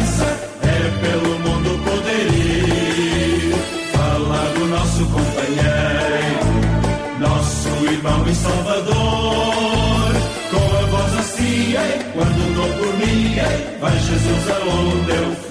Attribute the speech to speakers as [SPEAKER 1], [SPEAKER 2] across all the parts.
[SPEAKER 1] esperança é pelo mundo poder ir. Falar do nosso companheiro, nosso irmão e salvador. Com a voz assim, quando dou por mim, vai Jesus aonde eu for.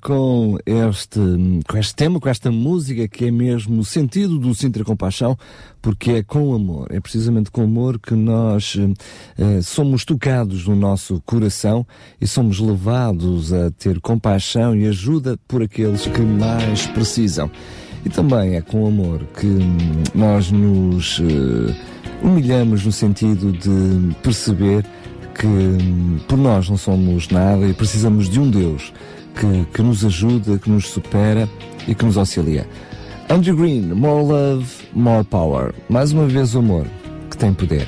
[SPEAKER 1] Com
[SPEAKER 2] este, com este tema, com esta música que é mesmo o sentido do Sintra Compaixão, porque é com amor, é precisamente com amor que nós eh, somos tocados no nosso coração e somos levados a ter compaixão e ajuda por aqueles que mais precisam. E também é com amor que nós nos eh, humilhamos no sentido de perceber que por nós não somos nada e precisamos de um Deus que, que nos ajuda, que nos supera e que nos auxilia. Andrew Green, More Love, More Power. Mais uma vez o amor que tem poder.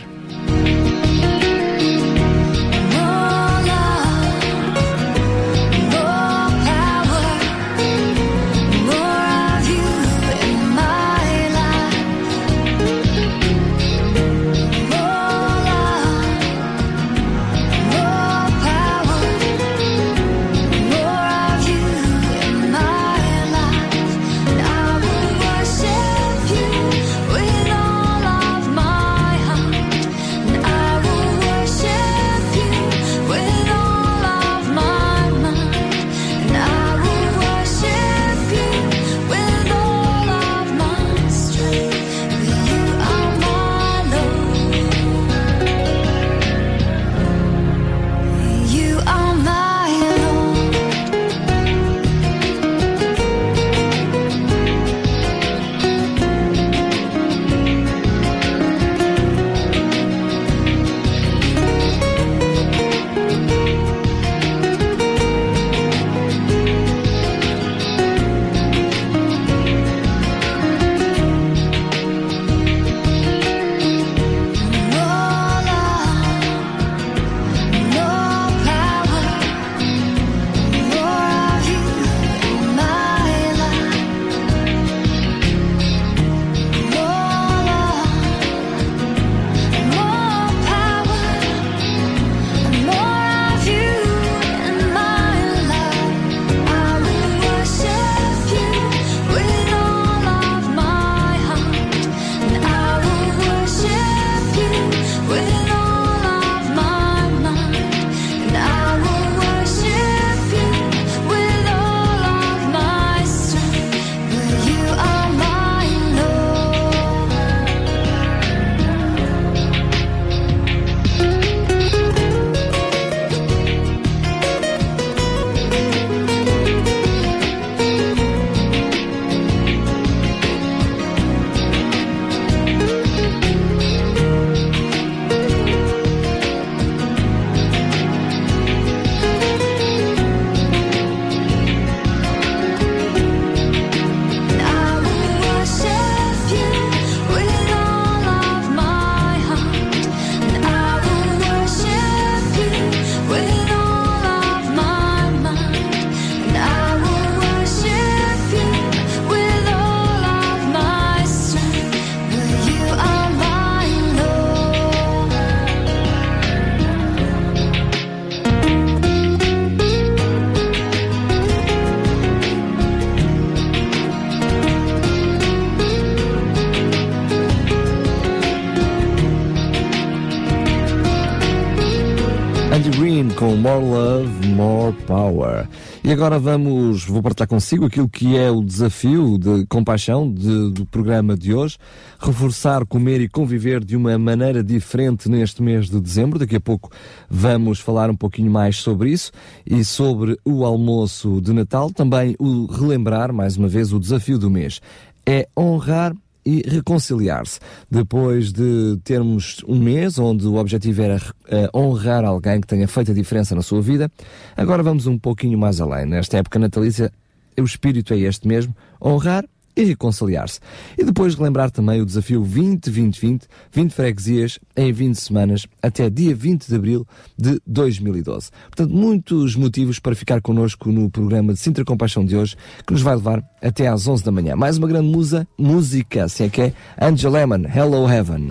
[SPEAKER 3] E agora vamos, vou partilhar consigo aquilo que é o desafio de compaixão de- do programa de hoje. Reforçar, comer e conviver de uma maneira diferente neste mês de dezembro. Daqui a pouco vamos falar um pouquinho mais sobre isso e sobre o almoço de Natal. Também o relembrar, mais uma vez, o desafio do mês. É honrar e reconciliar-se. Depois de termos um mês onde o objetivo era eh, honrar alguém que tenha feito a diferença na sua vida, agora vamos um pouquinho mais além. Nesta época natalícia, o espírito é este mesmo: honrar e reconciliar-se. E depois relembrar também o desafio 20-20-20, 20 freguesias em 20 semanas, até dia 20 de abril de 2012. Portanto, muitos motivos para ficar connosco no programa de Sintra Compaixão de hoje, que nos vai levar até às 11 da manhã. Mais uma grande musa, música, se é que é, Angel Lemon, Hello Heaven.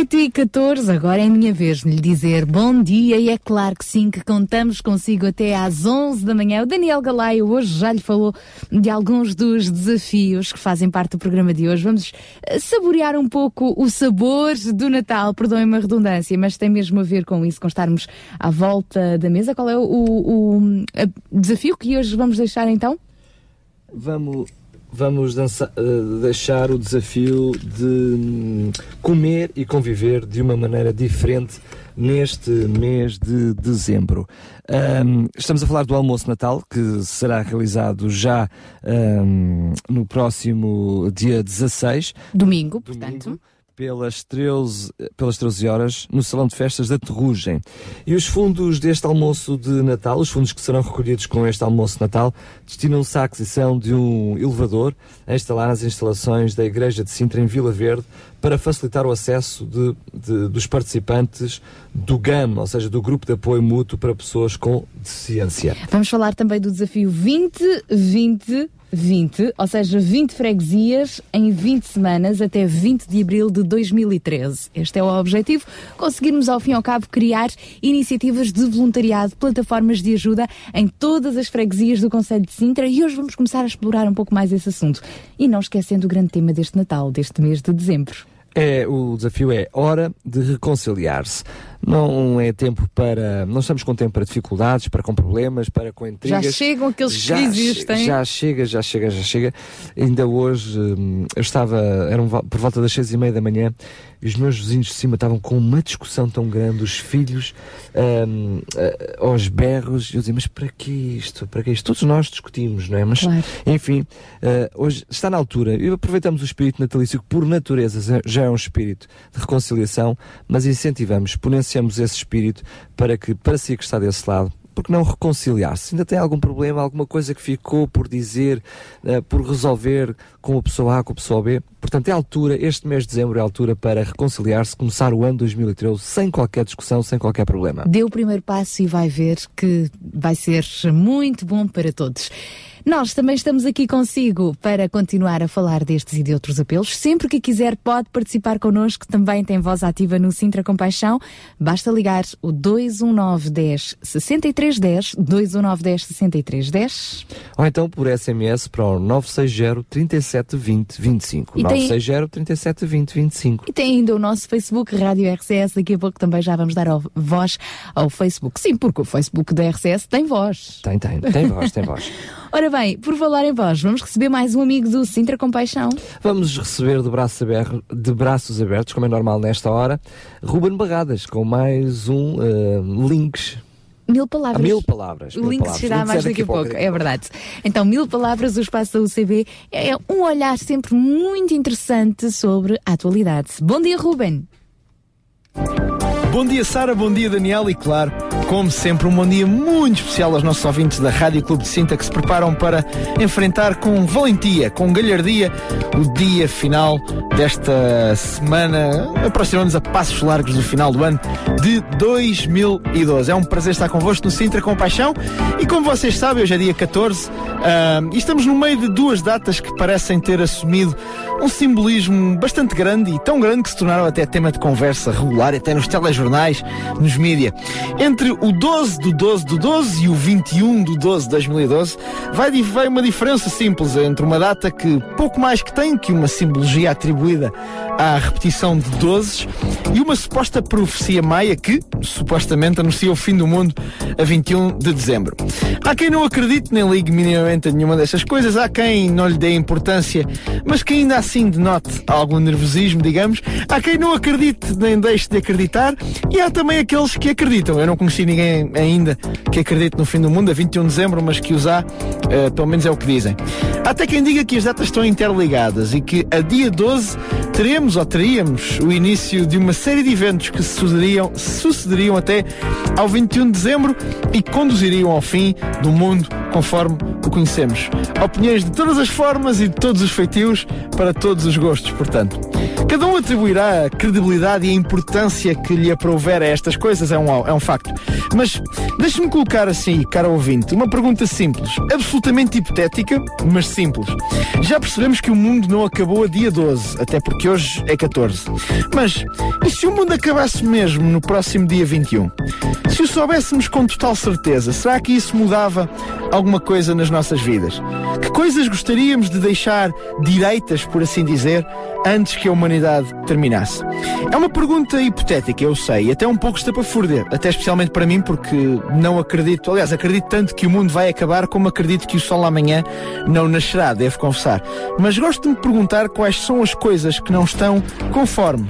[SPEAKER 4] 8 e 14 agora é minha vez de lhe dizer bom dia e é claro que sim, que contamos consigo até às 11 da manhã. O Daniel Galaio hoje já lhe falou de alguns dos desafios que fazem parte do programa de hoje. Vamos eh, saborear um pouco o sabor do Natal, perdoem-me a redundância, mas tem mesmo a ver com isso, com estarmos à volta da mesa. Qual é o, o- o, eh, desafio que hoje vamos deixar então?
[SPEAKER 2] Vamos, vamos dança- eh, deixar o desafio de hum, comer e conviver de uma maneira diferente neste mês de dezembro. Ahm, estamos a falar do almoço Natal, que será realizado já ahm, no próximo dia 16,
[SPEAKER 4] Domingo, portanto.
[SPEAKER 2] domingo, pelas 13, pelas 13 horas no Salão de Festas da Terrugem. E os fundos deste almoço de Natal, os fundos que serão recolhidos com este almoço de Natal, destinam-se à aquisição de um elevador a instalar nas instalações da Igreja de Sintra em Vila Verde para facilitar o acesso de- de- dos participantes do GAM, ou seja, do Grupo de Apoio Mútuo para Pessoas com Deficiência.
[SPEAKER 4] Vamos falar também do desafio 20, 20, 20, ou seja, 20 freguesias em 20 semanas até 20 de abril de 2013. Este é o objetivo, conseguirmos ao fim e ao cabo criar iniciativas de voluntariado, plataformas de ajuda em todas as freguesias do Conselho de Sintra e hoje vamos começar a explorar um pouco mais esse assunto. E não esquecendo o grande tema deste Natal, deste mês de dezembro.
[SPEAKER 2] É, o desafio é hora de reconciliar-se. Não é tempo para. Não estamos com tempo para dificuldades, para com problemas, para com intrigas.
[SPEAKER 4] Já chegam aqueles que
[SPEAKER 2] já,
[SPEAKER 4] existem.
[SPEAKER 2] che- já chega, já chega, já chega. Ainda hoje hum, eu estava, eram por volta das seis e meia da manhã e os meus vizinhos de cima estavam com uma discussão tão grande, os filhos hum, eh, aos berros. Eu dizia, mas para que isto? Para que isto? Todos nós discutimos, não é? Mas,
[SPEAKER 4] Claro.
[SPEAKER 2] enfim, eh, hoje está na altura e aproveitamos o espírito natalício que por natureza já- é um espírito de reconciliação, mas incentivamos, exponenciamos esse espírito para que, para si que está desse lado, porque não reconciliar-se? Ainda tem algum problema, alguma coisa que ficou por dizer, eh, por resolver com a pessoa A, com a pessoa B? Portanto, é altura, este mês de dezembro é a altura para reconciliar-se, começar o ano 2013 sem qualquer discussão, sem qualquer problema.
[SPEAKER 4] Dê o primeiro passo e vai ver que vai ser muito bom para todos. Nós também estamos aqui consigo para continuar a falar destes e de outros apelos. Sempre que quiser, pode participar connosco. Também tem voz ativa no Sintra Compaixão. Basta ligar o 219 10 6310, 219 10 6310.
[SPEAKER 2] Ou então por SMS para o 960 37 20 25.
[SPEAKER 4] E tem-
[SPEAKER 2] 960 37 20 25.
[SPEAKER 4] E tem ainda o nosso Facebook, Rádio RCS. Daqui a pouco também já vamos dar voz ao Facebook. Sim, porque o Facebook da RCS tem voz.
[SPEAKER 2] Tem, tem, tem voz, tem voz.
[SPEAKER 4] Ora bem, por falar em voz, vamos receber mais um amigo do Sintra Compaixão.
[SPEAKER 2] Vamos receber de braços, abertos, de braços abertos, como é normal nesta hora, Ruben Barradas, com mais um eh, Links.
[SPEAKER 4] Mil
[SPEAKER 2] A
[SPEAKER 4] palavras.
[SPEAKER 2] mil palavras.
[SPEAKER 4] O link
[SPEAKER 2] palavras.
[SPEAKER 4] será
[SPEAKER 2] Links é
[SPEAKER 4] mais daqui a pouco,
[SPEAKER 2] daqui
[SPEAKER 4] é verdade. Então, mil palavras, o espaço da UCB é um olhar sempre muito interessante sobre a atualidade. Bom dia, Ruben.
[SPEAKER 5] Bom dia, Sara, bom dia, Daniel, e claro, como sempre, um bom dia muito especial aos nossos ouvintes da Rádio Clube de Cinta que se preparam para enfrentar com valentia, com galhardia, o dia final desta semana, aproximando-nos a passos largos do final do ano de 2012. É um prazer estar convosco no Sintra com Paixão e como vocês sabem, hoje é dia 14 ah, e estamos no meio de duas datas que parecem ter assumido um simbolismo bastante grande e tão grande que se tornaram até tema de conversa regular, até nos telejornais, nos mídia. Entre o 12 do 12 do 12 e o 21 do 12 de 2012, vai, vai uma diferença simples entre uma data que pouco mais que tem que uma simbologia atribuída à repetição de 12 e uma suposta profecia maia que, supostamente, anuncia o fim do mundo a 21 de dezembro. Há quem não acredite nem ligue minimamente a nenhuma dessas coisas, há quem não lhe dê importância, mas que ainda assim denote algum nervosismo, digamos. Há quem não acredite nem deixe de acreditar e há também aqueles que acreditam. Eu não conheci ninguém ainda que acredite no fim do mundo a 21 de dezembro, mas que os há, eh, pelo menos é o que dizem. Há até quem diga que as datas estão interligadas e que a dia 12 teremos ou teríamos o início de uma série de eventos que sucederiam, sucederiam até ao 21 de dezembro e conduziriam ao fim do mundo conforme o conhecemos. Opiniões de todas as formas e de todos os feitios para todos os gostos, portanto. Cada um atribuirá a credibilidade e a importância que lhe aprouver a estas coisas, é um, é um facto. Mas deixe-me colocar assim, caro ouvinte, uma pergunta simples, absolutamente hipotética, mas simples. Já percebemos que o mundo não acabou a dia 12, até porque hoje é 14. Mas e se o mundo acabasse mesmo no próximo dia 21? Se o soubéssemos com total certeza, será que isso mudava alguma coisa nas nossas vidas? Que coisas gostaríamos de deixar direitas, por assim dizer, antes que a humanidade terminasse? É uma pergunta hipotética, eu sei, até um pouco estapafúrdia, até especialmente para mim, porque não acredito, aliás, acredito tanto que o mundo vai acabar como acredito que o sol amanhã não nascerá, devo confessar. Mas gosto de me perguntar quais são as coisas que não estão conforme,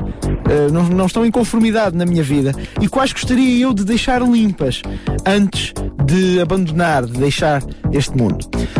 [SPEAKER 5] eh, não, não estão em conformidade na minha vida e quais gostaria eu de deixar limpas antes de abandonar, de deixar este mundo.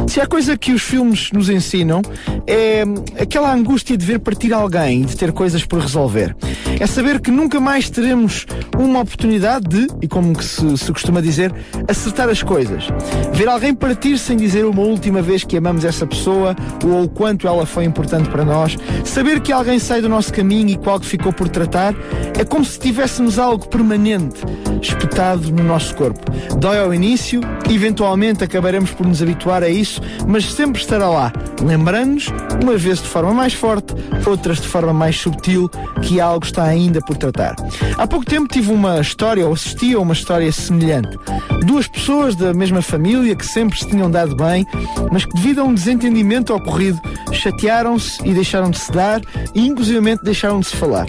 [SPEAKER 5] Se há coisa que os filmes nos ensinam é aquela angústia de ver alguém e de ter coisas por resolver. É saber que nunca mais teremos uma oportunidade de, e como que se, se costuma dizer, acertar as coisas. Ver alguém partir sem dizer uma última vez que amamos essa pessoa ou o quanto ela foi importante para nós. Saber que alguém sai do nosso caminho e que algo ficou por tratar é como se tivéssemos algo permanente espetado no nosso corpo. Dói ao início, eventualmente acabaremos por nos habituar a isso, mas sempre estará lá, lembrando-nos, umas vezes de forma mais forte, outras de forma mais subtil, que algo está ainda por tratar. Há pouco tempo tive uma história, ou assisti a uma história semelhante. Duas pessoas da mesma família que sempre se tinham dado bem, mas que devido a um desentendimento ocorrido, chatearam-se e deixaram de se dar e inclusivamente deixaram de se falar.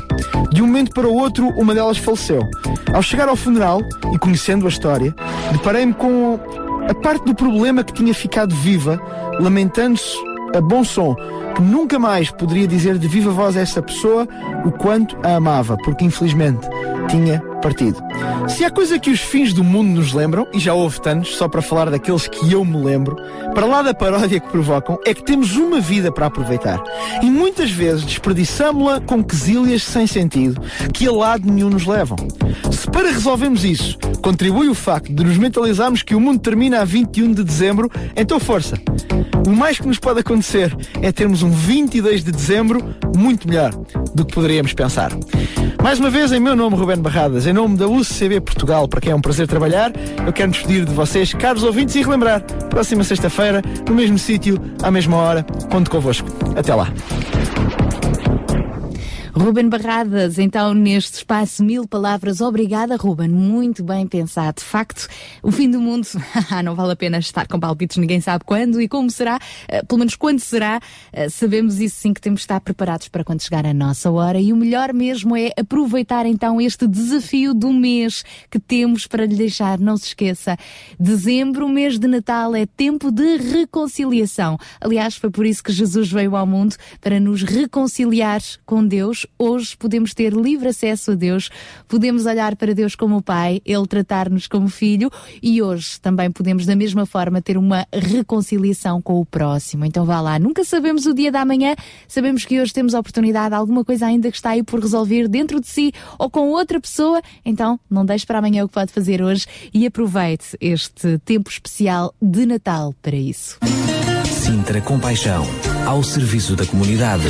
[SPEAKER 5] De um momento para o outro, uma delas faleceu. Ao chegar ao funeral e conhecendo a história, deparei-me com a parte do problema que tinha ficado viva, lamentando-se a bom som, que nunca mais poderia dizer de viva voz a essa pessoa o quanto a amava, porque infelizmente tinha partido. Se há coisa que os fins do mundo nos lembram, e já houve tantos, só para falar daqueles que eu me lembro, para lá da paródia que provocam, é que temos uma vida para aproveitar. E muitas vezes desperdiçámo-la com quesilhas sem sentido, que a lado nenhum nos levam. Se para resolvermos isso contribui o facto de nos mentalizarmos que o mundo termina a 21 de dezembro, então força. O mais que nos pode acontecer é termos um 22 de dezembro muito melhor do que poderíamos pensar. Mais uma vez, em meu nome, Ruben Barradas, em nome da UCB Portugal, para quem é um prazer trabalhar, eu quero despedir de vocês, caros ouvintes, e relembrar, próxima sexta-feira, no mesmo sítio, à mesma hora, conto convosco. Até lá.
[SPEAKER 4] Ruben Barradas, então neste espaço Mil Palavras, obrigada Ruben, muito bem pensado. De facto, o fim do mundo, não vale a pena estar com palpites, ninguém sabe quando e como será, eh, pelo menos quando será, eh, sabemos isso sim que temos de estar preparados para quando chegar a nossa hora. E o melhor mesmo é aproveitar então este desafio do mês que temos para lhe deixar, não se esqueça, dezembro, mês de Natal, é tempo de reconciliação. Aliás, foi por isso que Jesus veio ao mundo, para nos reconciliar com Deus, hoje podemos ter livre acesso a Deus, podemos olhar para Deus como Pai, Ele tratar-nos como filho e hoje também podemos da mesma forma ter uma reconciliação com o próximo. Então vá lá, nunca sabemos o dia da manhã, sabemos que hoje temos a oportunidade, alguma coisa ainda que está aí por resolver dentro de si ou com outra pessoa, então não deixe para amanhã o que pode fazer hoje e aproveite este tempo especial de Natal para isso.
[SPEAKER 6] Sintra Compaixão, ao serviço da comunidade.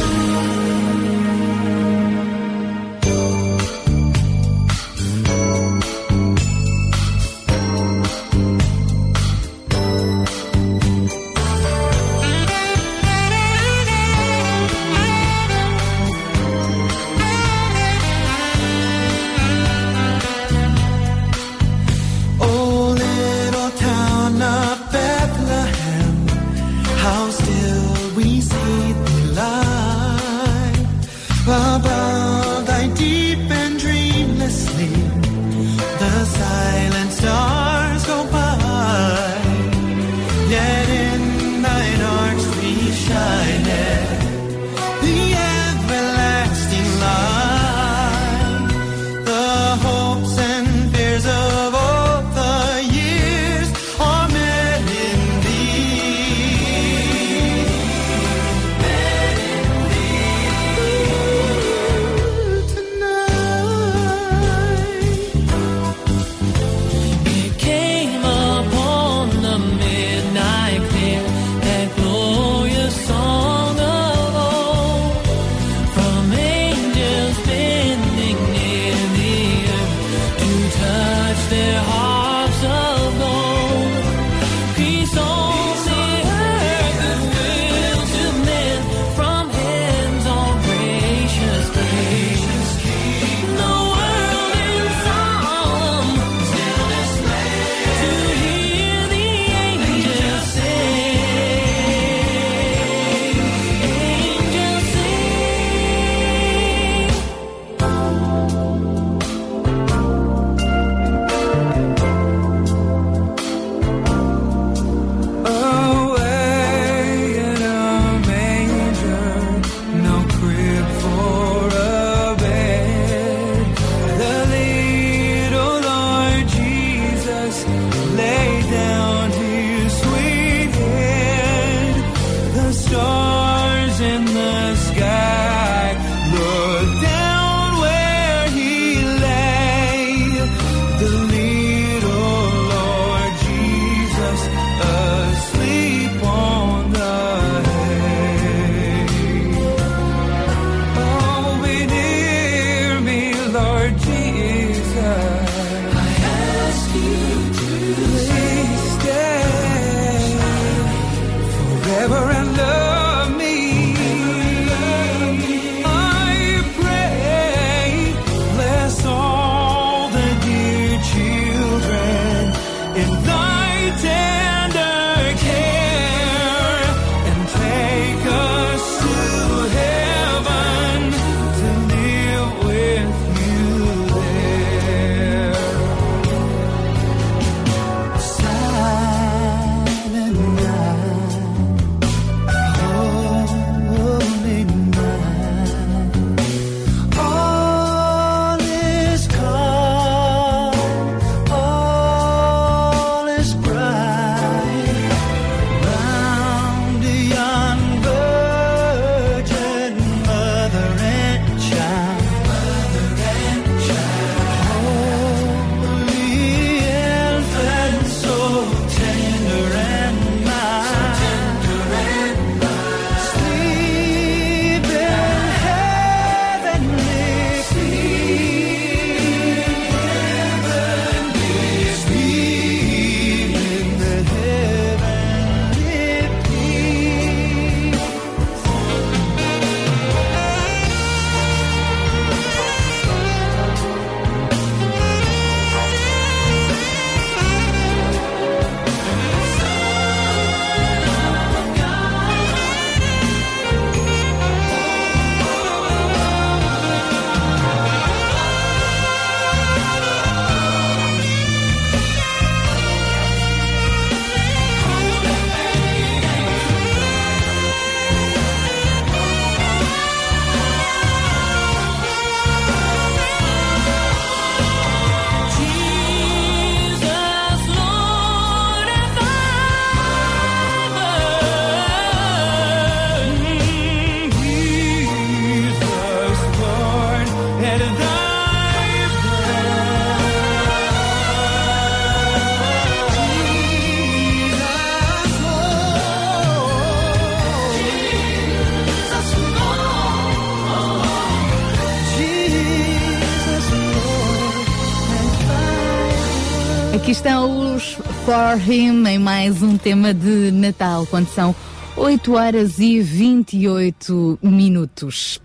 [SPEAKER 4] For Him em mais um tema de Natal, quando são 8 horas e 28 minutos.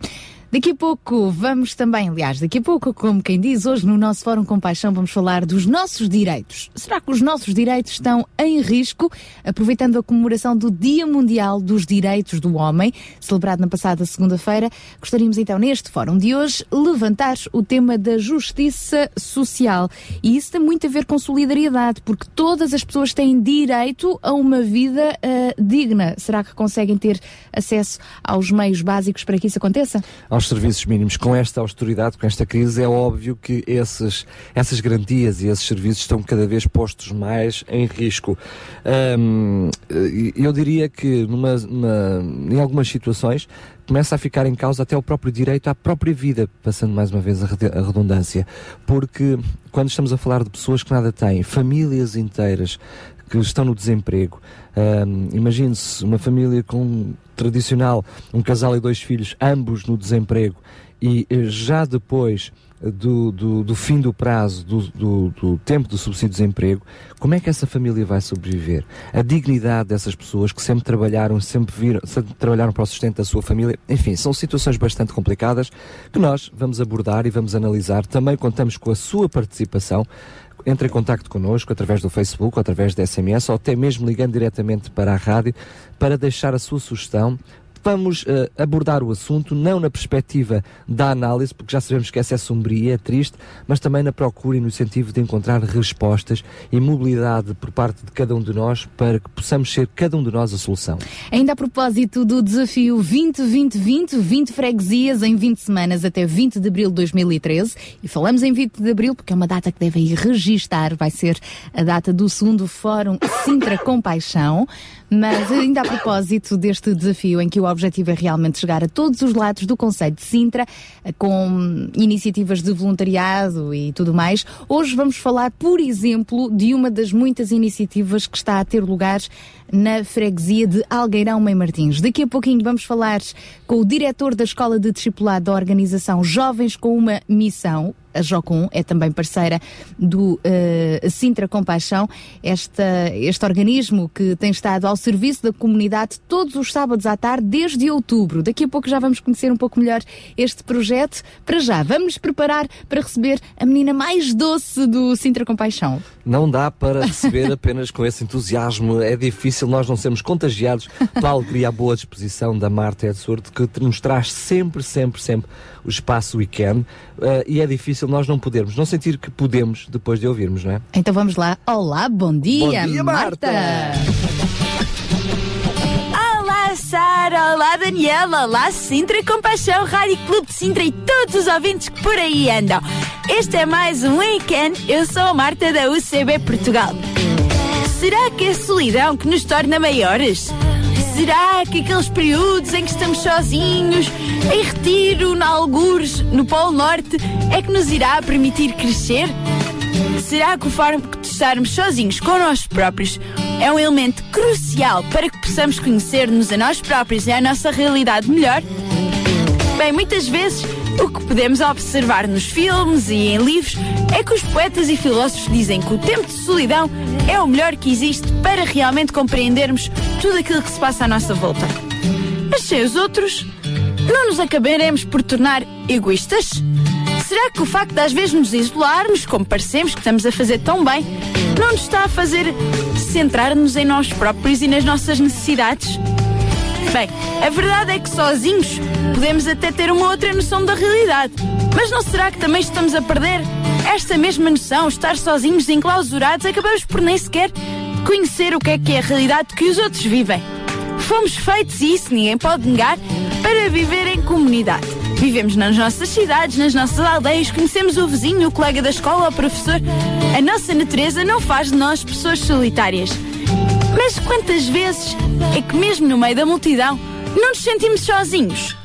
[SPEAKER 4] Daqui a pouco vamos também, aliás, daqui a pouco, como quem diz, hoje no nosso Fórum Compaixão vamos falar dos nossos direitos. Será que os nossos direitos estão em risco? Aproveitando a comemoração do Dia Mundial dos Direitos do Homem, celebrado na passada segunda-feira, gostaríamos então, neste Fórum de hoje, levantar o tema da justiça social. E isso tem muito a ver com solidariedade, porque todas as pessoas têm direito a uma vida ah, digna. Será que conseguem ter acesso aos meios básicos para que isso aconteça?
[SPEAKER 2] Aos serviços mínimos. Com esta austeridade, com esta crise, é óbvio que esses, essas garantias e esses serviços estão cada vez postos mais em risco. E eu diria que numa, numa- em algumas situações começa a ficar em causa até o próprio direito à própria vida, passando mais uma vez a redundância. Porque quando estamos a falar de pessoas que nada têm, famílias inteiras que estão no desemprego, hum, imagine-se uma família com tradicional, um casal e dois filhos, ambos no desemprego, e eh, já depois do, do, do fim do prazo do, do, do tempo do subsídio de desemprego, como é que essa família vai sobreviver? A dignidade dessas pessoas que sempre trabalharam, sempre, viram, sempre trabalharam para o sustento da sua família, enfim, são situações bastante complicadas que nós vamos abordar e vamos analisar. Também contamos com a sua participação. Entre em contacto connosco através do Facebook, através da SMS, ou até mesmo ligando diretamente para a rádio para deixar a sua sugestão. Vamos eh, abordar o assunto não na perspectiva da análise, porque já sabemos que essa é sombria, é triste, mas também na procura e no incentivo de encontrar respostas e mobilidade por parte de cada um de nós para que possamos ser cada um de nós a solução.
[SPEAKER 4] Ainda a propósito do desafio 20-20-20, 20 freguesias em 20 semanas até 20 de abril de 2013. E falamos em 20 de abril porque é uma data que devem registar, vai ser a data do segundo Fórum Sintra Compaixão. Mas ainda a propósito deste desafio em que o objetivo é realmente chegar a todos os lados do Conselho de Sintra, eh, com iniciativas de voluntariado e tudo mais, hoje vamos falar, por exemplo, de uma das muitas iniciativas que está a ter lugar na freguesia de Algueirão Mãe Martins. Daqui a pouquinho vamos falar com o diretor da Escola de Discipulado da organização Jovens com uma Missão, a Jocum é também parceira do eh, Sintra Compaixão, esta, este organismo que tem estado ao serviço da comunidade todos os sábados à tarde desde outubro. Daqui a pouco já vamos conhecer um pouco melhor este projeto. Para já, vamos nos preparar para receber a menina mais doce do Sintra Compaixão.
[SPEAKER 2] Não dá para receber apenas com esse entusiasmo. É difícil nós não sermos contagiados pela alegria, a boa disposição da Marta Edsurdo, que nos traz sempre, sempre, sempre o espaço weekend. Eh, e é difícil nós não podermos, não sentir que podemos depois de ouvirmos, não é?
[SPEAKER 4] Então vamos lá. Olá, bom dia,
[SPEAKER 2] Bom dia, Marta.
[SPEAKER 7] Olá, Sara! Olá, Daniela! Olá, Sintra Compaixão, Rádio Clube de Sintra e todos os ouvintes que por aí andam. Este é mais um Weekend. Eu sou a Marta da UCB Portugal. Será que é a solidão que nos torna maiores? Será que aqueles períodos em que estamos sozinhos, em retiro, em algures, no Polo Norte, é que nos irá permitir crescer? Será que o facto de estarmos sozinhos com nós próprios é um elemento crucial para que possamos conhecer-nos a nós próprios e a nossa realidade melhor? Bem, muitas vezes o que podemos observar nos filmes e em livros é que os poetas e filósofos dizem que o tempo de solidão é o melhor que existe para realmente compreendermos tudo aquilo que se passa à nossa volta. Mas sem os outros, não nos acabaremos por tornar egoístas? Será que o facto de às vezes nos isolarmos, como parecemos que estamos a fazer tão bem, não nos está a fazer centrar-nos em nós próprios e nas nossas necessidades? Bem, a verdade é que sozinhos podemos até ter uma outra noção da realidade. Mas não será que também estamos a perder esta mesma noção, estar sozinhos, enclausurados, acabamos por nem sequer conhecer o que é que é a realidade que os outros vivem. Fomos feitos, e isso ninguém pode negar, para viver em comunidade. Vivemos nas nossas cidades, nas nossas aldeias, conhecemos o vizinho, o colega da escola, o professor. A nossa natureza não faz de nós pessoas solitárias. Mas quantas vezes é que mesmo no meio da multidão não nos sentimos sozinhos?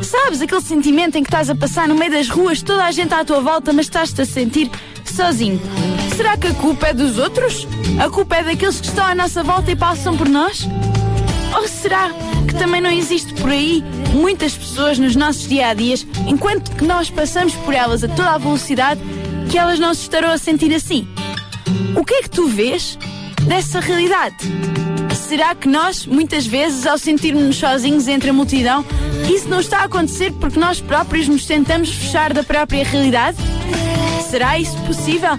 [SPEAKER 7] Sabes aquele sentimento em que estás a passar no meio das ruas, toda a gente à tua volta, mas estás-te a sentir sozinho? Será que a culpa é dos outros? A culpa é daqueles que estão à nossa volta e passam por nós? Ou será que também não existe por aí muitas pessoas nos nossos dia a dias, enquanto que nós passamos por elas a toda a velocidade, que elas não se estarão a sentir assim? O que é que tu vês dessa realidade? Será que nós, muitas vezes, ao sentirmos-nos sozinhos entre a multidão, isso não está a acontecer porque nós próprios nos tentamos fechar da própria realidade? Será isso possível?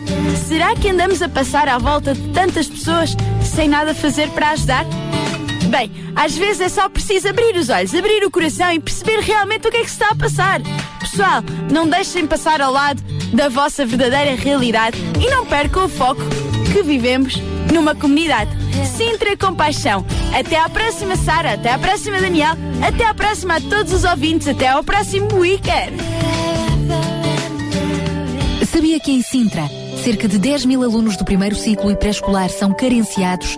[SPEAKER 7] Será que andamos a passar à volta de tantas pessoas sem nada fazer para ajudar? Bem, às vezes é só preciso abrir os olhos, abrir o coração e perceber realmente o que é que se está a passar. Pessoal, não deixem passar ao lado da vossa verdadeira realidade e não percam o foco que vivemos numa comunidade. Sintra Compaixão. Até à próxima, Sara. Até à próxima, Daniel. Até à próxima a todos os ouvintes. Até ao próximo weekend.
[SPEAKER 4] Sabia que em Sintra, cerca de 10 mil alunos do primeiro ciclo e pré-escolar são carenciados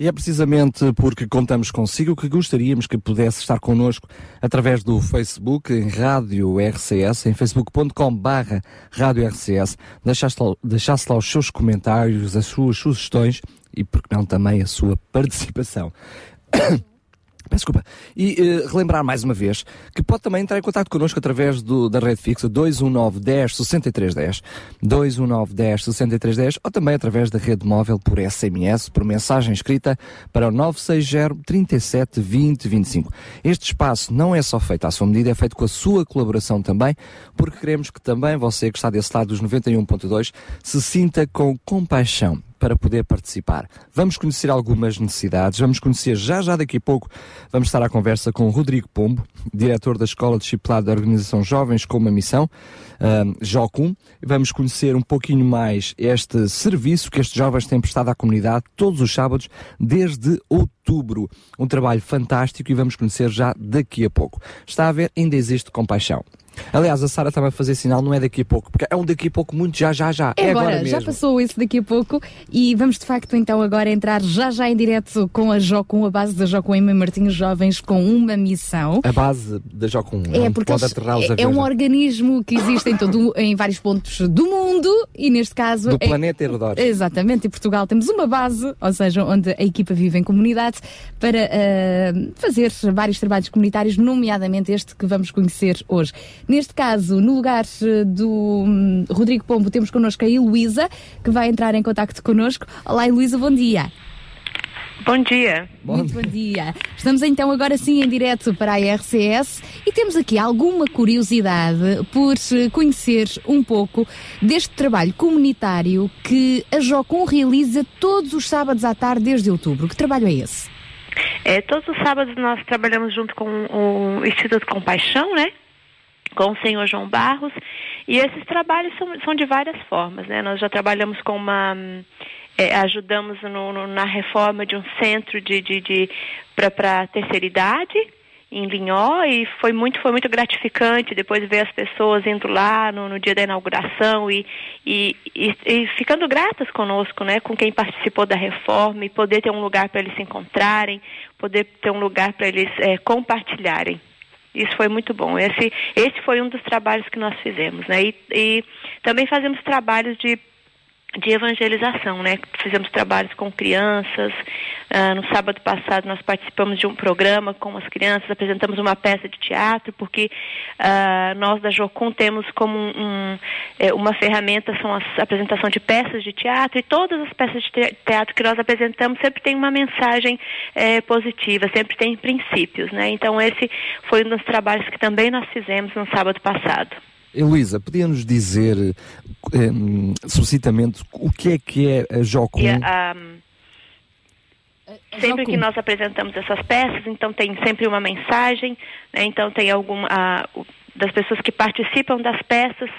[SPEAKER 2] E é precisamente porque contamos consigo que gostaríamos que pudesse estar connosco através do Facebook, em Rádio RCS, em facebook.com barra Rádio RCS, deixasse deixasse lá os seus comentários, as suas sugestões e, por que não, também a sua participação. Peço desculpa. E eh, relembrar mais uma vez que pode também entrar em contato connosco através do, da rede fixa 219 10 63 10, 219 10 63 10 ou também através da rede móvel por SMS, por mensagem escrita para o 960 37 20 25. Este espaço não é só feito à sua medida, é feito com a sua colaboração também, porque queremos que também você que está desse lado dos 91.2 se sinta com compaixão para poder participar. Vamos conhecer algumas necessidades, vamos conhecer já já daqui a pouco, vamos estar à conversa com Rodrigo Pombo, diretor da Escola Disciplinar da Organização Jovens com uma Missão, um, JOCUM. Vamos conhecer um pouquinho mais este serviço que estes jovens têm prestado à comunidade todos os sábados desde outubro. Um trabalho fantástico e vamos conhecer já daqui a pouco. Está a ver, ainda existe compaixão. Aliás, a Sara estava a fazer sinal, não é daqui a pouco, porque é um daqui a pouco muito já, já, já.
[SPEAKER 4] É,
[SPEAKER 2] É,
[SPEAKER 4] agora,
[SPEAKER 2] agora
[SPEAKER 4] já passou esse daqui a pouco e vamos de facto então agora entrar já já em direto com a Jocum, a base da Jocum em Martins Jovens com uma missão.
[SPEAKER 2] A base da Jocum.
[SPEAKER 4] É
[SPEAKER 2] onde
[SPEAKER 4] porque
[SPEAKER 2] pode
[SPEAKER 4] eles-
[SPEAKER 2] aterrar os
[SPEAKER 4] é, é um organismo que existe em, todo, em vários pontos do mundo e neste caso
[SPEAKER 2] do
[SPEAKER 4] é-
[SPEAKER 2] planeta Herodor.
[SPEAKER 4] Exatamente, em Portugal temos uma base, ou seja, onde a equipa vive em comunidade para ah, fazer vários trabalhos comunitários, nomeadamente este que vamos conhecer hoje. Neste caso, no lugar eh, do hum, Rodrigo Pombo, temos connosco a Heloísa, que vai entrar em contacto connosco. Olá, Heloísa, bom dia.
[SPEAKER 8] Bom dia.
[SPEAKER 4] Muito bom dia. Estamos então agora sim em direto para a RCS e temos aqui alguma curiosidade por eh, conhecer um pouco deste trabalho comunitário que a Jocum realiza todos os sábados à tarde desde outubro. Que trabalho é esse?
[SPEAKER 8] É, todos os sábados nós trabalhamos junto com o Instituto Compaixão, né? Com o senhor João Barros. E esses trabalhos são, são de várias formas, né? Nós já trabalhamos com uma. é, ajudamos no- no- na reforma de um centro de, de, de para terceira idade em Linhó e foi muito foi muito gratificante depois ver as pessoas indo lá no, no dia da inauguração e, e, e, e ficando gratas conosco, né, com quem participou da reforma e poder ter um lugar para eles se encontrarem, poder ter um lugar para eles eh, compartilharem. Isso foi muito bom. Esse, esse foi um dos trabalhos que nós fizemos, né? E, e também fazemos trabalhos de de evangelização, né? Fizemos trabalhos com crianças. Ah, no sábado passado nós participamos de um programa com as crianças, apresentamos uma peça de teatro, porque ah, nós da Jocum temos como um, um, eh, uma ferramenta são a apresentação de peças de teatro e todas as peças de te- teatro que nós apresentamos sempre tem uma mensagem eh, positiva, sempre tem princípios, né? Então esse foi um dos trabalhos que também nós fizemos no sábado passado.
[SPEAKER 2] Heloísa, podia-nos dizer, eh, sucintamente, o que é que é a Jocum?
[SPEAKER 8] E, ah, sempre
[SPEAKER 4] Jocum.
[SPEAKER 8] que nós apresentamos essas peças, então tem sempre uma mensagem, né? então tem alguma ah, das pessoas que participam das peças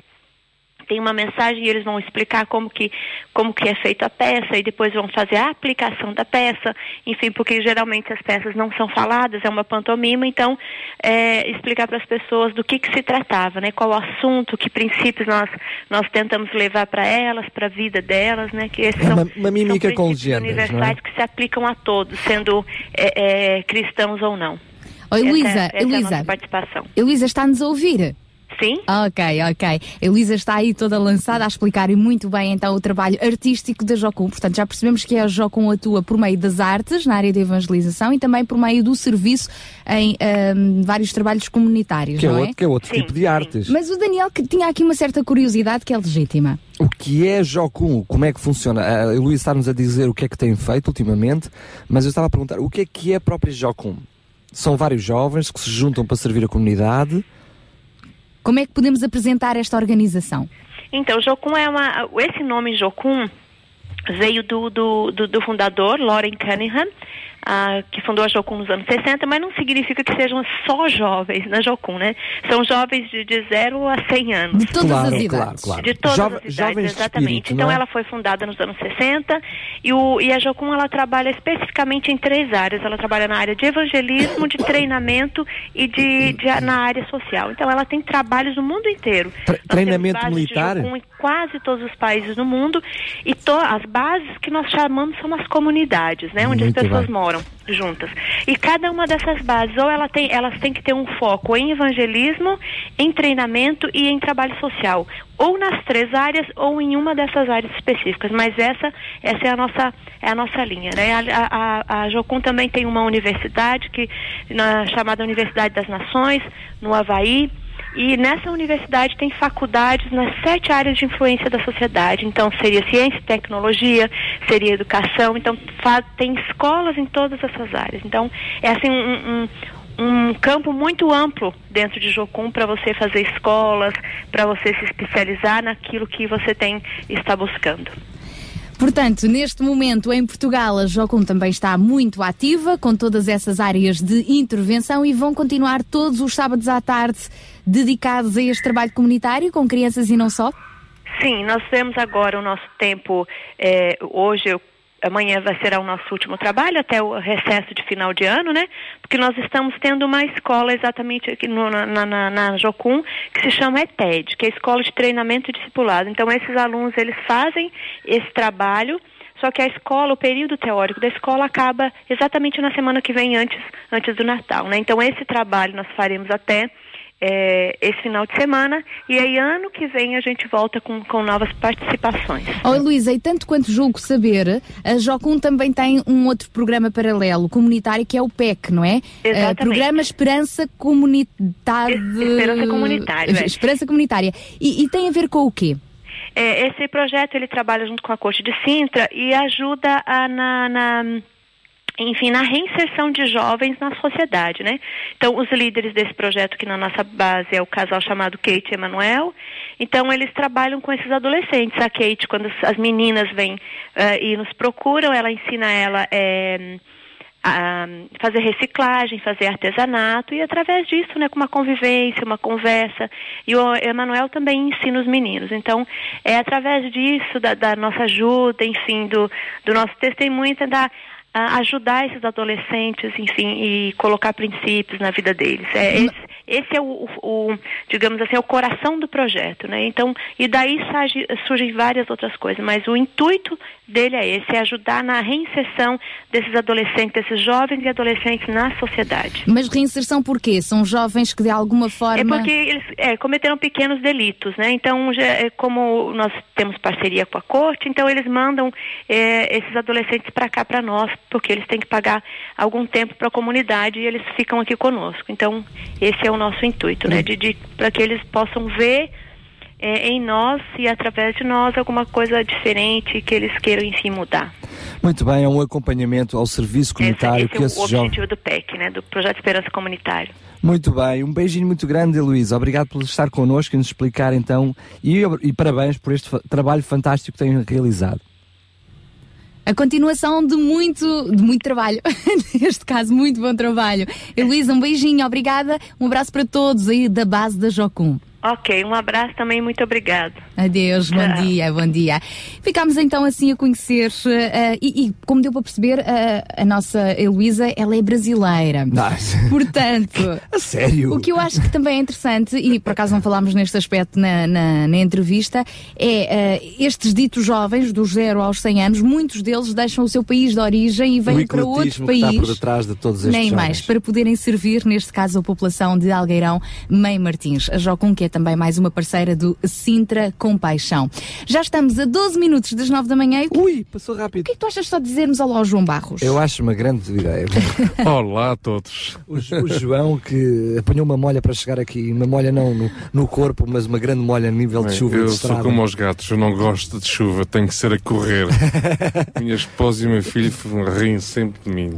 [SPEAKER 8] tem uma mensagem e eles vão explicar como que como que é feita a peça e depois vão fazer a aplicação da peça, enfim, porque geralmente as peças não são faladas, é uma pantomima, então é, explicar para as pessoas do que que se tratava, né? Qual o assunto, que princípios nós nós tentamos levar para elas, para a vida delas, né? Que esses
[SPEAKER 2] É
[SPEAKER 8] são,
[SPEAKER 2] uma- uma mímica
[SPEAKER 8] são
[SPEAKER 2] com
[SPEAKER 8] princípios
[SPEAKER 2] legendas,
[SPEAKER 8] universais que se aplicam a todos, sendo é, é, cristãos ou não. Essa é-
[SPEAKER 4] Heloísa,
[SPEAKER 8] é participação.
[SPEAKER 4] Heloísa está-nos a ouvir?
[SPEAKER 8] Sim?
[SPEAKER 4] Ok, ok. A Elisa está aí toda lançada a explicar muito bem então o trabalho artístico da Jocum. Portanto, já percebemos que a Jocum atua por meio das artes na área de evangelização e também por meio do serviço em ahm, vários trabalhos comunitários,
[SPEAKER 2] Que é
[SPEAKER 4] não
[SPEAKER 2] outro, que é outro
[SPEAKER 8] Sim,
[SPEAKER 2] tipo de
[SPEAKER 8] sim.
[SPEAKER 2] artes.
[SPEAKER 4] Mas o Daniel que tinha aqui uma certa curiosidade que é legítima.
[SPEAKER 2] O que é Jocum? Como é que funciona? A Heloísa está-nos a dizer o que é que tem feito ultimamente, mas eu estava a perguntar, o que é que é a própria Jocum? São vários jovens que se juntam para servir a comunidade.
[SPEAKER 4] Como é que podemos apresentar esta organização?
[SPEAKER 8] Então, Jocum é uma. Esse nome Jocum veio do, do, do, do fundador, Lauren Cunningham. Ah, que fundou a Jocum nos anos 60, mas não significa que sejam só jovens na Jocum, né? São jovens de, de 0 a 100 anos.
[SPEAKER 4] De todas
[SPEAKER 3] Claro,
[SPEAKER 4] as
[SPEAKER 3] claro,
[SPEAKER 4] idades.
[SPEAKER 3] claro.
[SPEAKER 8] De todas
[SPEAKER 3] Jove-
[SPEAKER 8] as idades,
[SPEAKER 3] jovens
[SPEAKER 8] exatamente.
[SPEAKER 3] espírito,
[SPEAKER 8] então
[SPEAKER 3] não é?
[SPEAKER 8] ela foi fundada nos anos 60 e, o, e a Jocum ela trabalha especificamente em três áreas. Ela trabalha na área de evangelismo, de treinamento e de, de- na área social. Então ela tem trabalhos no mundo inteiro.
[SPEAKER 3] Tre- treinamento militar?
[SPEAKER 8] Jocum em quase todos os países do mundo e as bases que nós chamamos são as comunidades, né, onde
[SPEAKER 3] Muito
[SPEAKER 8] as pessoas
[SPEAKER 3] bem.
[SPEAKER 8] moram juntas. E cada uma dessas bases, ou ela tem, elas têm que ter um foco em evangelismo, em treinamento e em trabalho social, ou nas três áreas ou em uma dessas áreas específicas. Mas essa, essa é a nossa, é a nossa linha, né? A, a, a Jocum também tem uma universidade que na chamada Universidade das Nações no Havaí. E nessa universidade tem faculdades nas sete áreas de influência da sociedade. Então, seria ciência e tecnologia, seria educação. Então, tem escolas em todas essas áreas. Então, é assim um, um, um campo muito amplo dentro de Jocum para você fazer escolas, para você se especializar naquilo que você tem está buscando.
[SPEAKER 4] Portanto, neste momento em Portugal, a Jocum também está muito ativa com todas essas áreas de intervenção e vão continuar todos os sábados à tarde dedicados a este trabalho comunitário com crianças e não só?
[SPEAKER 8] Sim, nós temos agora o nosso tempo, eh, hoje, amanhã vai ser o nosso último trabalho, até o recesso de final de ano, né? Porque nós estamos tendo uma escola exatamente aqui no- na, na, na Jocum, que se chama ETED, que é a Escola de Treinamento e Discipulado. Então, esses alunos, eles fazem esse trabalho, só que a escola, o período teórico da escola acaba exatamente na semana que vem, antes, antes do Natal, né? Então, esse trabalho nós faremos até eh, esse final de semana e aí ano que vem a gente volta com, com novas participações.
[SPEAKER 4] Oh, Luísa, e tanto quanto julgo saber, a Jocum também tem um outro programa paralelo comunitário que é o PEC, não é?
[SPEAKER 8] Exatamente.
[SPEAKER 4] Eh, programa Esperança Comunitária.
[SPEAKER 8] Es- Esperança Comunitário, é.
[SPEAKER 4] Esperança Comunitária. E, e tem a ver com o quê?
[SPEAKER 8] É, esse projeto ele trabalha junto com a Corte de Sintra e ajuda a, na, na- enfim, na reinserção de jovens na sociedade, né? Então, os líderes desse projeto que na nossa base é o casal chamado Kate e Emanuel. Então, eles trabalham com esses adolescentes. A Kate, quando as- as meninas vêm eh, e nos procuram, ela ensina ela eh, a fazer reciclagem, fazer artesanato e através disso, né, com uma convivência, uma conversa. E o Emanuel também ensina os meninos. Então, é através disso, da, da nossa ajuda, enfim, do, do nosso testemunho, ah, ajudar esses adolescentes, enfim, e colocar princípios na vida deles. É, esse, esse é o, o- digamos assim, é o coração do projeto, né? Então, e daí surge, surgem várias outras coisas, mas o intuito dele é esse, é ajudar na reinserção desses adolescentes, desses jovens e adolescentes na sociedade.
[SPEAKER 4] Mas reinserção por quê? São jovens que de alguma forma.
[SPEAKER 8] É porque eles é, cometeram pequenos delitos, né? Então, já, é, como nós temos parceria com a corte, então eles mandam é, esses adolescentes para cá para nós, porque eles têm que pagar algum tempo para a comunidade e eles ficam aqui conosco. Então, esse é o nosso intuito, né? De, de para que eles possam ver é, em nós e através de nós alguma coisa diferente que eles queiram, enfim, mudar.
[SPEAKER 3] Muito bem, é um acompanhamento ao serviço comunitário
[SPEAKER 8] Esse
[SPEAKER 3] que
[SPEAKER 8] é o objetivo do PEC, né? Do Projeto Esperança Comunitário.
[SPEAKER 3] Muito bem, um beijinho muito grande, Luís. Obrigado por estar connosco e nos explicar então. E, e parabéns por este trabalho fantástico que têm realizado.
[SPEAKER 4] A continuação de muito, de muito trabalho. Neste caso, muito bom trabalho. Heloísa, um beijinho, obrigada. Um abraço para todos aí da base da Jocum.
[SPEAKER 8] Ok, um abraço também, muito obrigado.
[SPEAKER 4] Adeus, bom
[SPEAKER 8] Tchau.
[SPEAKER 4] dia, bom dia. Ficámos então assim a conhecer, eh, e, e como deu para perceber, eh, a nossa Heloísa, ela é brasileira.
[SPEAKER 3] Nice.
[SPEAKER 4] Portanto,
[SPEAKER 3] A sério?
[SPEAKER 4] o que eu acho que também é interessante, e por acaso não falámos neste aspecto na, na, na entrevista, é eh, estes ditos jovens, dos 0 aos 100 anos, muitos deles deixam o seu país de origem e vêm para outro
[SPEAKER 3] que está por
[SPEAKER 4] país.
[SPEAKER 3] detrás de todos estes
[SPEAKER 4] Nem
[SPEAKER 3] jovens.
[SPEAKER 4] mais, para poderem servir, neste caso, a população de Algueirão, Mãe Martins. A Jocum, que é também mais uma parceira do Sintra Compaixão. Já estamos a 12 minutos das 9 da manhã. O
[SPEAKER 3] Ui, passou rápido.
[SPEAKER 4] que é que tu achas só de dizermos olá ao João Barros?
[SPEAKER 3] Eu acho uma grande ideia.
[SPEAKER 9] Olá a todos.
[SPEAKER 3] O, o João que apanhou uma molha para chegar aqui, uma molha não no, no corpo, mas uma grande molha a nível de chuva e
[SPEAKER 9] eu
[SPEAKER 3] de
[SPEAKER 9] sou como aos gatos, eu não gosto de chuva, tenho que ser a correr. Minha esposa e o meu filho riem sempre de mim.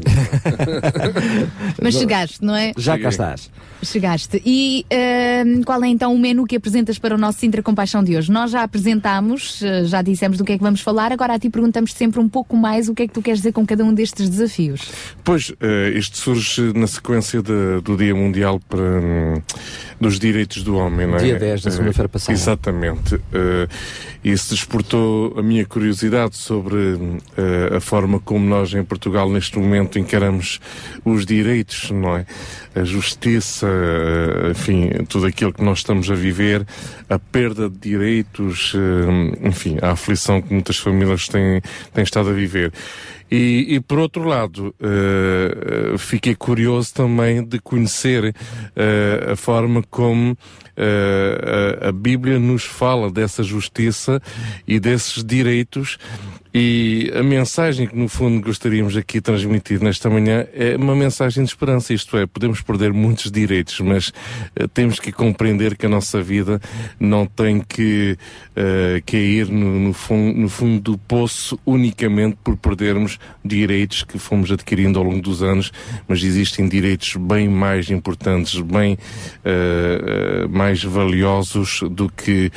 [SPEAKER 4] Mas chegaste, não é?
[SPEAKER 3] Já cá
[SPEAKER 9] Cheguei.
[SPEAKER 3] estás.
[SPEAKER 4] Chegaste. E ahm, qual é então o menu que apresentas para o nosso Sintra Compaixão de hoje. Nós já apresentámos, eh, já dissemos do que é que vamos falar, agora a ti perguntamos sempre um pouco mais o que é que tu queres dizer com cada um destes desafios.
[SPEAKER 9] Pois, eh, isto surge na sequência de- do Dia Mundial para, hum, dos Direitos do Homem, não é?
[SPEAKER 2] Dia 10 da
[SPEAKER 9] Eh,
[SPEAKER 2] segunda-feira passada.
[SPEAKER 9] Exatamente. Isso despertou a minha curiosidade sobre eh, a forma como nós em Portugal neste momento encaramos os direitos, não é? A justiça, eh, enfim, tudo aquilo que nós estamos a viver, a perda de direitos, eh, enfim, a aflição que muitas famílias têm, têm estado a viver. E, e, por outro lado, eh, fiquei curioso também de conhecer eh, a forma como eh, a, a Bíblia nos fala dessa justiça e desses direitos. E a mensagem que, no fundo, gostaríamos aqui transmitir nesta manhã é uma mensagem de esperança. Isto é, podemos perder muitos direitos, mas eh, temos que compreender que a nossa vida não tem que eh, cair no, no, fun- no fundo do poço unicamente por perdermos direitos que fomos adquirindo ao longo dos anos, mas existem direitos bem mais importantes, bem eh, mais valiosos do que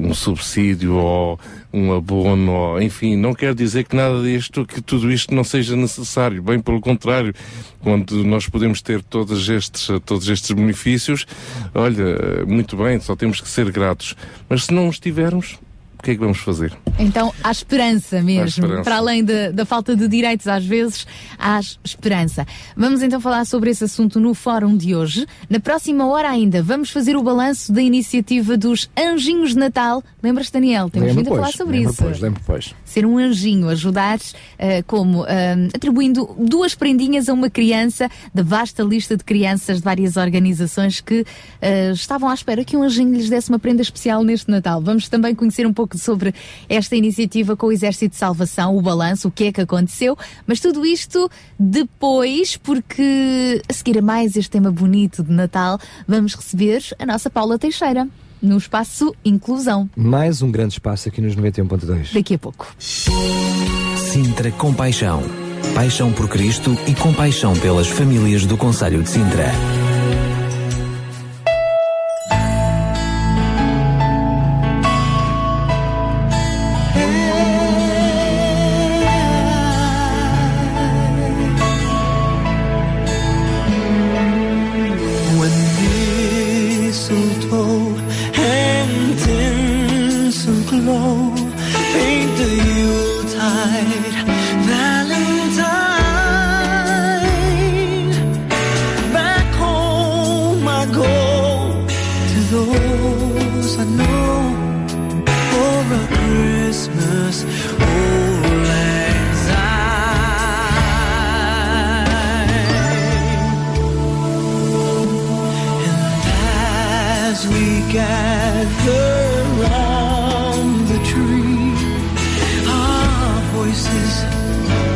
[SPEAKER 9] um subsídio ou um abono, enfim, não quer dizer que nada disto, que tudo isto não seja necessário, bem pelo contrário, quando nós podemos ter todos estes, todos estes benefícios, olha, muito bem, só temos que ser gratos, mas se não os tivermos, o que é que vamos fazer?
[SPEAKER 4] Então há esperança mesmo.
[SPEAKER 9] Há esperança.
[SPEAKER 4] Para além da, da falta de direitos, às vezes, há esperança. Vamos então falar sobre esse assunto no fórum de hoje. Na próxima hora ainda, vamos fazer o balanço da iniciativa dos Anjinhos de Natal. Lembras, Daniel? Temos
[SPEAKER 2] Lembro,
[SPEAKER 4] vindo a falar
[SPEAKER 2] pois,
[SPEAKER 4] sobre isso.
[SPEAKER 2] Pois, lembro, pois.
[SPEAKER 4] Ser um anjinho, ajudar eh, como eh, atribuindo duas prendinhas a uma criança da vasta lista de crianças de várias organizações que eh, estavam à espera que um anjinho lhes desse uma prenda especial neste Natal. Vamos também conhecer um pouco sobre esta iniciativa com o Exército de Salvação, o balanço, o que é que aconteceu, mas tudo isto depois, porque a seguir a mais este tema bonito de Natal, vamos receber a nossa Paula Teixeira no espaço Inclusão,
[SPEAKER 2] Mais um grande espaço aqui nos 91.2.
[SPEAKER 4] daqui a pouco.
[SPEAKER 10] Sintra Compaixão. Paixão por Cristo e compaixão pelas famílias do Conselho de Sintra.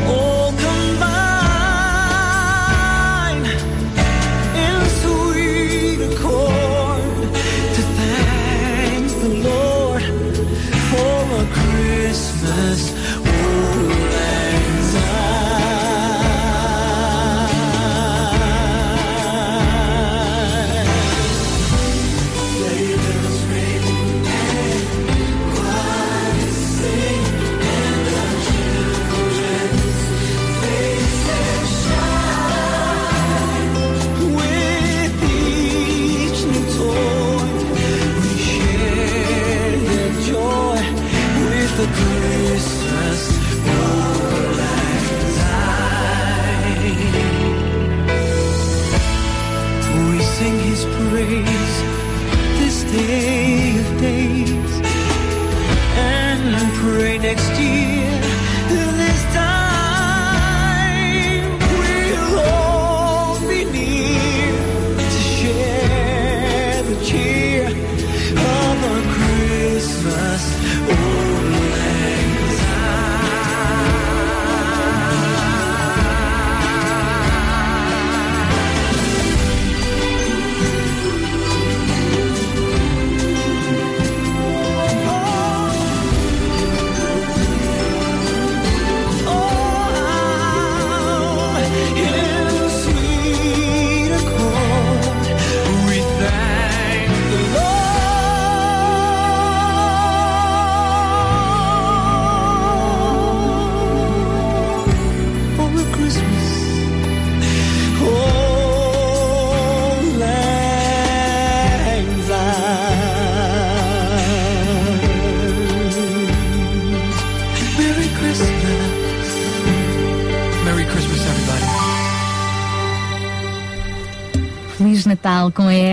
[SPEAKER 4] Oh.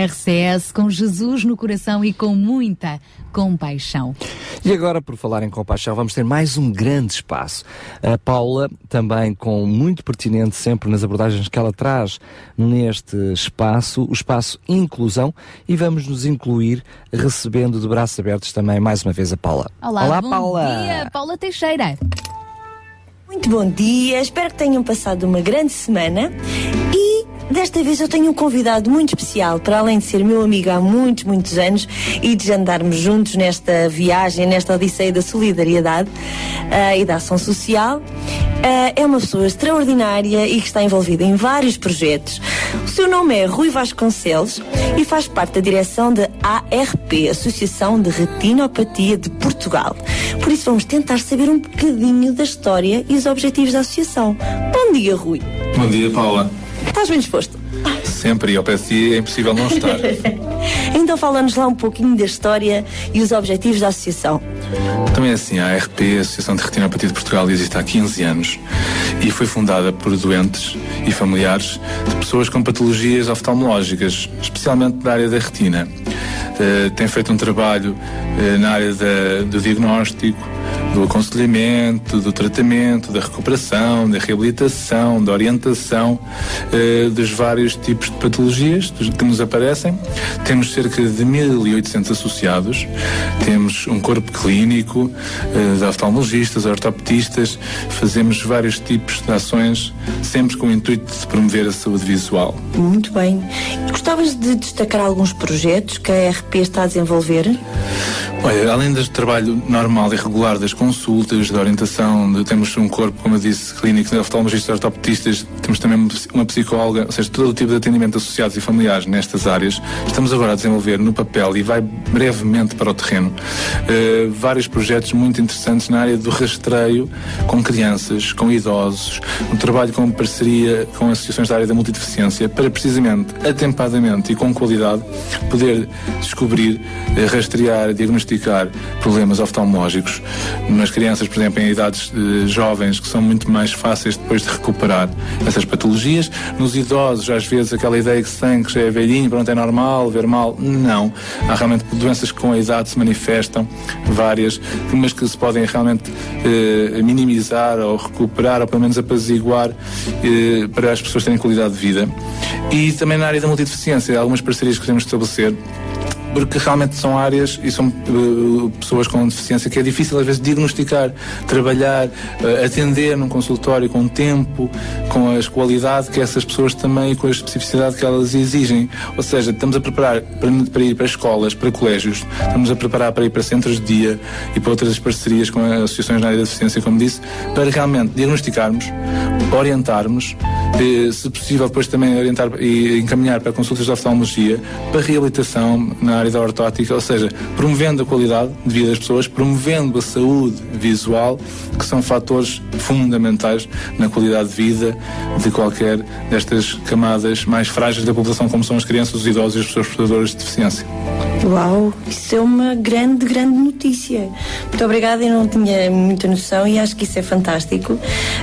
[SPEAKER 4] RCS, com Jesus no coração e com muita compaixão.
[SPEAKER 2] E agora, por falar em compaixão, vamos ter mais um grande espaço. A Paula, também com muito pertinente sempre nas abordagens que ela traz neste espaço, o espaço Inclusão, e vamos nos incluir recebendo de braços abertos também mais uma vez a Paula.
[SPEAKER 4] Olá, bom
[SPEAKER 2] Paula!
[SPEAKER 4] dia, Paula Teixeira.
[SPEAKER 11] Muito bom dia, espero que tenham passado uma grande semana e desta vez eu tenho um convidado muito especial, para além de ser meu amigo há muitos, muitos anos e de andarmos juntos nesta viagem, nesta odisseia da solidariedade ah, e da ação social. Ah, é uma pessoa extraordinária e que está envolvida em vários projetos. O seu nome é Rui Vasconcelos e faz parte da direção da ARP, Associação de Retinopatia de Portugal. Por isso vamos tentar saber um bocadinho da história e os objetivos da associação. Bom dia, Rui.
[SPEAKER 12] Bom dia, Paula.
[SPEAKER 11] Estás bem disposto?
[SPEAKER 12] Sempre, e ao pé de ti é impossível não estar.
[SPEAKER 11] então fala-nos lá um pouquinho da história e os objetivos da associação.
[SPEAKER 12] Também é assim, a ARP, a Associação de Retinopatia de Portugal, existe há 15 anos e foi fundada por doentes e familiares de pessoas com patologias oftalmológicas, especialmente da área da retina. Eh, tem feito um trabalho eh, na área da- do diagnóstico, do aconselhamento, do tratamento, da recuperação, da reabilitação, da orientação eh, dos vários tipos de patologias que nos aparecem. Temos cerca de 1.800 associados, temos um corpo clínico eh, de oftalmologistas, ortopedistas, fazemos vários tipos de ações, sempre com o intuito de promover a saúde visual.
[SPEAKER 11] Muito bem. Gostavas de destacar alguns projetos que a ARP está a desenvolver?
[SPEAKER 12] Olha, além do trabalho normal e regular das consultas, da orientação, de- temos um corpo, como eu disse, clínico de oftalmologistas ortopedistas, temos também uma psicóloga, ou seja, todo o tipo de atendimento associados e familiares nestas áreas. Estamos agora a desenvolver no papel e vai brevemente para o terreno eh, vários projetos muito interessantes na área do rastreio com crianças, com idosos, um trabalho com parceria com associações da área da multideficiência para precisamente, atempadamente e com qualidade, poder descobrir, eh, rastrear, diagnosticar problemas oftalmológicos nas crianças, por exemplo, em idades eh, jovens, que são muito mais fáceis depois de recuperar essas patologias. Nos idosos, às vezes, aquela ideia que se tem que já é velhinho, pronto, é normal ver mal. Não. Há realmente doenças que com a idade se manifestam, várias, mas que se podem realmente eh, minimizar ou recuperar, ou pelo menos apaziguar, eh, para as pessoas terem qualidade de vida. E também na área da multideficiência, algumas parcerias que queremos estabelecer porque realmente são áreas e são eh, pessoas com deficiência que é difícil às vezes diagnosticar, trabalhar, eh, atender num consultório com tempo, com as qualidade que essas pessoas também e com a especificidade que elas exigem. Ou seja, estamos a preparar para, para ir para escolas, para colégios, estamos a preparar para ir para centros de dia e para outras parcerias com as associações na área da deficiência, como disse, para realmente diagnosticarmos, orientarmos, eh, se possível depois também orientar e encaminhar para consultas de oftalmologia, para reabilitação na área da ortótica, ou seja, promovendo a qualidade de vida das pessoas, promovendo a saúde visual, que são fatores fundamentais na qualidade de vida de qualquer destas camadas mais frágeis da população, como são as crianças, os idosos e as pessoas portadoras de deficiência.
[SPEAKER 11] Uau, isso é uma grande, grande notícia. Muito obrigada, eu não tinha muita noção e acho que isso é fantástico.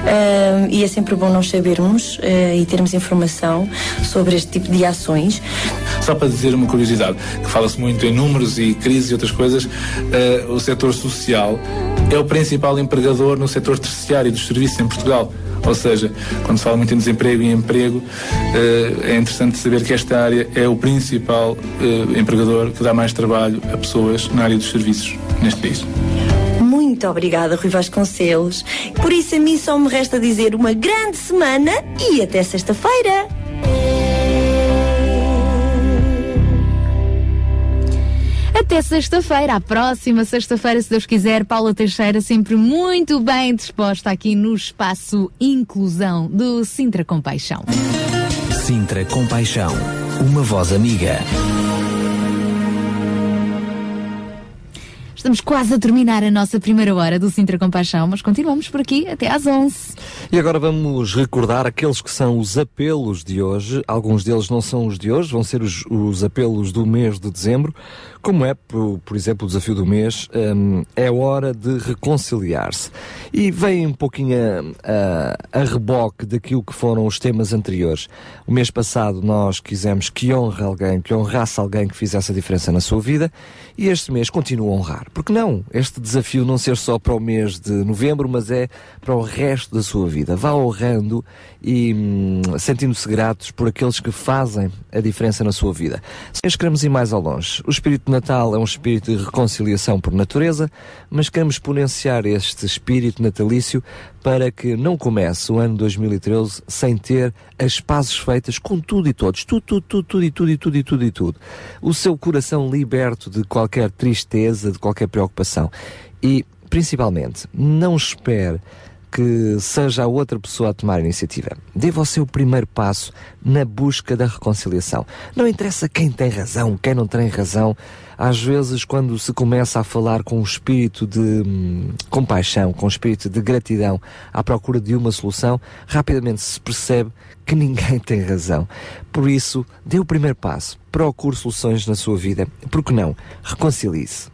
[SPEAKER 11] Ah, e é sempre bom nós sabermos ah, e termos informação sobre este tipo de ações.
[SPEAKER 12] Só para dizer uma curiosidade, que fala-se muito em números e crises e outras coisas, eh, o setor social é o principal empregador no setor terciário dos serviços em Portugal. Ou seja, quando se fala muito em desemprego e emprego, eh, é interessante saber que esta área é o principal eh, empregador que dá mais trabalho a pessoas na área dos serviços neste país.
[SPEAKER 11] Muito obrigada, Rui Vasconcelos. Por isso, a mim só me resta dizer uma grande semana e até sexta-feira.
[SPEAKER 4] Até sexta-feira, a próxima sexta-feira, se Deus quiser, Paula Teixeira sempre muito bem disposta aqui no espaço Inclusão do Sintra Compaixão.
[SPEAKER 13] Sintra Compaixão. Uma voz amiga.
[SPEAKER 4] Estamos quase a terminar a nossa primeira hora do Sintra Compaixão, mas continuamos por aqui até às 11.
[SPEAKER 2] E agora vamos recordar aqueles que são os apelos de hoje. Alguns deles não são os de hoje, vão ser os, os apelos do mês de dezembro. Como é, por, por exemplo, o desafio do mês, hum, é hora de reconciliar-se. E vem um pouquinho a, a, a reboque daquilo que foram os temas anteriores. O mês passado nós quisemos que honre alguém, que honrasse alguém que fizesse a diferença na sua vida, e este mês continua a honrar. Porque não? Este desafio não ser só para o mês de novembro, mas é para o resto da sua vida. Vá honrando e hum, sentindo-se gratos por aqueles que fazem a diferença na sua vida. Se queremos ir mais ao longe, o Espírito Natal é um espírito de reconciliação por natureza, mas queremos exponenciar este espírito natalício para que não comece o ano 2013 sem ter as pazes feitas com tudo e todos. Tudo, tudo, tudo, tudo e tudo e tudo e tudo e tudo. O seu coração liberto de qualquer tristeza, de qualquer preocupação. E, principalmente, não espere que seja a outra pessoa a tomar a iniciativa. Dê você o primeiro passo na busca da reconciliação. Não interessa quem tem razão, quem não tem razão. Às vezes, quando se começa a falar com um espírito de hum, compaixão, com um espírito de gratidão, à procura de uma solução, rapidamente se percebe que ninguém tem razão. Por isso, dê o primeiro passo. Procure soluções na sua vida. Por que não? Reconcilie-se.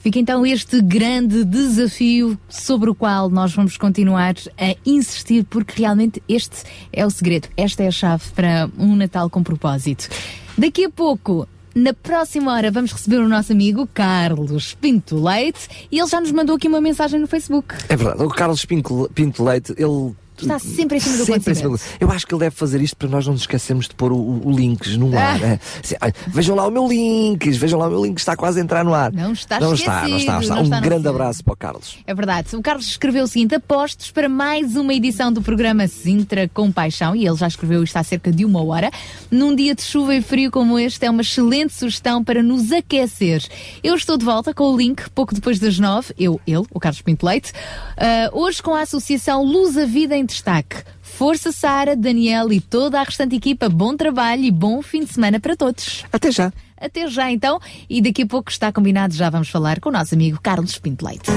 [SPEAKER 4] Fica então este grande desafio sobre o qual nós vamos continuar a insistir, porque realmente este é o segredo, esta é a chave para um Natal com propósito. Daqui a pouco. Na próxima hora vamos receber o nosso amigo Carlos Pinto Leite e ele já nos mandou aqui uma mensagem no Facebook.
[SPEAKER 2] É verdade, o Carlos Pinto, Leite, ele
[SPEAKER 4] Está sempre em cima do
[SPEAKER 2] Sempre em cima
[SPEAKER 4] acontecimento.
[SPEAKER 2] do- Eu acho que ele deve fazer isto para nós não nos esquecermos de pôr o, o- links no ar.
[SPEAKER 4] Ah.
[SPEAKER 2] é. Assim, olha, vejam lá o meu link, vejam lá o meu link, está quase a entrar no ar.
[SPEAKER 4] Não está
[SPEAKER 2] não está, não está, não está.
[SPEAKER 4] não
[SPEAKER 2] Um
[SPEAKER 4] está,
[SPEAKER 2] grande abraço para o Carlos.
[SPEAKER 4] É verdade. O Carlos escreveu o seguinte: apostos para mais uma edição do programa Sintra com Paixão, e ele já escreveu isto há cerca de uma hora. Num dia de chuva e frio como este, é uma excelente sugestão para nos aquecer. Eu estou de volta com o link pouco depois das nove, eu, ele, o Carlos Pinto Leite, ah, hoje com a Associação Luz a Vida em Destaque. Força Sara, Daniel e toda a restante equipa, bom trabalho e bom fim de semana para todos.
[SPEAKER 2] Até já.
[SPEAKER 4] Até já então, e daqui a pouco está combinado, já vamos falar com o nosso amigo Carlos Pinto Leite.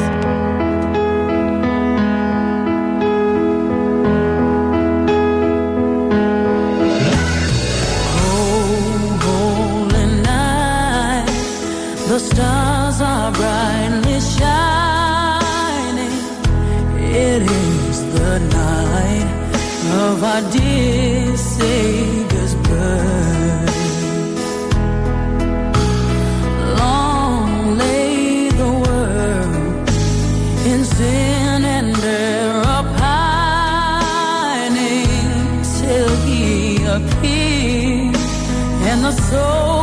[SPEAKER 14] The stars are brightly shining. It is of our dear Savior's birth. Long lay the world in sin and error pining till he appeared and the soul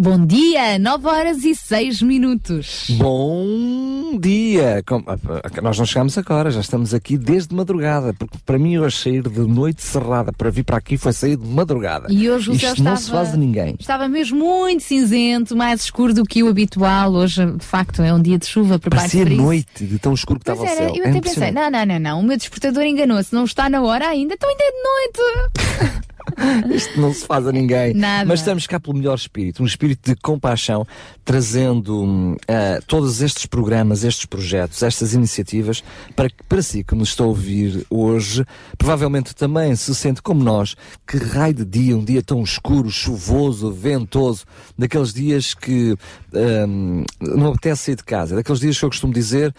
[SPEAKER 4] Bom dia, 9 horas e 6 minutos.
[SPEAKER 2] Bom dia! Com- ah, Nós não chegamos agora, já estamos aqui desde madrugada, porque para mim hoje sair de noite cerrada para vir para aqui foi sair de madrugada.
[SPEAKER 4] E hoje o
[SPEAKER 2] Isto
[SPEAKER 4] céu
[SPEAKER 2] não
[SPEAKER 4] estava,
[SPEAKER 2] se faz de ninguém.
[SPEAKER 4] Estava mesmo muito cinzento, mais escuro do que o habitual. Hoje, de facto, é um dia de chuva. Prepare-se para
[SPEAKER 2] noite de tão escuro que
[SPEAKER 4] Pois
[SPEAKER 2] estava o
[SPEAKER 4] era,
[SPEAKER 2] céu.
[SPEAKER 4] eu
[SPEAKER 2] É
[SPEAKER 4] até pensei,
[SPEAKER 2] impressionante.
[SPEAKER 4] não, não, não, não, o meu despertador enganou-se, não está na hora ainda, então ainda é de noite.
[SPEAKER 2] Isto não se faz a ninguém.
[SPEAKER 4] Nada.
[SPEAKER 2] Mas estamos cá pelo melhor espírito, um espírito de compaixão, trazendo ah, todos estes programas, estes projetos, estas iniciativas, para, que- para si que nos está a ouvir hoje, provavelmente também se sente como nós, que raio de dia, um dia tão escuro, chuvoso, ventoso, daqueles dias que hum, não apetece sair de casa, daqueles dias que eu costumo dizer,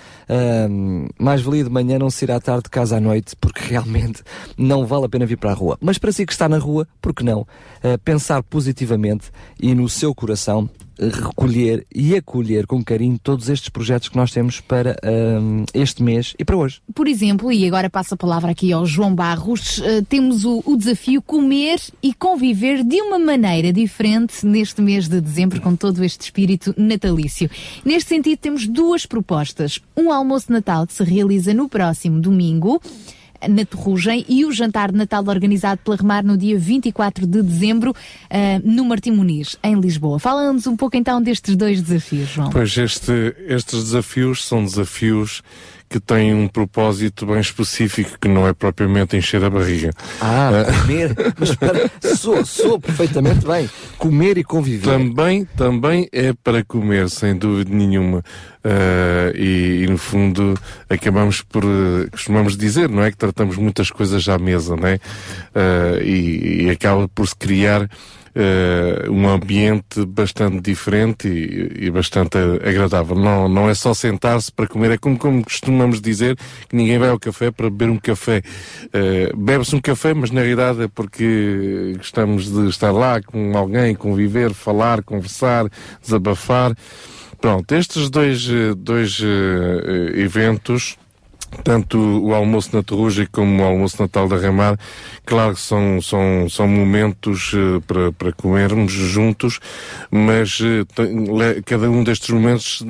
[SPEAKER 2] hum, mais valia de manhã não sair à tarde de casa à noite, porque realmente não vale a pena vir para a rua. Mas para si que está na rua, por que não? Uh, pensar positivamente e no seu coração uh, recolher e acolher com carinho todos estes projetos que nós temos para hum, este mês e para hoje.
[SPEAKER 4] Por exemplo, e agora passo a palavra aqui ao João Barros, eh, temos o, o desafio comer e conviver de uma maneira diferente neste mês de dezembro, com todo este espírito natalício. Neste sentido, temos duas propostas. Um almoço de Natal que se realiza no próximo domingo. Na Torrugem e o jantar de Natal organizado pela Remar no dia 24 de dezembro eh, no Martim Muniz, em Lisboa. Fala-nos um pouco então destes dois desafios, João.
[SPEAKER 9] Pois este, estes desafios são desafios que têm um propósito bem específico, que não é propriamente encher a barriga.
[SPEAKER 2] Ah, comer, mas espera, sou, sou perfeitamente bem. Comer e conviver.
[SPEAKER 9] Também, também é para comer, sem dúvida nenhuma. Ah, e, e, no fundo acabamos por, eh, costumamos dizer, não é? Que tratamos muitas coisas à mesa, não é? Ah, e, e acaba por se criar eh, um ambiente bastante diferente e, e bastante agradável. Não, não é só sentar-se para comer, é como, como costumamos dizer que ninguém vai ao café para beber um café. Eh, Bebe-se um café, mas na realidade é porque gostamos de estar lá com alguém, conviver, falar, conversar, desabafar. Pronto, estes dois, eh, dois eh, eventos tanto o almoço na Torruja como o almoço Natal da Remar, claro que são, são, são momentos eh, para, para comermos juntos, mas le- cada um destes momentos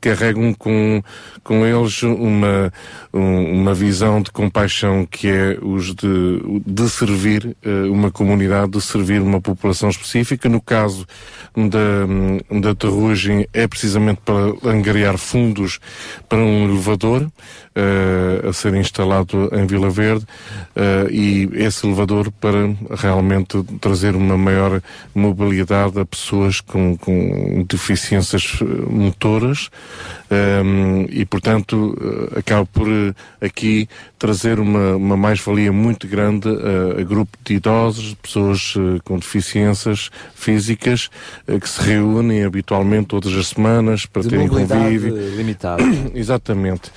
[SPEAKER 9] carregam com, com eles uma, um- uma visão de compaixão que é os de, de servir eh, uma comunidade, de servir uma população específica. No caso da, da Terrugem é precisamente para angariar fundos para um elevador eh, a ser instalado em Vila Verde eh, e esse elevador para realmente trazer uma maior mobilidade a pessoas com, com deficiências eh, motoras um, e portanto acaba por aqui trazer uma, uma mais-valia muito grande a, a grupo de idosos, de pessoas com deficiências físicas que se reúnem habitualmente todas as semanas para terem convívio.
[SPEAKER 2] limitada.
[SPEAKER 9] Exatamente.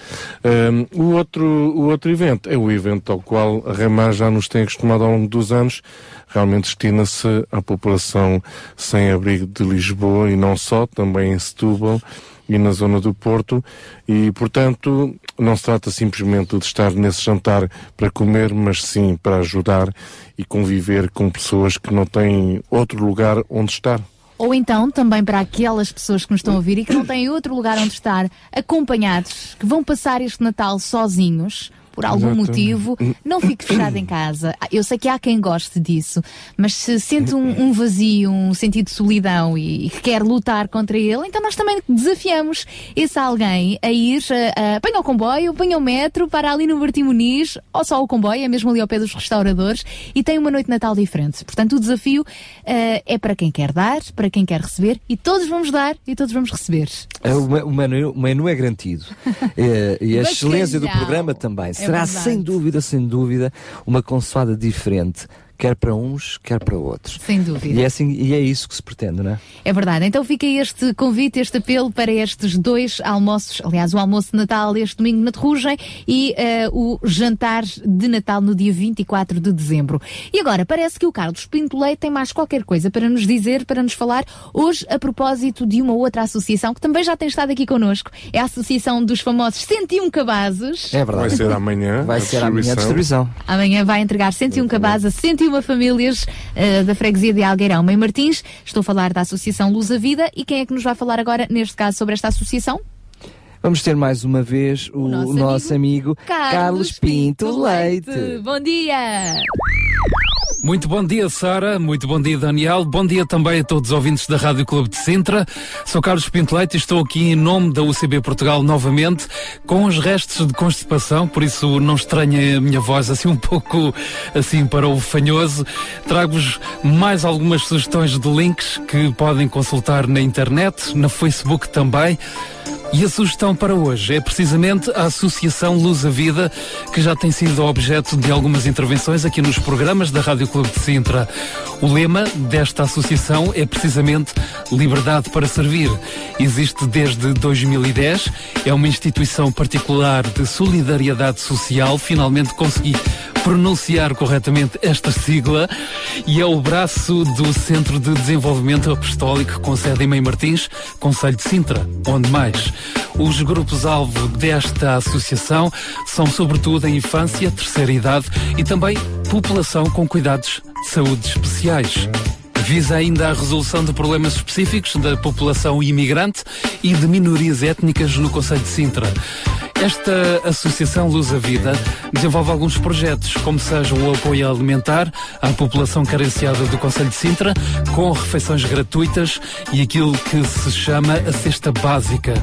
[SPEAKER 9] Um, o, outro, o outro evento é o evento ao qual a Remar já nos tem acostumado ao longo dos anos. Realmente destina-se à população sem abrigo de Lisboa e não só, também em Setúbal e na zona do Porto e, portanto, não se trata simplesmente de estar nesse jantar para comer, mas sim para ajudar e conviver com pessoas que não têm outro lugar onde estar.
[SPEAKER 4] Ou então, também para aquelas pessoas que nos estão a ouvir e que não têm outro lugar onde estar, acompanhados, que vão passar este Natal sozinhos, por algum
[SPEAKER 9] Exatamente.
[SPEAKER 4] motivo, não fique fechado em casa. Ah, Eu sei que há quem goste disso, mas se sente um, um vazio, um sentido de solidão e, e que quer lutar contra ele, então nós também desafiamos esse alguém a ir, a, a, apanha o comboio, apanha o metro, para ali no Bertim Muniz, ou só o comboio, é mesmo ali ao pé dos restauradores, e tem uma noite de Natal diferente. Portanto, o desafio eh, é para quem quer dar, para quem quer receber, e todos vamos dar e todos vamos receber.
[SPEAKER 2] É, O, me- o menu, o menu é garantido. É, e a excelência do programa também. Será
[SPEAKER 4] verdade.
[SPEAKER 2] sem dúvida, sem dúvida, uma consoada diferente quer para uns, quer para outros.
[SPEAKER 4] Sem dúvida.
[SPEAKER 2] E é, assim, e é isso que se pretende, não é?
[SPEAKER 4] É verdade. Então fica este convite, este apelo para estes dois almoços. Aliás, o almoço de Natal este domingo na Terrugem e eh, o jantar de Natal no dia 24 de dezembro. E agora, parece que o Carlos Pinto Leite tem mais qualquer coisa para nos dizer, para nos falar hoje a propósito de uma outra associação que também já tem estado aqui connosco. É a Associação dos Famosos 101 Cabazes.
[SPEAKER 2] É verdade.
[SPEAKER 9] Vai ser amanhã.
[SPEAKER 2] Vai ser amanhã a distribuição.
[SPEAKER 4] Amanhã vai entregar 101 cabazes a 101 famílias eh, da freguesia de Algueirão. Mãe Martins, estou a falar da Associação Luz a Vida e quem é que nos vai falar agora, neste caso, sobre esta associação?
[SPEAKER 2] Vamos ter mais uma vez o, nosso, amigo, Carlos, Pinto Leite.
[SPEAKER 4] Bom dia!
[SPEAKER 15] Muito bom dia, Sara. Muito bom dia, Daniel. Bom dia também a todos os ouvintes da Rádio Clube de Sintra. Sou Carlos Pinto Leite e estou aqui em nome da UCB Portugal novamente, com os restos de constipação, por isso não estranhem a minha voz assim um pouco assim para o fanhoso. Trago-vos mais algumas sugestões de links que podem consultar na internet, na Facebook também. E a sugestão para hoje é precisamente a Associação Luz a Vida, que já tem sido objeto de algumas intervenções aqui nos programas da Rádio Clube de Sintra. O lema desta associação é precisamente Liberdade para Servir. Existe desde 2010, é uma instituição particular de solidariedade social, finalmente consegui pronunciar corretamente esta sigla e é o braço do Centro de Desenvolvimento Apostólico com sede em Mãe Martins, Conselho de Sintra, onde mais. Os grupos-alvo desta associação são sobretudo a infância, terceira idade e também população com cuidados de saúde especiais. Visa ainda a resolução de problemas específicos da população imigrante e de minorias étnicas no Conselho de Sintra. Esta Associação Luz a Vida desenvolve alguns projetos, como seja o apoio alimentar à população carenciada do Conselho de Sintra, com refeições gratuitas e aquilo que se chama a cesta básica.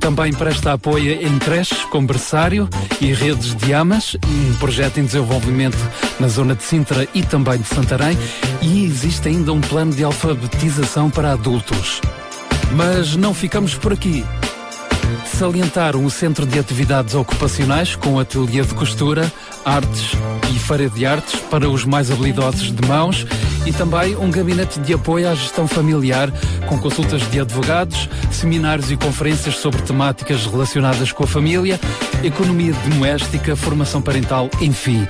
[SPEAKER 15] Também presta apoio em creches, com berçário e redes de amas, um projeto em desenvolvimento na zona de Sintra e também de Santarém, e existe ainda um plano de alfabetização para adultos. Mas não ficamos por aqui. Salientaram o Centro de Atividades Ocupacionais com ateliê de costura, artes e feira de artes para os mais habilidosos de mãos e também um gabinete de apoio à gestão familiar com consultas de advogados, seminários e conferências sobre temáticas relacionadas com a família, economia doméstica, formação parental, enfim.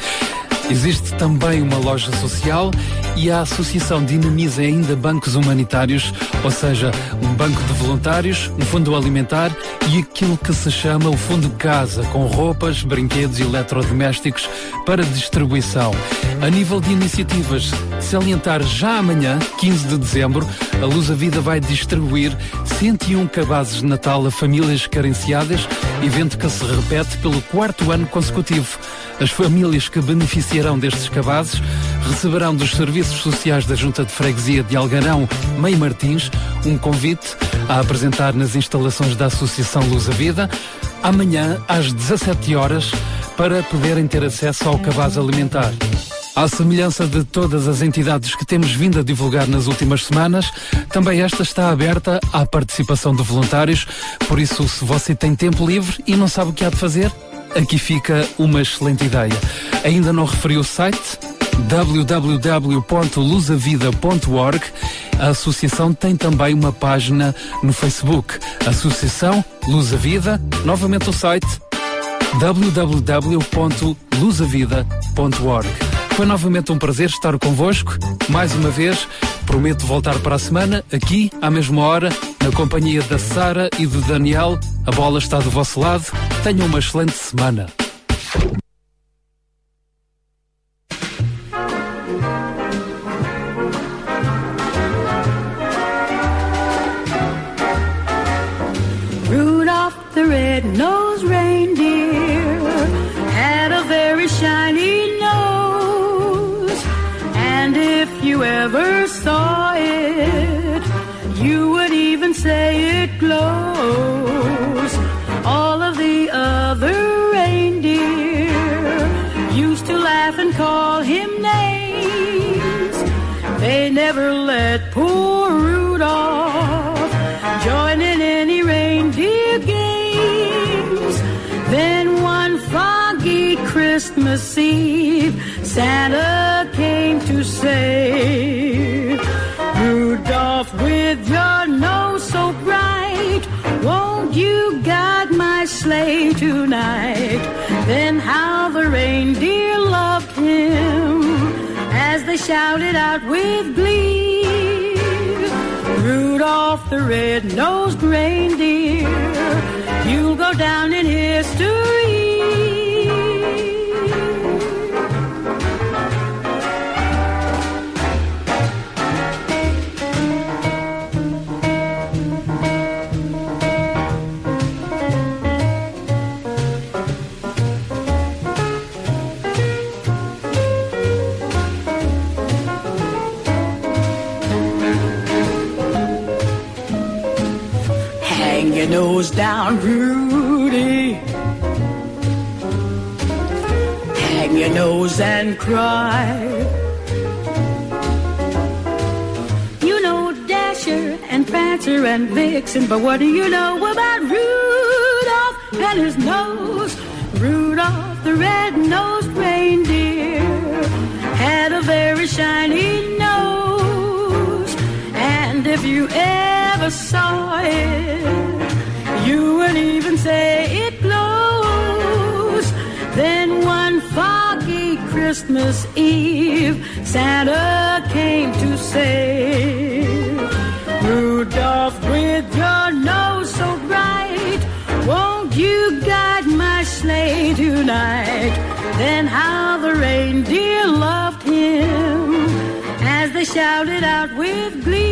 [SPEAKER 15] Existe também uma loja social e a associação dinamiza ainda bancos humanitários, ou seja, um banco de voluntários, um fundo alimentar e aquilo que se chama o fundo casa, com roupas, brinquedos e eletrodomésticos para distribuição. A nível de iniciativas, salientar já amanhã, 15 de dezembro, a Luz a Vida vai distribuir 101 cabazes de Natal a famílias carenciadas, evento que se repete pelo quarto ano consecutivo. As famílias que beneficiarão destes cabazes receberão dos Serviços Sociais da Junta de Freguesia de Algarão, Mãe Martins, um convite a apresentar nas instalações da Associação Luz a Vida, amanhã às 17 horas, para poderem ter acesso ao cabaz alimentar. À semelhança de todas as entidades que temos vindo a divulgar nas últimas semanas, também esta está aberta à participação de voluntários, por isso, se você tem tempo livre e não sabe o que há de fazer, aqui fica uma excelente ideia. Ainda não referi o site? www.luzavida.org A associação tem também uma página no Facebook. Associação Luz a Vida. Novamente o site www.luzavida.org Foi novamente um prazer estar convosco. Mais uma vez, prometo voltar para a semana, aqui, à mesma hora, na companhia da Sara e do Daniel. A bola está do vosso lado. Tenham uma excelente semana.
[SPEAKER 14] Rudolph the red-nosed reindeer never let poor Rudolph join in any reindeer games. Then one foggy Christmas Eve, Santa came to sleigh. Rudolph, with your nose so bright, won't you guide my sleigh tonight? Then how the reindeer they shouted out with glee. Rudolph the red-nosed reindeer, you'll go down in history. Nose down, Rudy. Hang your nose and cry. You know Dasher and Prancer and Vixen, but what do you know about Rudolph and his nose? Rudolph the red-nosed reindeer had a very shiny nose, and if you ever saw it, you would even say it glows. Then one foggy Christmas Eve, Santa came to say, Rudolph, with your nose so bright, won't you guide my sleigh tonight? Then how the reindeer loved him as they shouted out with glee.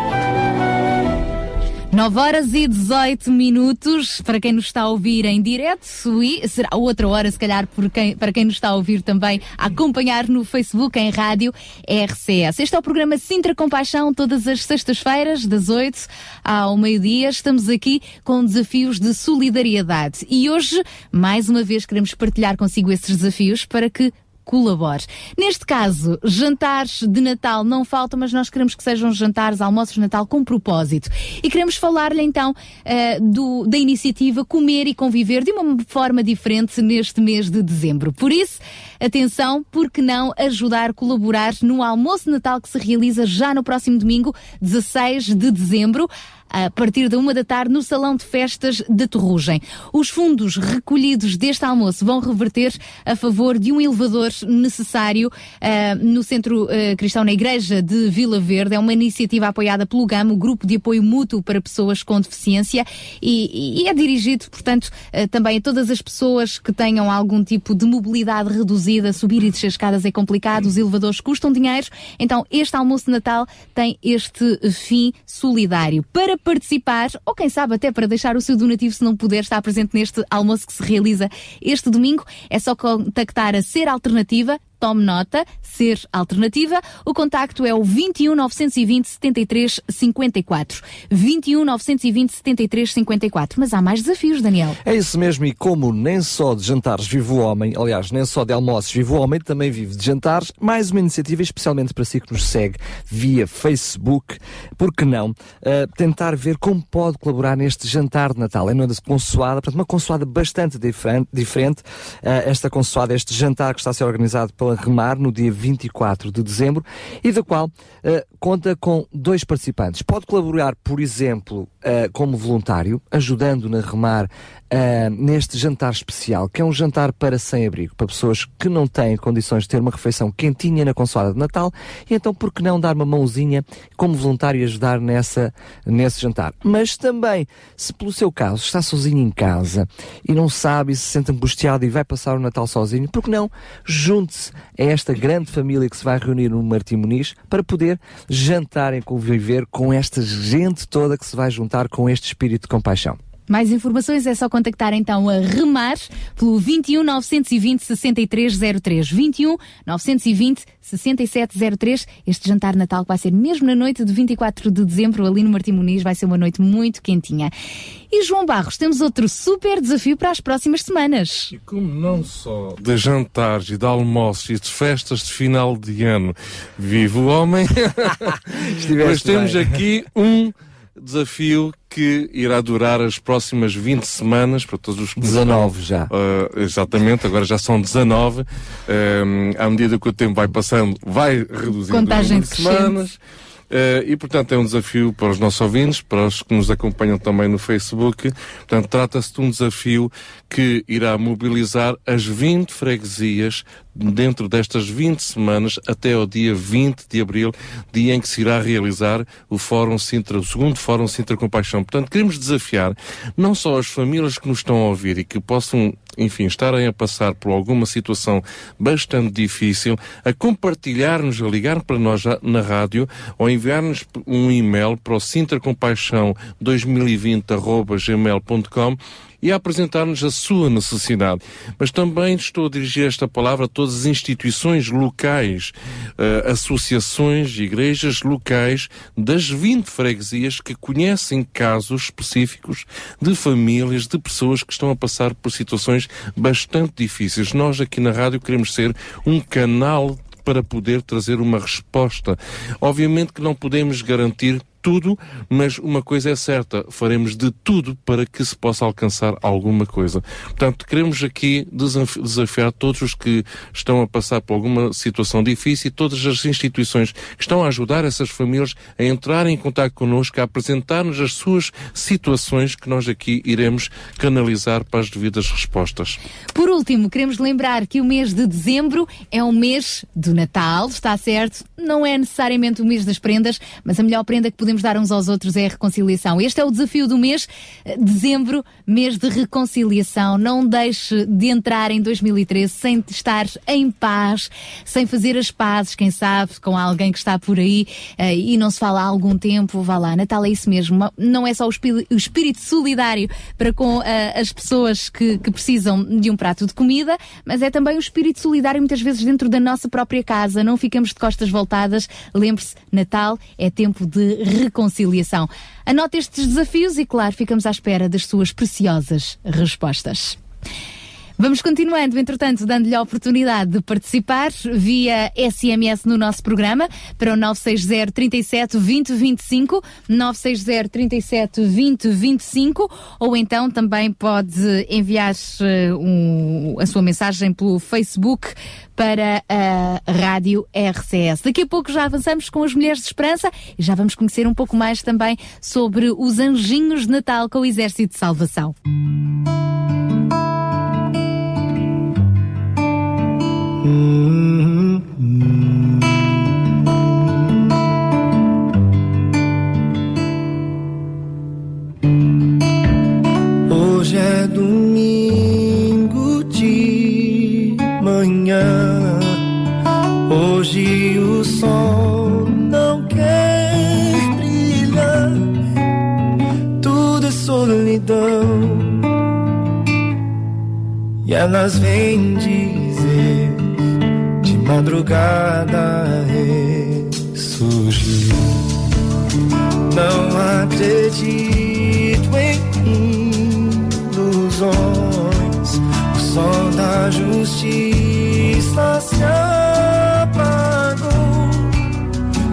[SPEAKER 4] 9 horas e 18 minutos para quem nos está a ouvir em direto e será outra hora, se calhar, por quem- para quem nos está a ouvir também a acompanhar no Facebook em rádio RCS. Este é o programa Sintra Compaixão, todas as sextas-feiras, das 8 ao meio-dia. Estamos aqui com desafios de solidariedade e hoje, mais uma vez, queremos partilhar consigo esses desafios para que colabore. Neste caso, jantares de Natal não faltam, mas nós queremos que sejam jantares, almoços de Natal com propósito. E queremos falar-lhe então eh, do- da iniciativa Comer e Conviver de uma forma diferente neste mês de dezembro. Por isso, atenção, por que não ajudar a colaborar no almoço de Natal que se realiza já no próximo domingo, 16 de dezembro a partir da uma da tarde no Salão de Festas da Torrugem. Os fundos recolhidos deste almoço vão reverter a favor de um elevador necessário ah, no Centro ah, Cristão na Igreja de Vila Verde. É uma iniciativa apoiada pelo GAM, o Grupo de Apoio Mútuo para Pessoas com Deficiência, e, e é dirigido, portanto, ah, também a todas as pessoas que tenham algum tipo de mobilidade reduzida. Subir e descer escadas é complicado, os elevadores custam dinheiro, então este almoço de Natal tem este fim solidário. Para participar, ou quem sabe até para deixar o seu donativo se não puder estar presente neste almoço que se realiza este domingo, é só contactar a Ser Alternativa, tome nota, Ser Alternativa. O contacto é o 21 920 73 54. 21 920 73 54. Mas há mais desafios, Daniel.
[SPEAKER 2] É isso mesmo, e como nem só de jantares vive o homem, aliás, nem só de almoços vive o homem, também vive de jantares, mais uma iniciativa especialmente para si que nos segue via Facebook, por que não, uh, tentar ver como pode colaborar neste jantar de Natal. É uma consoada, portanto, uma consoada bastante diferente, diferente uh, esta consoada, este jantar que está a ser organizado pela Remar no dia 24 de dezembro e da qual uh, conta com dois participantes. Pode colaborar, por exemplo, ah, como voluntário, ajudando-na a remar ah, neste jantar especial, que é um jantar para sem-abrigo, para pessoas que não têm condições de ter uma refeição quentinha na consoada de Natal, e então por que não dar uma mãozinha como voluntário e ajudar nessa, nesse jantar? Mas também, se pelo seu caso está sozinho em casa e não sabe e se sente angustiado e vai passar o Natal sozinho, por que não junte-se a esta grande família que se vai reunir no Martim Muniz para poder jantar e conviver com esta gente toda que se vai juntar com este espírito de compaixão.
[SPEAKER 4] Mais informações é só contactar então a Remar pelo 21 920 6303. 21 920 6703. Este jantar Natal que vai ser mesmo na noite de 24 de dezembro ali no Martim Muniz. Vai ser uma noite muito quentinha. E João Barros, temos outro super desafio para as próximas semanas.
[SPEAKER 9] Como não só de jantares e de almoços e de festas de final de ano vive o homem, mas temos
[SPEAKER 2] bem.
[SPEAKER 9] aqui um desafio que irá durar as próximas 20 semanas para todos os que nos
[SPEAKER 2] 19
[SPEAKER 9] estão, ah, exatamente, agora já são 19. Ahm, à medida que o tempo vai passando, vai reduzindo
[SPEAKER 4] Contagem
[SPEAKER 9] de
[SPEAKER 4] crescente.
[SPEAKER 9] semanas. Eh, e, portanto, é um desafio para os nossos ouvintes, para os que nos acompanham também no Facebook. Portanto, trata-se de um desafio que irá mobilizar as 20 freguesias dentro destas 20 semanas até ao dia 20 de abril, dia em que se irá realizar o Fórum Sintra, o segundo Fórum Sintra Compaixão. Portanto, queremos desafiar não só as famílias que nos estão a ouvir e que possam, enfim, estarem a passar por alguma situação bastante difícil, a compartilhar-nos, a ligar para nós na rádio ou enviar-nos um e-mail para o sintracompaixão 2020.gmail.com e a apresentar-nos a sua necessidade. Mas também estou a dirigir esta palavra a todas as instituições locais, eh, associações, igrejas locais das 20 freguesias que conhecem casos específicos de famílias, de pessoas que estão a passar por situações bastante difíceis. Nós aqui na rádio queremos ser um canal para poder trazer uma resposta. Obviamente que não podemos garantir tudo, mas uma coisa é certa, faremos de tudo para que se possa alcançar alguma coisa. Portanto, queremos aqui desaf- desafiar todos os que estão a passar por alguma situação difícil e todas as instituições que estão a ajudar essas famílias a entrar em contato connosco, a apresentar-nos as suas situações que nós aqui iremos canalizar para as devidas respostas.
[SPEAKER 4] Por último, queremos lembrar que o mês de dezembro é o mês do Natal, está certo? Não é necessariamente o mês das prendas, mas a melhor prenda que podemos dar uns aos outros é a reconciliação. Este é o desafio do mês, eh, dezembro, mês de reconciliação. Não deixe de entrar em 2013 sem estar em paz, sem fazer as pazes, quem sabe, com alguém que está por aí eh, e não se fala há algum tempo. Vá lá, Natal é isso mesmo. Não é só o o espírito solidário para com eh, as pessoas que, que precisam de um prato de comida, mas é também o espírito solidário muitas vezes dentro da nossa própria casa. Não ficamos de costas voltadas. Lembre-se, Natal é tempo de reconciliação. Anote estes desafios e, claro, ficamos à espera das suas preciosas respostas. Vamos continuando, entretanto, dando-lhe a oportunidade de participar via SMS no nosso programa para o 960 37 20 25, 960 37 20 25, ou então também pode enviar eh, um- a sua mensagem pelo Facebook para a Rádio RCS. Daqui a pouco já avançamos com as Mulheres de Esperança e já vamos conhecer um pouco mais também sobre os anjinhos de Natal com o Exército de Salvação.
[SPEAKER 10] Hoje solidão. E elas vêm de madrugada ressurgiu. Não acredito em ilusões. O sol da justiça se apagou.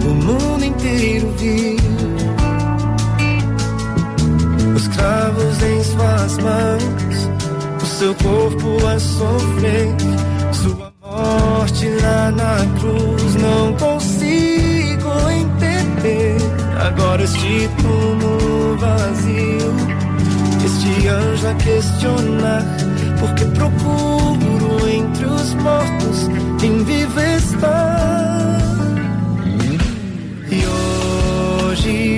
[SPEAKER 10] O mundo inteiro viu os cravos em suas mãos. O seu corpo a sofrer. Morte lá na cruz. Não consigo entender. Agora este túmulo vazio. Este anjo a questionar, porque procuro entre os mortos em vivo estar. E hoje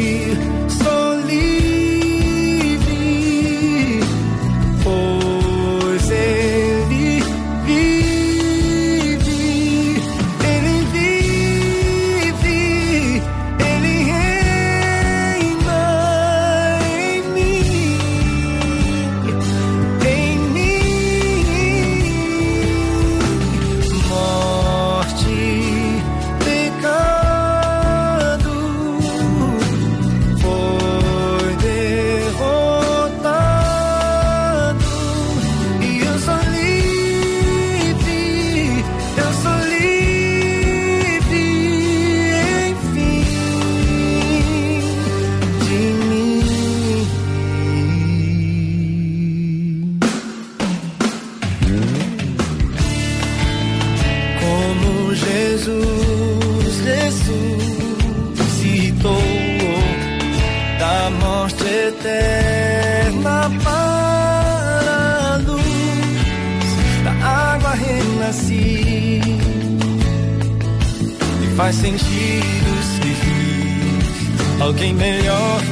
[SPEAKER 10] e faz sentido servir alguém melhor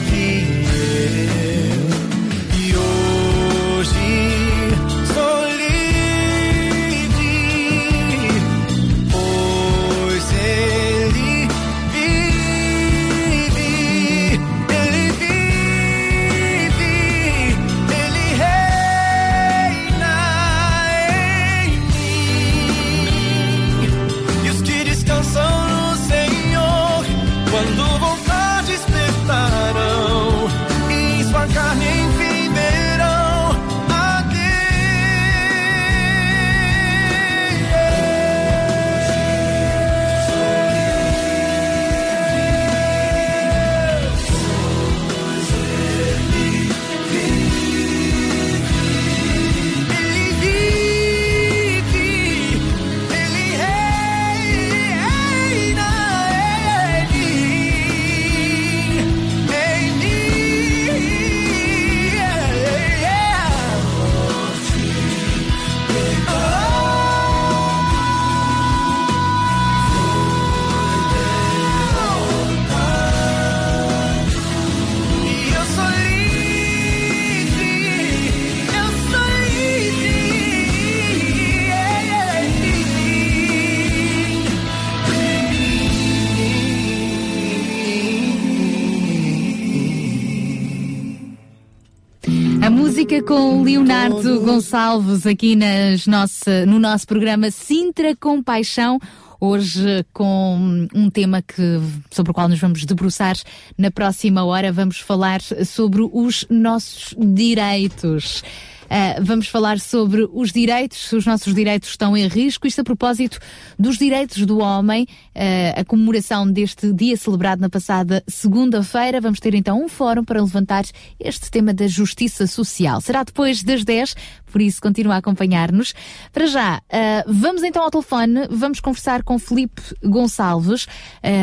[SPEAKER 4] Gonçalves aqui nas nossa, no nosso programa Sintra com Paixão. Hoje com um tema que, sobre o qual nos vamos debruçar na próxima hora. Vamos falar sobre os nossos direitos. Uh, vamos falar sobre os direitos, se os nossos direitos estão em risco. Isto a propósito dos direitos do homem, uh, a comemoração deste dia celebrado na passada segunda-feira. Vamos ter então um fórum para levantar este tema da justiça social. Será depois das 10, por isso continua a acompanhar-nos. Para já, uh, vamos então ao telefone, vamos conversar com Felipe Gonçalves,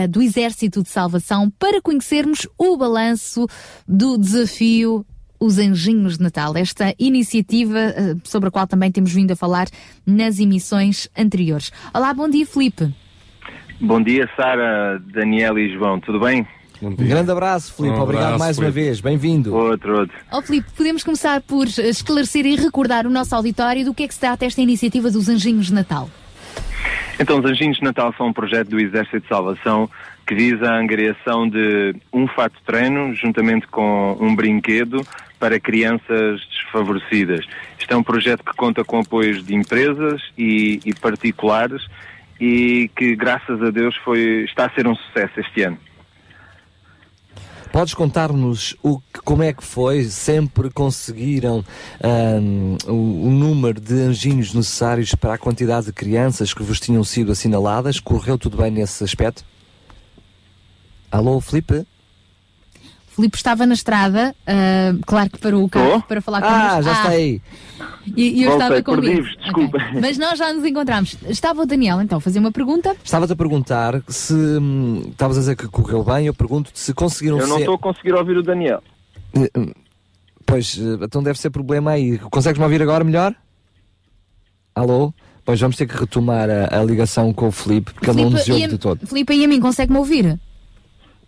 [SPEAKER 4] do Exército de Salvação, para conhecermos o balanço do desafio os Anjinhos de Natal, esta iniciativa uh, sobre a qual também temos vindo a falar nas emissões anteriores. Olá, bom dia, Felipe.
[SPEAKER 16] Bom dia, Sara, Daniel e João, tudo bem?
[SPEAKER 2] Um grande abraço, Filipe.
[SPEAKER 16] Um
[SPEAKER 2] Obrigado
[SPEAKER 16] abraço,
[SPEAKER 2] mais uma vez. Bem-vindo.
[SPEAKER 16] Outro, outro.
[SPEAKER 4] Ó Filipe, podemos começar por esclarecer e recordar o nosso auditório do que é que se trata esta iniciativa dos Anjinhos de Natal.
[SPEAKER 16] Então, os Anjinhos de Natal são um projeto do Exército de Salvação que visa a angariação de um fato de treino juntamente com um brinquedo para crianças desfavorecidas. Isto é um projeto que conta com apoios de empresas e, e particulares e que, graças a Deus, foi, está a ser um sucesso este ano.
[SPEAKER 2] Podes contar-nos como é que foi? Sempre conseguiram ahm, o, o número de anjinhos necessários para a quantidade de crianças que vos tinham sido assinaladas? Correu tudo bem nesse aspecto? Alô, Filipe?
[SPEAKER 4] Filipe estava na estrada, ah, claro que parou o carro para falar connosco.
[SPEAKER 2] Ah, já está aí.
[SPEAKER 4] E, e eu
[SPEAKER 2] Voltei,
[SPEAKER 4] estava com medo.
[SPEAKER 2] desculpa.
[SPEAKER 4] Ok. Mas nós já nos encontramos. Estava o Daniel, então, a fazer uma pergunta.
[SPEAKER 2] Estavas a perguntar se hum, estavas a dizer que correu bem. Eu pergunto-te se conseguiram
[SPEAKER 16] Eu não
[SPEAKER 2] ser.
[SPEAKER 16] estou a conseguir ouvir o Daniel.
[SPEAKER 2] Eh, eh, Pois, eh, então deve ser problema aí. Consegues-me ouvir agora melhor? Alô? Pois vamos ter que retomar a, a ligação com o Filipe, porque ele não nos ouve de todo.
[SPEAKER 4] Filipe, e a mim, consegue-me ouvir?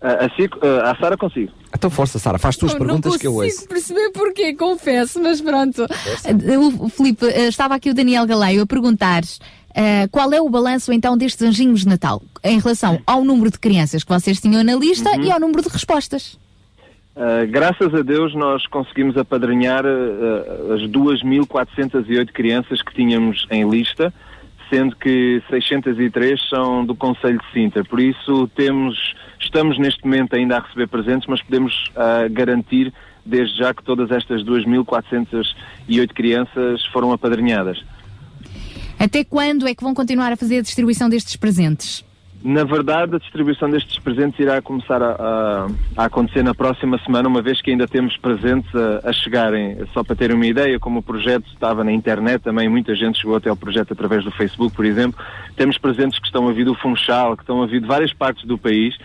[SPEAKER 16] Assim, a Sara consigo.
[SPEAKER 2] Então força, Sara, faz tuas
[SPEAKER 4] Eu
[SPEAKER 2] perguntas
[SPEAKER 4] não
[SPEAKER 2] que eu ouço.
[SPEAKER 4] consigo perceber porquê, confesso, mas pronto. Eh, O Filipe, eh, estava aqui o Daniel Galaio a perguntar eh, qual é o balanço então destes anjinhos de Natal em relação ao número de crianças que vocês tinham na lista
[SPEAKER 16] Uhum.
[SPEAKER 4] e ao número de respostas.
[SPEAKER 16] Uh, graças a Deus nós conseguimos apadrinhar uh, as 2.408 crianças que tínhamos em lista, sendo que 603 são do Conselho de Sintra. Por isso temos, estamos neste momento ainda a receber presentes, mas podemos uh, garantir desde já que todas estas 2.408 crianças foram apadrinhadas.
[SPEAKER 4] Até quando é que vão continuar a fazer a distribuição destes presentes?
[SPEAKER 16] Na verdade, a distribuição destes presentes irá começar a, a- a acontecer na próxima semana, uma vez que ainda temos presentes a, a chegarem. Só para terem uma ideia, como o projeto estava na internet também, muita gente chegou até ao projeto através do Facebook, por exemplo. Temos presentes que estão a vir do Funchal, que estão a vir de várias partes do país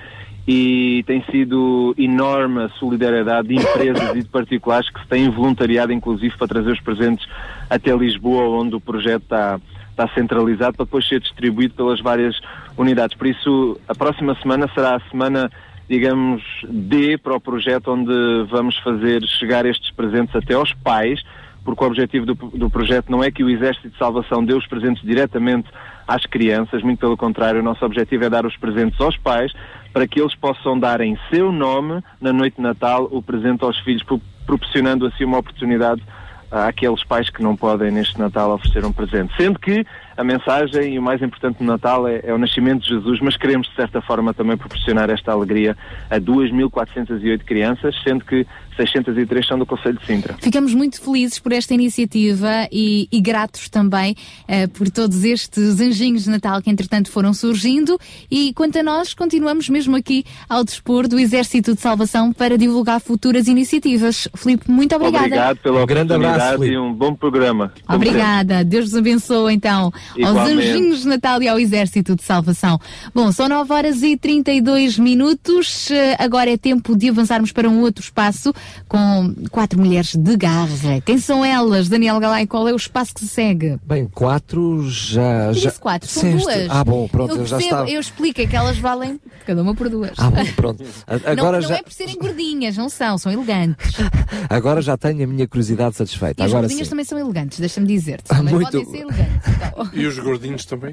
[SPEAKER 16] e tem sido enorme a solidariedade de empresas e de particulares que se têm voluntariado, inclusive, para trazer os presentes até Lisboa, onde o projeto está, está centralizado, para depois ser distribuído pelas várias unidades. Por isso, a próxima semana será a semana, digamos, D para o projeto, onde vamos fazer chegar estes presentes até aos pais, porque o objetivo do, do projeto não é que o Exército de Salvação dê os presentes diretamente às crianças, muito pelo contrário, o nosso objetivo é dar os presentes aos pais para que eles possam dar em seu nome, na noite de Natal, o presente aos filhos, pro- proporcionando assim uma oportunidade àqueles pais que não podem neste Natal oferecer um presente. Sendo que a mensagem e o mais importante do Natal é, é o nascimento de Jesus, mas queremos de certa forma também proporcionar esta alegria a 2.408 crianças, sendo que 603 são do Conselho de Sintra.
[SPEAKER 4] Ficamos muito felizes por esta iniciativa e, e gratos também eh, por todos estes anjinhos de Natal que entretanto foram surgindo e quanto a nós continuamos mesmo aqui ao dispor do Exército de Salvação para divulgar futuras iniciativas. Filipe, muito obrigada.
[SPEAKER 16] Obrigado pela
[SPEAKER 2] Um grande abraço,
[SPEAKER 16] e um bom programa.
[SPEAKER 4] Obrigada, Deus vos abençoe então aos
[SPEAKER 16] Igualmente.
[SPEAKER 4] anjinhos de Natal e ao Exército de Salvação. Bom, são 9 horas e 32 minutos, Eh, agora é tempo de avançarmos para um outro espaço com quatro mulheres de garra. Quem são elas? Daniel Galay, qual é o espaço que se segue?
[SPEAKER 2] Bem, quatro já. Já
[SPEAKER 4] disse quatro, são
[SPEAKER 2] disseste.
[SPEAKER 4] duas.
[SPEAKER 2] Ah, bom, pronto,
[SPEAKER 4] eu,
[SPEAKER 2] eu já
[SPEAKER 4] percebo,
[SPEAKER 2] estava.
[SPEAKER 4] eu explico que elas valem cada uma por duas.
[SPEAKER 2] Ah, bom, pronto.
[SPEAKER 4] Não,
[SPEAKER 2] Agora,
[SPEAKER 4] não
[SPEAKER 2] já,
[SPEAKER 4] é por serem gordinhas, não são, são elegantes.
[SPEAKER 2] agora já tenho a minha curiosidade
[SPEAKER 4] E
[SPEAKER 2] satisfeita.
[SPEAKER 4] as
[SPEAKER 2] Agora
[SPEAKER 4] gordinhas
[SPEAKER 2] sim.
[SPEAKER 4] também são elegantes, deixa-me dizer-te.
[SPEAKER 2] Ah,
[SPEAKER 4] Também
[SPEAKER 2] muito-
[SPEAKER 4] podem ser elegantes. Então.
[SPEAKER 9] E os gordinhos também?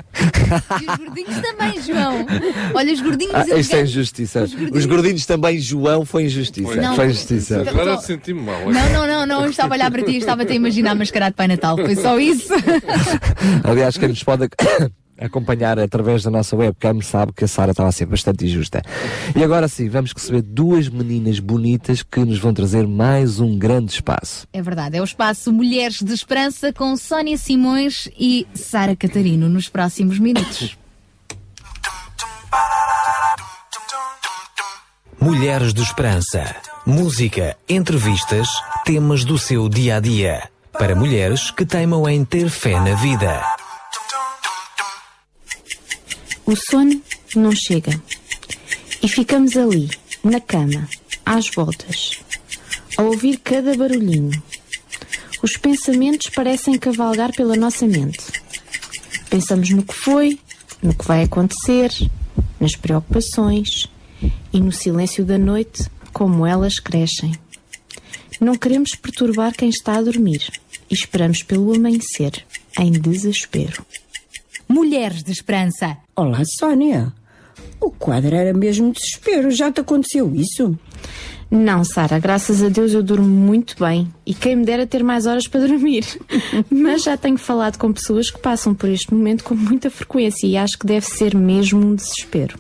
[SPEAKER 4] E os gordinhos também, João. Olha, os gordinhos
[SPEAKER 2] Ah, isto é injustiça. Os gordinhos também, João, foi injustiça.
[SPEAKER 4] Não.
[SPEAKER 2] Foi injustiça.
[SPEAKER 9] Agora senti-me mal.
[SPEAKER 4] Não, não, não, não, eu estava a olhar para ti e estava-te a imaginar mascarado de Pai Natal. Foi só isso.
[SPEAKER 2] Aliás, quem nos pode acompanhar através da nossa webcam sabe que a Sara estava a ser bastante injusta. E agora sim, vamos receber duas meninas bonitas que nos vão trazer mais um grande espaço.
[SPEAKER 4] É verdade, é o espaço Mulheres de Esperança com Sónia Simões e Sara Catarino nos próximos minutos.
[SPEAKER 13] Mulheres de Esperança. Música, entrevistas, temas do seu dia a dia. Para mulheres que teimam em ter fé na vida.
[SPEAKER 17] O sono não chega. E ficamos ali, na cama, às voltas, a ouvir cada barulhinho. Os pensamentos parecem cavalgar pela nossa mente. Pensamos no que foi, no que vai acontecer, nas preocupações e no silêncio da noite, como elas crescem. Não queremos perturbar quem está a dormir e esperamos pelo amanhecer, em desespero.
[SPEAKER 4] Mulheres de Esperança.
[SPEAKER 18] Olá, Sónia. O quadro era mesmo desespero. Já te aconteceu isso?
[SPEAKER 17] Não, Sara, graças a Deus eu durmo muito bem e quem me dera ter mais horas para dormir. Mas já tenho falado com pessoas que passam por este momento com muita frequência e acho que deve ser mesmo um desespero.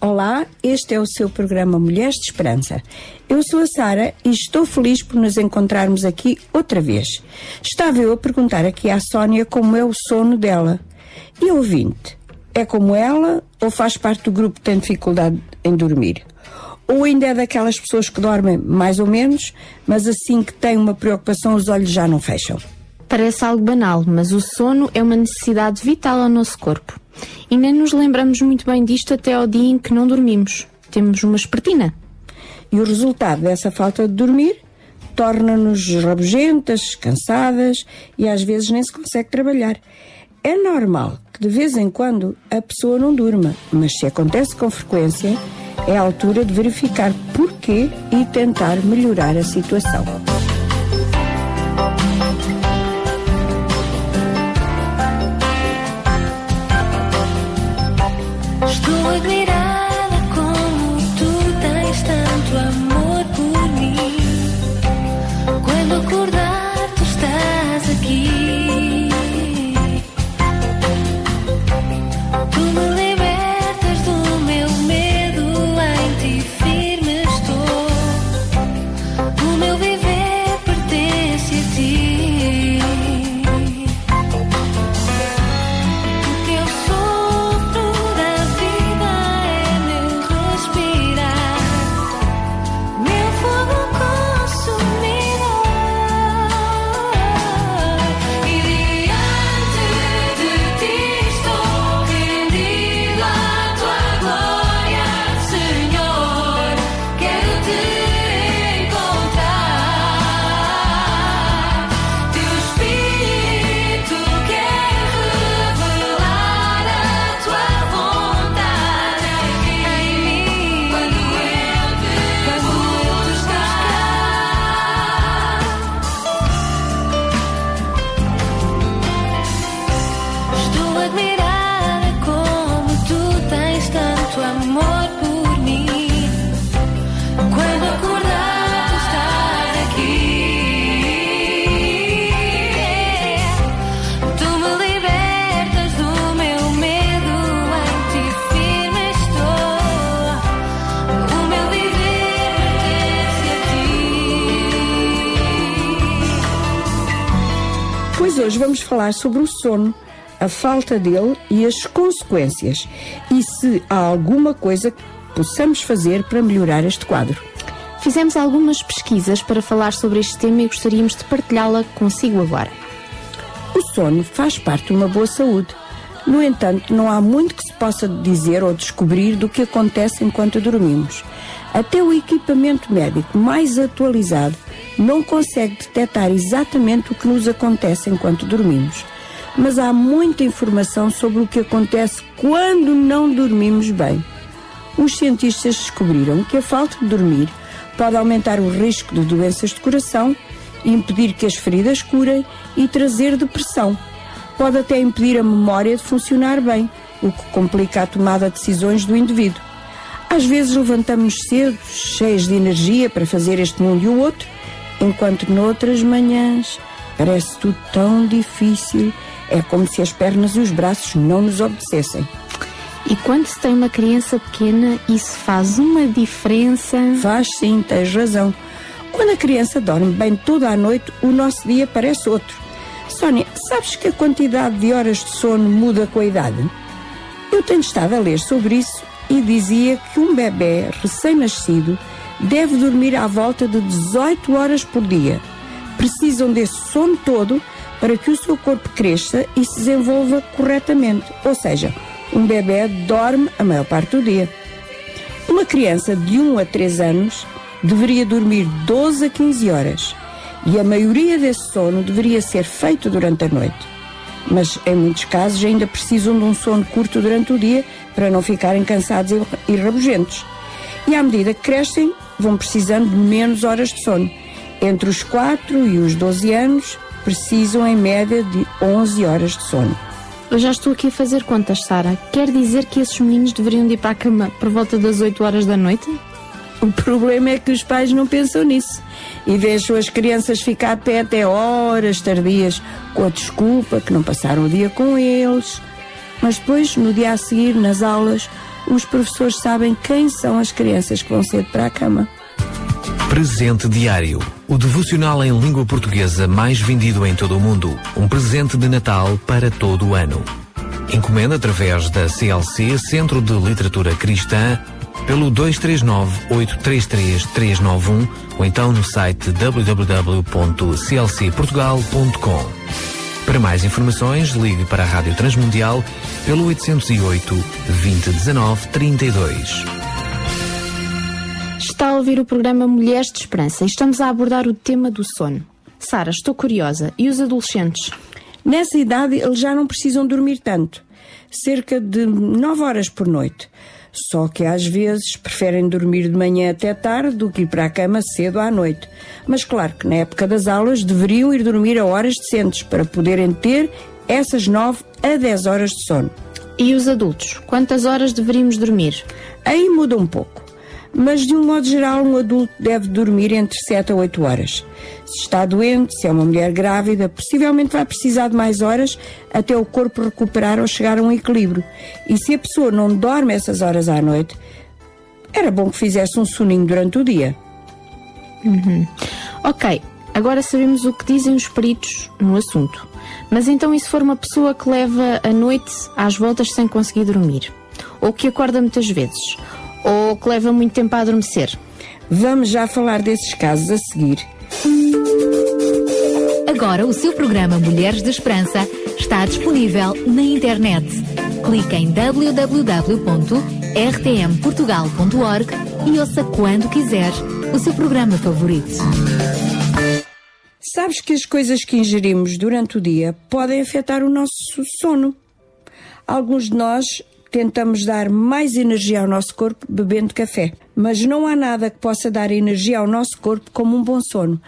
[SPEAKER 18] Olá, este é o seu programa Mulheres de Esperança. Eu sou a Sara e estou feliz por nos encontrarmos aqui outra vez. Estava eu a perguntar aqui à Sónia como é o sono dela. E ouvinte? É como ela ou faz parte do grupo que tem dificuldade em dormir? Ou ainda é daquelas pessoas que dormem mais ou menos, mas assim que têm uma preocupação os olhos já não fecham?
[SPEAKER 17] Parece algo banal, mas o sono é uma necessidade vital ao nosso corpo. E nem nos lembramos muito bem disto até ao dia em que não dormimos. Temos uma espertina.
[SPEAKER 18] E o resultado dessa falta de dormir torna-nos rabugentas, cansadas e às vezes nem se consegue trabalhar. É normal que de vez em quando a pessoa não durma, mas se acontece com frequência, é a altura de verificar porquê e tentar melhorar a situação. Vamos falar sobre o sono, a falta dele e as consequências. E se há alguma coisa que possamos fazer para melhorar este quadro.
[SPEAKER 17] Fizemos algumas pesquisas para falar sobre este tema e gostaríamos de partilhá-la consigo agora.
[SPEAKER 18] O sono faz parte de uma boa saúde. No entanto, não há muito que se possa dizer ou descobrir do que acontece enquanto dormimos. Até o equipamento médico mais atualizado não consegue detectar exatamente o que nos acontece enquanto dormimos. Mas há muita informação sobre o que acontece quando não dormimos bem. Os cientistas descobriram que a falta de dormir pode aumentar o risco de doenças de coração, impedir que as feridas curem e trazer depressão. Pode até impedir a memória de funcionar bem, o que complica a tomada de decisões do indivíduo. Às vezes levantamos cedo, cheios de energia para fazer este mundo e o outro, enquanto noutras manhãs parece tudo tão difícil, é como se as pernas e os braços não nos obedecessem.
[SPEAKER 17] E quando se tem uma criança pequena, isso faz uma diferença?
[SPEAKER 18] Faz sim, tens razão. Quando a criança dorme bem toda a noite, o nosso dia parece outro. Sónia, sabes que a quantidade de horas de sono muda com a idade? Eu tenho estado a ler sobre isso e dizia que um bebê recém-nascido deve dormir à volta de 18 horas por dia. Precisam desse sono todo para que o seu corpo cresça e se desenvolva corretamente. Ou seja, um bebê dorme a maior parte do dia. Uma criança de 1 a 3 anos deveria dormir 12 a 15 horas e a maioria desse sono deveria ser feito durante a noite. Mas em muitos casos ainda precisam de um sono curto durante o dia para não ficarem cansados e- e rabugentos. E à medida que crescem, vão precisando de menos horas de sono. Entre os 4 e os 12 anos, precisam em média de 11 horas de sono.
[SPEAKER 17] Eu já estou aqui a fazer contas, Sara. Quer dizer que esses meninos deveriam de ir para a cama por volta das 8 horas da noite?
[SPEAKER 18] O problema é que os pais não pensam nisso e deixam as crianças ficar a pé até horas tardias com a desculpa que não passaram o dia com eles. Mas depois, no dia a seguir, nas aulas, os professores sabem quem são as crianças que vão cedo para a cama.
[SPEAKER 13] Presente Diário. O devocional em língua portuguesa mais vendido em todo o mundo. Um presente de Natal para todo o ano. Encomenda através da CLC, Centro de Literatura Cristã, pelo 239-833-391 ou então no site www.clcportugal.com. Para mais informações, ligue para a Rádio Transmundial pelo 808 2019 32.
[SPEAKER 17] Está a ouvir o programa Mulheres de Esperança e estamos a abordar o tema do sono. Sara, estou curiosa. E os adolescentes?
[SPEAKER 18] Nessa idade, eles já não precisam dormir tanto. Cerca de 9 horas por noite. Só que às vezes preferem dormir de manhã até tarde do que ir para a cama cedo à noite. Mas claro que na época das aulas deveriam ir dormir a horas decentes para poderem ter essas 9 a 10 horas de sono.
[SPEAKER 17] E os adultos? Quantas horas deveríamos dormir?
[SPEAKER 18] Aí muda um pouco. Mas de um modo geral, um adulto deve dormir entre 7 a 8 horas. Se está doente, se é uma mulher grávida, possivelmente vai precisar de mais horas até o corpo recuperar ou chegar a um equilíbrio. E se a pessoa não dorme essas horas à noite, era bom que fizesse um soninho durante o dia.
[SPEAKER 17] Uhum. Ok, agora sabemos o que dizem os peritos no assunto. Mas então e se for uma pessoa que leva a noite às voltas sem conseguir dormir? Ou que acorda muitas vezes? Ou que leva muito tempo a adormecer?
[SPEAKER 18] Vamos já falar desses casos a seguir.
[SPEAKER 19] Agora o seu programa Mulheres de Esperança está disponível na internet. Clique em www.rtmportugal.org e ouça quando quiser o seu programa favorito.
[SPEAKER 18] Sabes que as coisas que ingerimos durante o dia podem afetar o nosso sono. Alguns de nós tentamos dar mais energia ao nosso corpo bebendo café, mas não há nada que possa dar energia ao nosso corpo como um bom sono.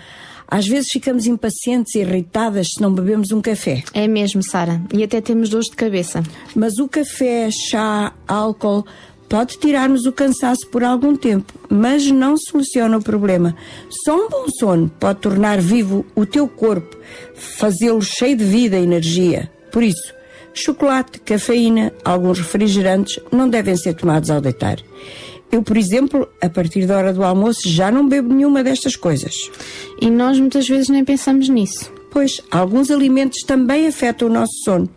[SPEAKER 18] Às vezes ficamos impacientes e irritadas se não bebemos um café.
[SPEAKER 17] É mesmo, Sara. E até temos dores de cabeça.
[SPEAKER 18] Mas o café, chá, álcool pode tirar-nos o cansaço por algum tempo, mas não soluciona o problema. Só um bom sono pode tornar vivo o teu corpo, fazê-lo cheio de vida e energia. Por isso, chocolate, cafeína, alguns refrigerantes não devem ser tomados ao deitar. Eu, por exemplo, a partir da hora do almoço já não bebo nenhuma destas coisas.
[SPEAKER 17] E nós muitas vezes nem pensamos nisso.
[SPEAKER 18] Pois, alguns alimentos também afetam o nosso sono.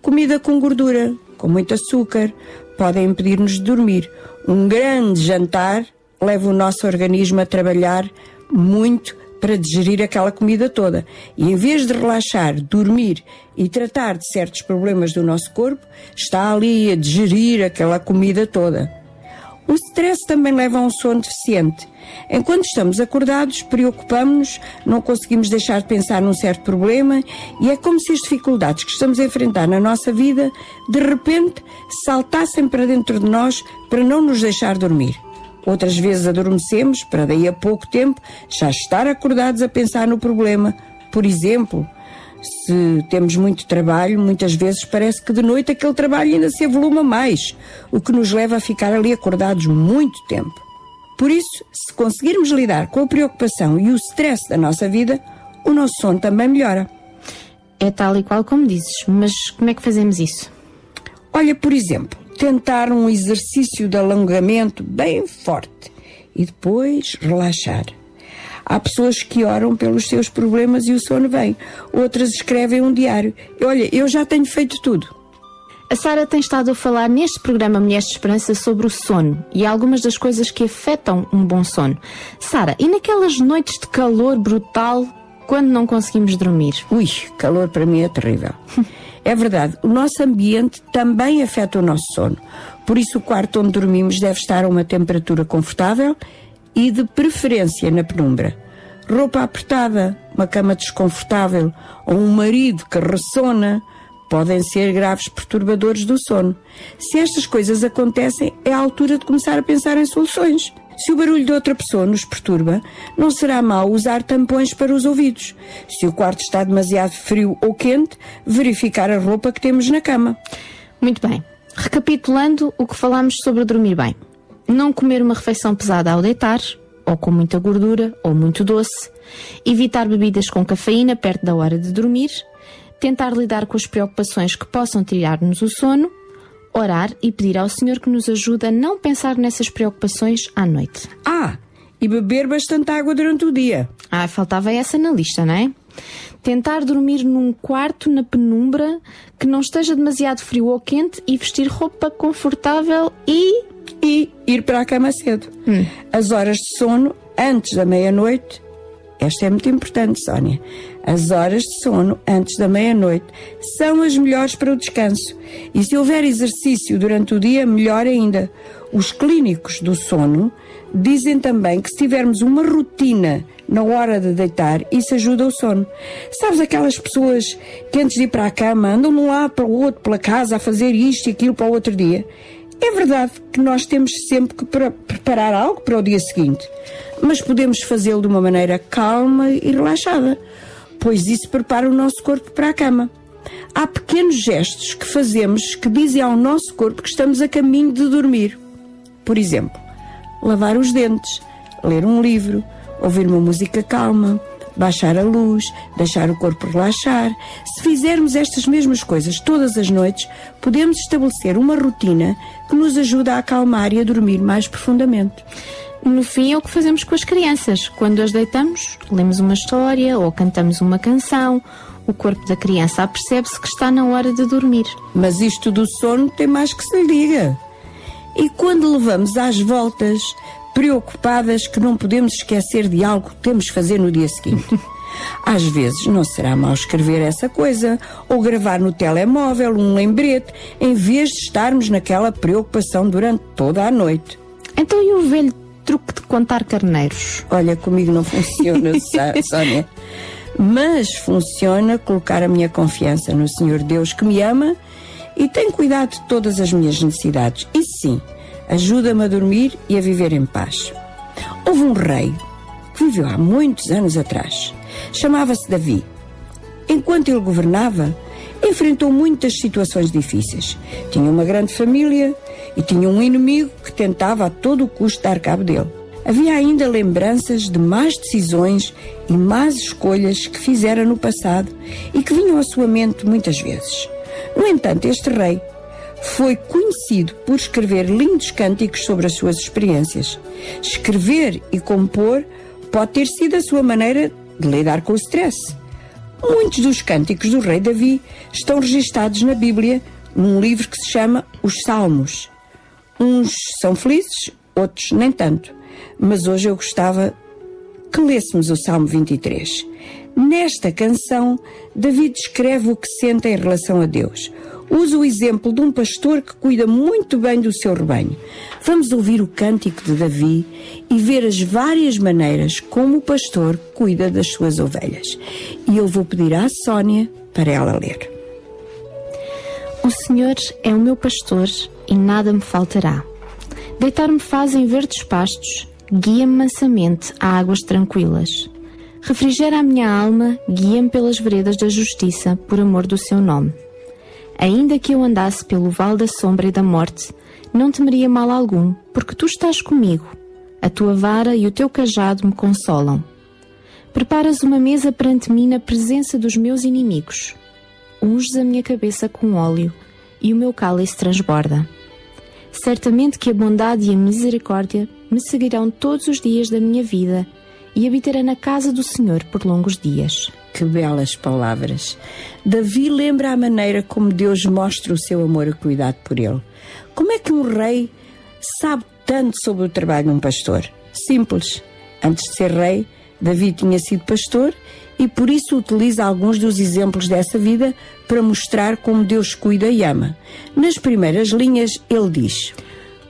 [SPEAKER 18] Comida com gordura, com muito açúcar, podem impedir-nos de dormir. Um grande jantar leva o nosso organismo a trabalhar muito para digerir aquela comida toda. E em vez de relaxar, dormir e tratar de certos problemas do nosso corpo, está ali a digerir aquela comida toda. O stress também leva a um sono deficiente. Enquanto estamos acordados, preocupamos-nos, não conseguimos deixar de pensar num certo problema e é como se as dificuldades que estamos a enfrentar na nossa vida, de repente, saltassem para dentro de nós para não nos deixar dormir. Outras vezes adormecemos para daí a pouco tempo já estar acordados a pensar no problema. Por exemplo, se temos muito trabalho, muitas vezes parece que de noite aquele trabalho ainda se avoluma mais, o que nos leva a ficar ali acordados muito tempo. Por isso, se conseguirmos lidar com a preocupação e o stress da nossa vida, o nosso sono também melhora.
[SPEAKER 17] É tal e qual como dizes, mas como é que fazemos isso?
[SPEAKER 18] Olha, por exemplo, tentar um exercício de alongamento bem forte e depois relaxar. Há pessoas que oram pelos seus problemas e o sono vem. Outras escrevem um diário. Olha, eu já tenho feito tudo.
[SPEAKER 17] A Sara tem estado a falar neste programa Mulheres de Esperança sobre o sono e algumas das coisas que afetam um bom sono. Sara, e naquelas noites de calor brutal, quando não conseguimos dormir?
[SPEAKER 18] Ui, calor para mim é terrível. É verdade, o nosso ambiente também afeta o nosso sono. Por isso, o quarto onde dormimos deve estar a uma temperatura confortável e de preferência na penumbra. Roupa apertada, uma cama desconfortável ou um marido que ressona podem ser graves perturbadores do sono. Se estas coisas acontecem, é a altura de começar a pensar em soluções. Se o barulho de outra pessoa nos perturba, não será mau usar tampões para os ouvidos. Se o quarto está demasiado frio ou quente, verificar a roupa que temos na cama.
[SPEAKER 17] Muito bem. Recapitulando o que falámos sobre dormir bem. Não comer uma refeição pesada ao deitar, ou com muita gordura, ou muito doce. Evitar bebidas com cafeína perto da hora de dormir. Tentar lidar com as preocupações que possam tirar-nos o sono. Orar e pedir ao Senhor que nos ajude a não pensar nessas preocupações à noite.
[SPEAKER 18] Ah, e beber bastante água durante o dia.
[SPEAKER 17] Ah, faltava essa na lista, não é? Tentar dormir num quarto na penumbra que não esteja demasiado frio ou quente e vestir roupa confortável e.
[SPEAKER 18] E ir para a cama cedo. As horas de sono antes da meia-noite. Esta é muito importante, Sónia. As horas de sono antes da meia-noite são as melhores para o descanso. E se houver exercício durante o dia, melhor ainda. Os clínicos do sono dizem também que se tivermos uma rotina na hora de deitar, isso ajuda o sono. Sabes aquelas pessoas que antes de ir para a cama andam de um lado para o outro pela casa a fazer isto e aquilo para o outro dia? É verdade que nós temos sempre que pre- preparar algo para o dia seguinte, mas podemos fazê-lo de uma maneira calma e relaxada, pois isso prepara o nosso corpo para a cama. Há pequenos gestos que fazemos que dizem ao nosso corpo que estamos a caminho de dormir. Por exemplo, lavar os dentes, ler um livro, ouvir uma música calma, baixar a luz, deixar o corpo relaxar. Se fizermos estas mesmas coisas todas as noites, podemos estabelecer uma rotina que nos ajuda a acalmar e a dormir mais profundamente.
[SPEAKER 17] No fim, é o que fazemos com as crianças. Quando as deitamos, lemos uma história ou cantamos uma canção. O corpo da criança apercebe-se que está na hora de dormir.
[SPEAKER 18] Mas isto do sono tem mais que se lhe diga. E quando levamos às voltas, preocupadas que não podemos esquecer de algo que temos de fazer no dia seguinte. Às vezes não será mal escrever essa coisa ou gravar no telemóvel um lembrete em vez de estarmos naquela preocupação durante toda a noite.
[SPEAKER 17] Então e o velho truque de contar carneiros?
[SPEAKER 18] Olha, comigo não funciona, Sónia. Mas funciona colocar a minha confiança no Senhor Deus que me ama e tem cuidado de todas as minhas necessidades. E sim, ajuda-me a dormir e a viver em paz. Houve um rei que viveu há muitos anos atrás. Chamava-se Davi. Enquanto ele governava, enfrentou muitas situações difíceis. Tinha uma grande família e tinha um inimigo que tentava a todo custo dar cabo dele. Havia ainda lembranças de más decisões e más escolhas que fizera no passado e que vinham à sua mente muitas vezes. No entanto, este rei foi conhecido por escrever lindos cânticos sobre as suas experiências. Escrever e compor pode ter sido a sua maneira de lidar com o stress. Muitos dos cânticos do rei Davi estão registados na Bíblia num livro que se chama Os Salmos. Uns são felizes, outros nem tanto. Mas hoje eu gostava que lêssemos o Salmo 23. Nesta canção, Davi descreve o que sente em relação a Deus. Usa o exemplo de um pastor que cuida muito bem do seu rebanho. Vamos ouvir o cântico de Davi e ver as várias maneiras como o pastor cuida das suas ovelhas. E eu vou pedir à Sónia para ela ler.
[SPEAKER 17] O Senhor é o meu pastor e nada me faltará. Deitar-me faz em verdes pastos, guia-me mansamente a águas tranquilas. Refrigera a minha alma, guia-me pelas veredas da justiça, por amor do seu nome. Ainda que eu andasse pelo vale da sombra e da morte, não temeria mal algum, porque tu estás comigo. A tua vara e o teu cajado me consolam. Preparas uma mesa perante mim na presença dos meus inimigos. Unges a minha cabeça com óleo e o meu cálice transborda. Certamente que a bondade e a misericórdia me seguirão todos os dias da minha vida e habitarei na casa do Senhor por longos dias.
[SPEAKER 18] Que belas palavras. Davi lembra a maneira como Deus mostra o seu amor e cuidado por ele. Como é que um rei sabe tanto sobre o trabalho de um pastor? Simples. Antes de ser rei, Davi tinha sido pastor e por isso utiliza alguns dos exemplos dessa vida para mostrar como Deus cuida e ama. Nas primeiras linhas, ele diz: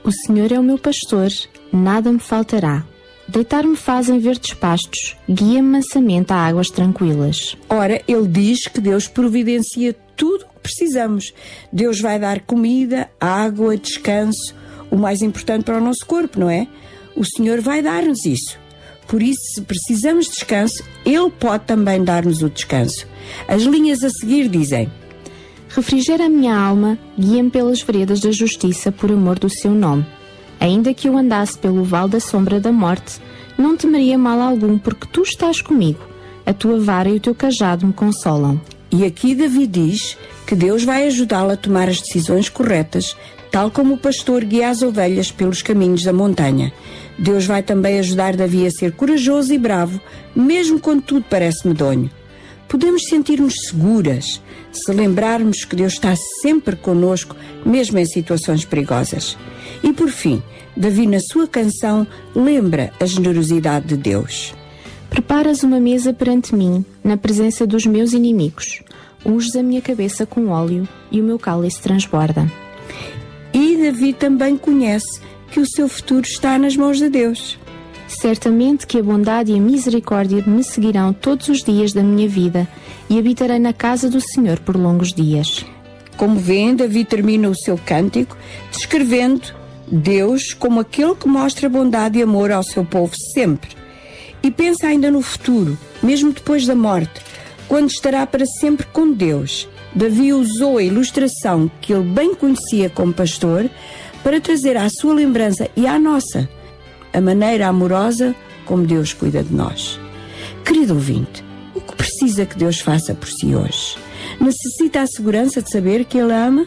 [SPEAKER 17] O Senhor é o meu pastor, nada me faltará. Deitar-me faz em verdes pastos, guia-me mansamente a águas tranquilas.
[SPEAKER 18] Ora, ele diz que Deus providencia tudo o que precisamos. Deus vai dar comida, água, descanso, o mais importante para o nosso corpo, não é? O Senhor vai dar-nos isso. Por isso, se precisamos de descanso, Ele pode também dar-nos o descanso. As linhas a seguir dizem:
[SPEAKER 17] Refrigera a minha alma, guia-me pelas veredas da justiça por amor do seu nome. Ainda que eu andasse pelo vale da sombra da morte, não temeria mal algum, porque tu estás comigo. A tua vara e o teu cajado me consolam.
[SPEAKER 18] E aqui Davi diz que Deus vai ajudá-lo a tomar as decisões corretas, tal como o pastor guia as ovelhas pelos caminhos da montanha. Deus vai também ajudar Davi a ser corajoso e bravo, mesmo quando tudo parece medonho. Podemos sentir-nos seguras se lembrarmos que Deus está sempre conosco, mesmo em situações perigosas. E por fim, Davi, na sua canção, lembra a generosidade de Deus.
[SPEAKER 17] Preparas uma mesa perante mim, na presença dos meus inimigos. Unges a minha cabeça com óleo e o meu cálice transborda.
[SPEAKER 18] E Davi também conhece que o seu futuro está nas mãos de Deus.
[SPEAKER 17] Certamente que a bondade e a misericórdia me seguirão todos os dias da minha vida e habitarei na casa do Senhor por longos dias.
[SPEAKER 18] Como vêem, Davi termina o seu cântico descrevendo Deus como aquele que mostra bondade e amor ao seu povo sempre. E pensa ainda no futuro, mesmo depois da morte, quando estará para sempre com Deus. Davi usou a ilustração que ele bem conhecia como pastor para trazer à sua lembrança e à nossa a maneira amorosa como Deus cuida de nós. Querido ouvinte, o que precisa que Deus faça por si hoje? Necessita a segurança de saber que Ele ama?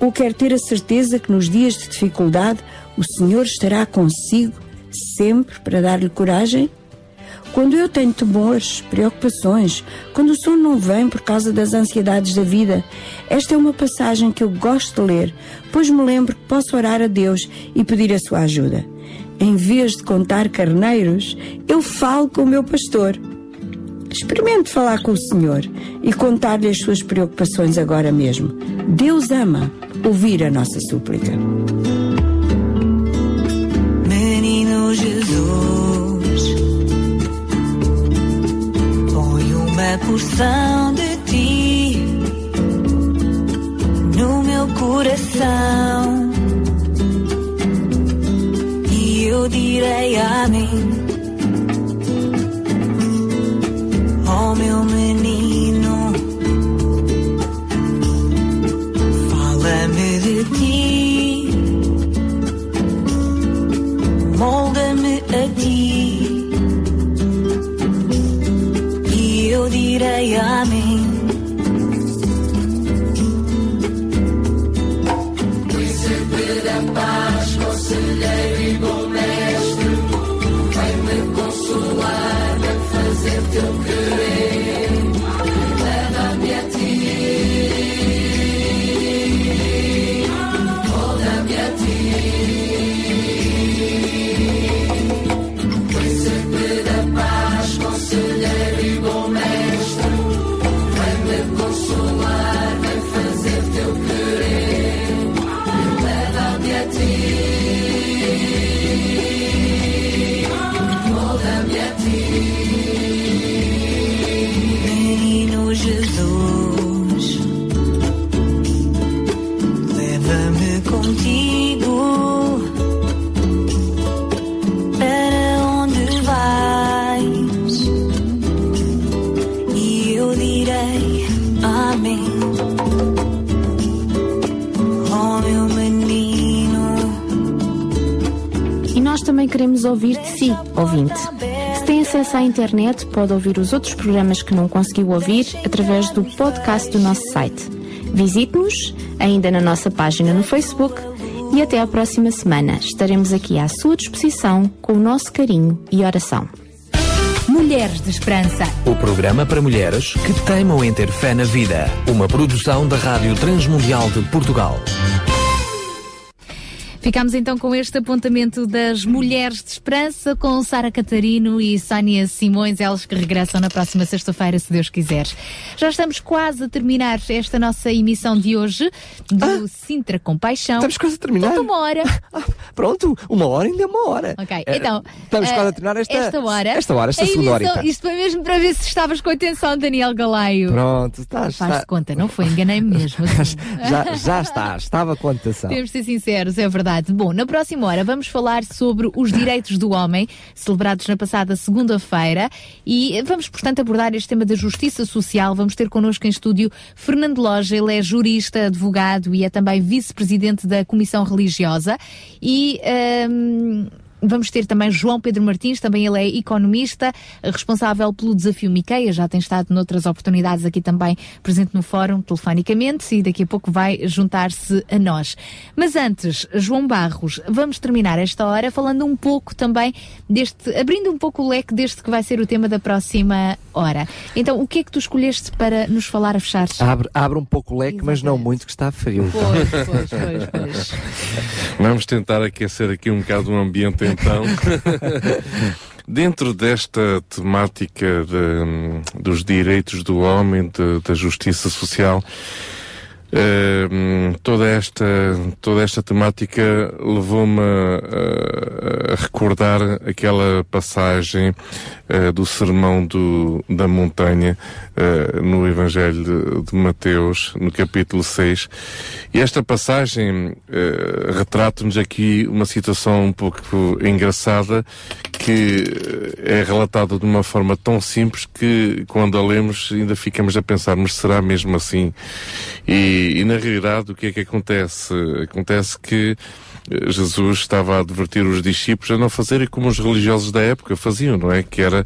[SPEAKER 18] Ou quer ter a certeza que nos dias de dificuldade o Senhor estará consigo sempre para dar-lhe coragem? Quando eu tenho temores, preocupações, quando o sono não vem por causa das ansiedades da vida, esta é uma passagem que eu gosto de ler, pois me lembro que posso orar a Deus e pedir a sua ajuda. Em vez de contar carneiros, eu falo com o meu pastor. Experimente falar com o Senhor e contar-lhe as suas preocupações agora mesmo. Deus ama ouvir a nossa súplica.
[SPEAKER 20] Menino Jesus, põe uma porção de coração e eu direi amém. Oh meu menino, fala-me de ti, molda-me a ti, e eu direi amém.
[SPEAKER 17] Ouvir de si, ouvinte. Se tem acesso à internet, pode ouvir os outros programas que não conseguiu ouvir através do podcast do nosso site. Visite-nos ainda na nossa página no Facebook e até à próxima semana. Estaremos aqui à sua disposição com o nosso carinho e oração.
[SPEAKER 4] Mulheres de Esperança.
[SPEAKER 13] O programa para mulheres que teimam em ter fé na vida. Uma produção da Rádio Transmundial de Portugal.
[SPEAKER 4] Ficamos então com este apontamento das Mulheres de Esperança com Sara Catarino e Sónia Simões, elas que regressam na próxima sexta-feira, se Deus quiser. Já estamos quase a terminar esta nossa emissão de hoje do Sintra Compaixão.
[SPEAKER 2] Estamos quase a terminar?
[SPEAKER 4] Falta uma hora.
[SPEAKER 2] Pronto, uma hora ainda é uma hora.
[SPEAKER 4] Ok,
[SPEAKER 2] Eh,
[SPEAKER 4] então.
[SPEAKER 2] Estamos
[SPEAKER 4] eh,
[SPEAKER 2] quase a terminar esta,
[SPEAKER 4] esta hora.
[SPEAKER 2] Esta hora, esta segunda hora.
[SPEAKER 4] emissão-. Isto foi mesmo para ver se estavas com atenção, Daniel Galaio.
[SPEAKER 2] Pronto, estás.
[SPEAKER 4] Faz-se
[SPEAKER 2] está-
[SPEAKER 4] conta, não foi? Enganei-me mesmo. assim.
[SPEAKER 2] já, já está, estava com atenção.
[SPEAKER 4] Temos de ser sinceros, é verdade. Bom, na próxima hora vamos falar sobre os direitos do homem, celebrados na passada segunda-feira, e vamos, portanto, abordar este tema da justiça social. Vamos ter connosco em estúdio Fernando Loja, ele é jurista, advogado e é também vice-presidente da Comissão Religiosa. E. hum, Vamos ter também João Pedro Martins, também ele é economista, responsável pelo desafio Miqueia, já tem estado noutras oportunidades aqui também presente no fórum, telefonicamente, e daqui a pouco vai juntar-se a nós. Mas antes, João Barros, vamos terminar esta hora falando um pouco também deste, abrindo um pouco o leque deste que vai ser o tema da próxima hora. Então, o que é que tu escolheste para nos falar a fechar?
[SPEAKER 2] Abre, abre um pouco o leque, mas não muito, que está frio.
[SPEAKER 4] Pois, pois, pois, pois.
[SPEAKER 9] Vamos tentar aquecer aqui um bocado o ambiente então. Dentro desta temática de, hum, dos direitos do homem, de- da justiça social, Toda esta toda esta temática levou-me a, a, recordar aquela passagem uh, do sermão do, da montanha uh, no Evangelho de, de, Mateus no capítulo 6 e esta passagem retrata-nos aqui uma situação um pouco engraçada que é relatada de uma forma tão simples que quando a lemos ainda ficamos a pensar mas será mesmo assim? E e, na realidade, o que é que acontece? Acontece que eh, Jesus estava a advertir os discípulos a não fazerem como os religiosos da época faziam, não é? Que era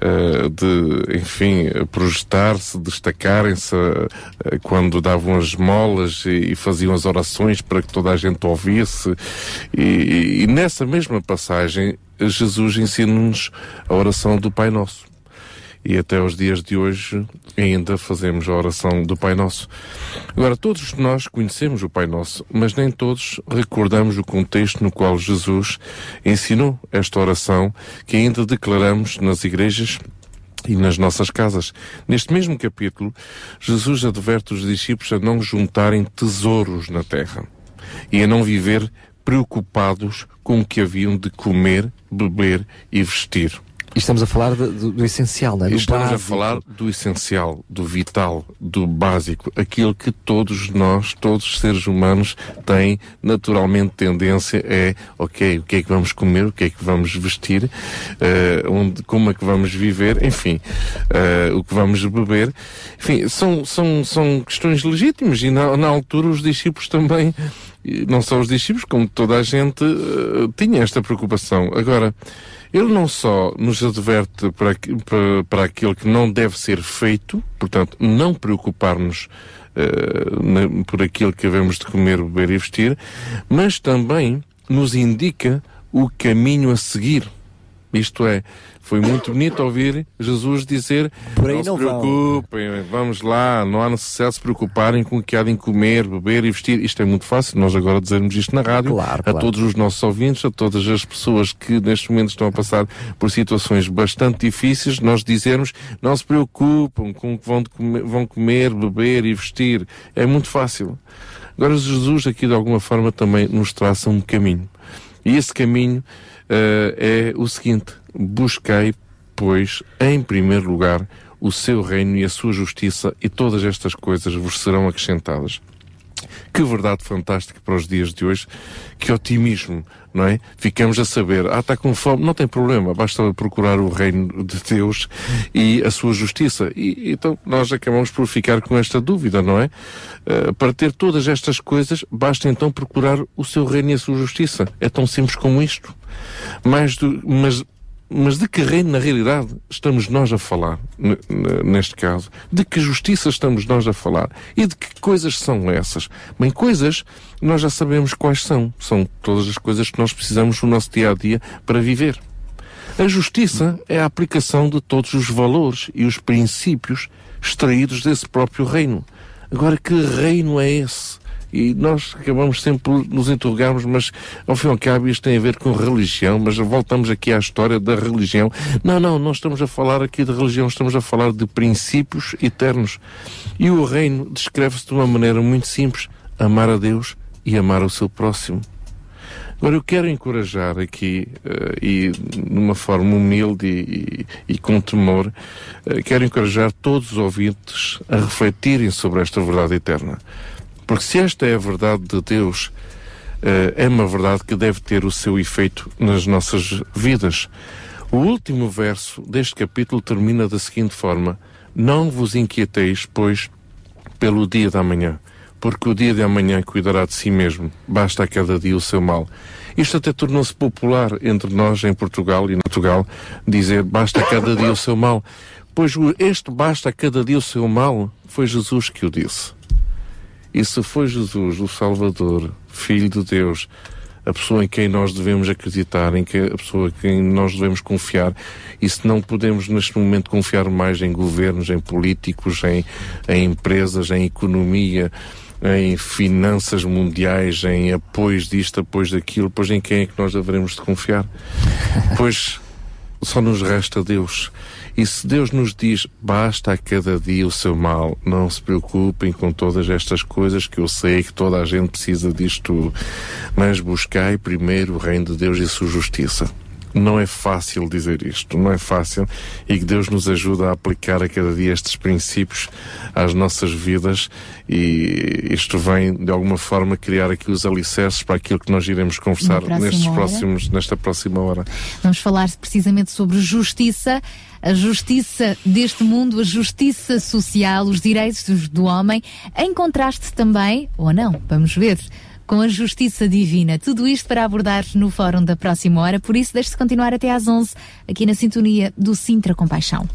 [SPEAKER 9] uh, de, enfim, projetar-se, destacarem-se uh, quando davam as molas e, e, faziam as orações para que toda a gente ouvisse. E, e nessa mesma passagem, Jesus ensina-nos a oração do Pai Nosso e até os dias de hoje ainda fazemos a oração do Pai Nosso. Agora, todos nós conhecemos o Pai Nosso, mas nem todos recordamos o contexto no qual Jesus ensinou esta oração que ainda declaramos nas igrejas e nas nossas casas. Neste mesmo capítulo, Jesus adverte os discípulos a não juntarem tesouros na terra e a não viver preocupados com o que haviam de comer, beber e vestir.
[SPEAKER 2] E estamos a falar de, do, do, essencial, não é? Do
[SPEAKER 9] estamos
[SPEAKER 2] básico.
[SPEAKER 9] a falar do essencial, do vital, do básico, aquilo que todos nós, todos os seres humanos têm naturalmente tendência é, ok, o que é que vamos comer, o que é que vamos vestir, uh, onde, como é que vamos viver, enfim, uh, o que vamos beber. Enfim, são, são, são questões legítimas e na, na altura os discípulos também, não só os discípulos, como toda a gente uh, tinha esta preocupação. Agora, ele não só nos adverte para, para, para aquilo que não deve ser feito, portanto, não preocupar-nos uh, por aquilo que devemos de comer, beber e vestir, mas também nos indica o caminho a seguir. Isto é, foi muito bonito ouvir Jesus dizer: Por não, não se preocupem, vamos lá, não há necessidade de se preocuparem com o que há de comer, beber e vestir. Isto é muito fácil, nós agora dizermos isto na rádio, claro, a claro. todos os nossos ouvintes, a todas as pessoas que neste momento estão a passar por situações bastante difíceis, nós dizermos: não se preocupem com o que vão, comer, vão comer, beber e vestir. É muito fácil. Agora, Jesus aqui de alguma forma também nos traça um caminho. E esse caminho é o seguinte: busquei, pois, em primeiro lugar, o seu reino e a sua justiça, e todas estas coisas vos serão acrescentadas. Que verdade fantástica para os dias de hoje, que otimismo, não é? Ficamos a saber, ah, está com fome, não tem problema, basta procurar o reino de Deus e a sua justiça. E então nós acabamos por ficar com esta dúvida, não é? Uh, para ter todas estas coisas, basta então procurar o seu reino e a sua justiça. É tão simples como isto. Mais do, mas mas de que reino, na realidade, estamos nós a falar, neste caso? De que justiça estamos nós a falar? E de que coisas são essas? Bem, coisas nós já sabemos quais são. São todas as coisas que nós precisamos no nosso dia a dia para viver. A justiça é a aplicação de todos os valores e os princípios extraídos desse próprio reino. Agora, que reino é esse? E nós acabamos sempre por nos interrogarmos, mas ao fim e ao cabo isto tem a ver com religião, mas voltamos aqui à história da religião. Não, não, não estamos a falar aqui de religião, estamos a falar de princípios eternos. E o reino descreve-se de uma maneira muito simples: amar a Deus e amar o seu próximo. Agora, eu quero encorajar aqui, uh, e numa forma humilde e, e, e com temor, uh, quero encorajar todos os ouvintes a refletirem sobre esta verdade eterna. Porque se esta é a verdade de Deus, uh, é uma verdade que deve ter o seu efeito nas nossas vidas. O último verso deste capítulo termina da seguinte forma: Não vos inquieteis, pois, pelo dia da manhã, porque o dia de amanhã cuidará de si mesmo, basta a cada dia o seu mal. Isto até tornou-se popular entre nós em Portugal e em Portugal dizer basta a cada dia o seu mal. Pois este basta a cada dia o seu mal foi Jesus que o disse. E se foi Jesus, o Salvador, Filho de Deus, a pessoa em quem nós devemos acreditar, em que a pessoa em quem nós devemos confiar, e se não podemos neste momento confiar mais em governos, em políticos, em, em empresas, em economia, em finanças mundiais, em apoios disto, apoios daquilo, pois em quem é que nós devemos de confiar? Pois só nos resta Deus. E se Deus nos diz, basta a cada dia o seu mal, não se preocupem com todas estas coisas que eu sei que toda a gente precisa disto, mas buscai primeiro o reino de Deus e a sua justiça. Não é fácil dizer isto, não é fácil e que Deus nos ajuda a aplicar a cada dia estes princípios às nossas vidas e isto vem de alguma forma criar aqui os alicerces para aquilo que nós iremos conversar nestes
[SPEAKER 21] hora.
[SPEAKER 9] próximos, nesta próxima hora.
[SPEAKER 21] Vamos falar precisamente sobre justiça, a justiça deste mundo, a justiça social, os direitos do homem, em contraste também, ou não, vamos ver, com a justiça divina. Tudo isto para abordar no fórum da próxima hora, por isso deixe-se continuar até às 11 aqui na sintonia do Sintra Compaixão.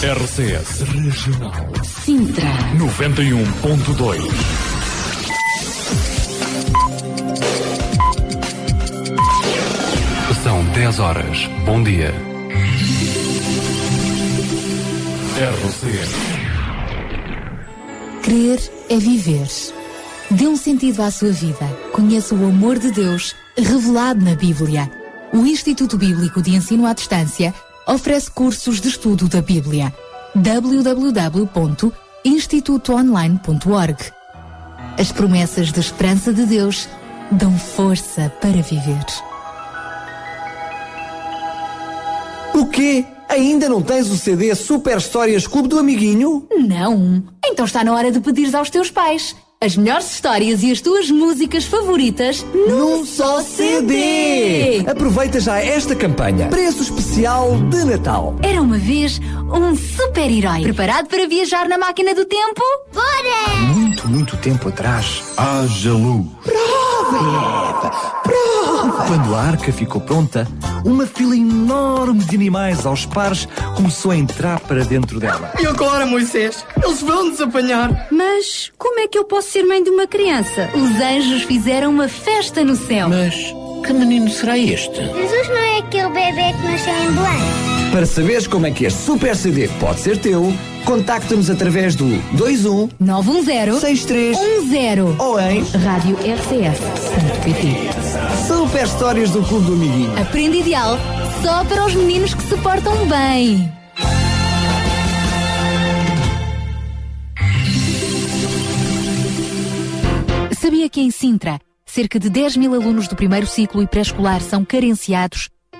[SPEAKER 1] RCS Regional
[SPEAKER 21] Sintra
[SPEAKER 1] 91.2 São 10 horas. Bom dia. RCS
[SPEAKER 4] Crer é viver. Dê um sentido à sua vida. Conheça o amor de Deus revelado na Bíblia. O Instituto Bíblico de Ensino à Distância oferece cursos de estudo da Bíblia. www.institutoonline.org As promessas de esperança de Deus dão força para viver.
[SPEAKER 2] O quê? Ainda não tens o CD Super Histórias Clube do Amiguinho?
[SPEAKER 4] Não. Então está na hora de pedires aos teus pais as melhores histórias e as tuas músicas favoritas num só CD.
[SPEAKER 2] Aproveita já esta campanha. Preço especial de Natal.
[SPEAKER 4] Era uma vez um super-herói preparado para viajar na máquina do tempo? Bora!
[SPEAKER 22] Muito, muito tempo atrás, haja luz.
[SPEAKER 2] Prova, Eva! Prova!
[SPEAKER 22] Quando a arca ficou pronta, uma fila enorme de animais aos pares começou a entrar para dentro dela.
[SPEAKER 23] E agora, Moisés? Eles vão-nos apanhar.
[SPEAKER 24] Mas como é que eu posso ser mãe de uma criança?
[SPEAKER 4] Os anjos fizeram uma festa no céu.
[SPEAKER 22] Mas que menino será este?
[SPEAKER 25] Jesus não é aquele bebê que nasceu em Belém.
[SPEAKER 2] Para saberes como é que este Super CD pode ser teu, contacta-nos através do 21
[SPEAKER 4] 910
[SPEAKER 2] 6310 ou em
[SPEAKER 4] Rádio RCS.pt
[SPEAKER 2] Super Histórias do Clube do Amiguinho.
[SPEAKER 4] Aprende ideal só para os meninos que se portam bem. Sabia que em Sintra, cerca de 10 mil alunos do primeiro ciclo e pré-escolar são carenciados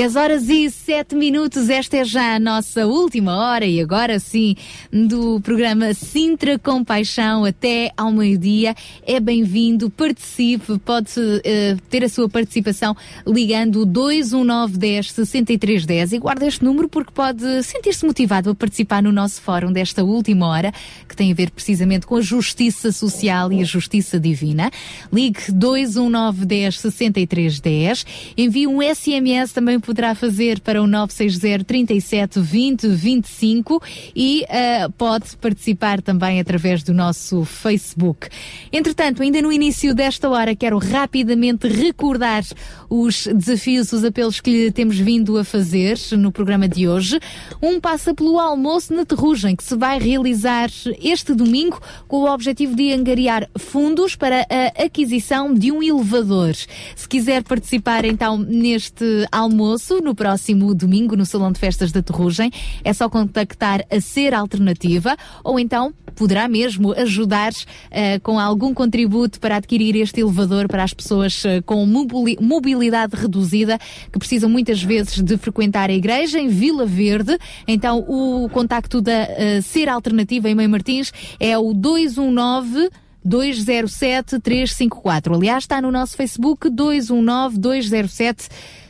[SPEAKER 4] 10 horas e 7 minutos, esta é já a nossa última hora e agora sim do programa Sintra com Paixão até ao meio-dia. É bem-vindo, participe, pode eh, ter a sua participação ligando o 21910 6310 e guarda este número porque pode sentir-se motivado a participar no nosso fórum desta última hora que tem a ver precisamente com a justiça social e a justiça divina. Ligue 21910 6310, envie um SMS também poderá fazer para o 960 37 20 25 e uh, pode participar também através do nosso Facebook. Entretanto, ainda no início desta hora, quero rapidamente recordar os desafios, os apelos que lhe temos vindo a fazer no programa de hoje. Um passa pelo almoço na Terrugem, que se vai realizar este domingo com o objetivo de angariar fundos para a aquisição de um elevador. Se quiser participar então neste almoço, no próximo domingo, no Salão de Festas da Terrugem, é só contactar a Ser Alternativa ou então poderá mesmo ajudar uh, com algum contributo para adquirir este elevador para as pessoas uh, com mobili mobilidade reduzida que precisam muitas vezes de frequentar a igreja em Vila Verde. Então o contacto da uh, Ser Alternativa em Mãe Martins é o 219 207 354. Aliás, está no nosso Facebook 219 207 Uh,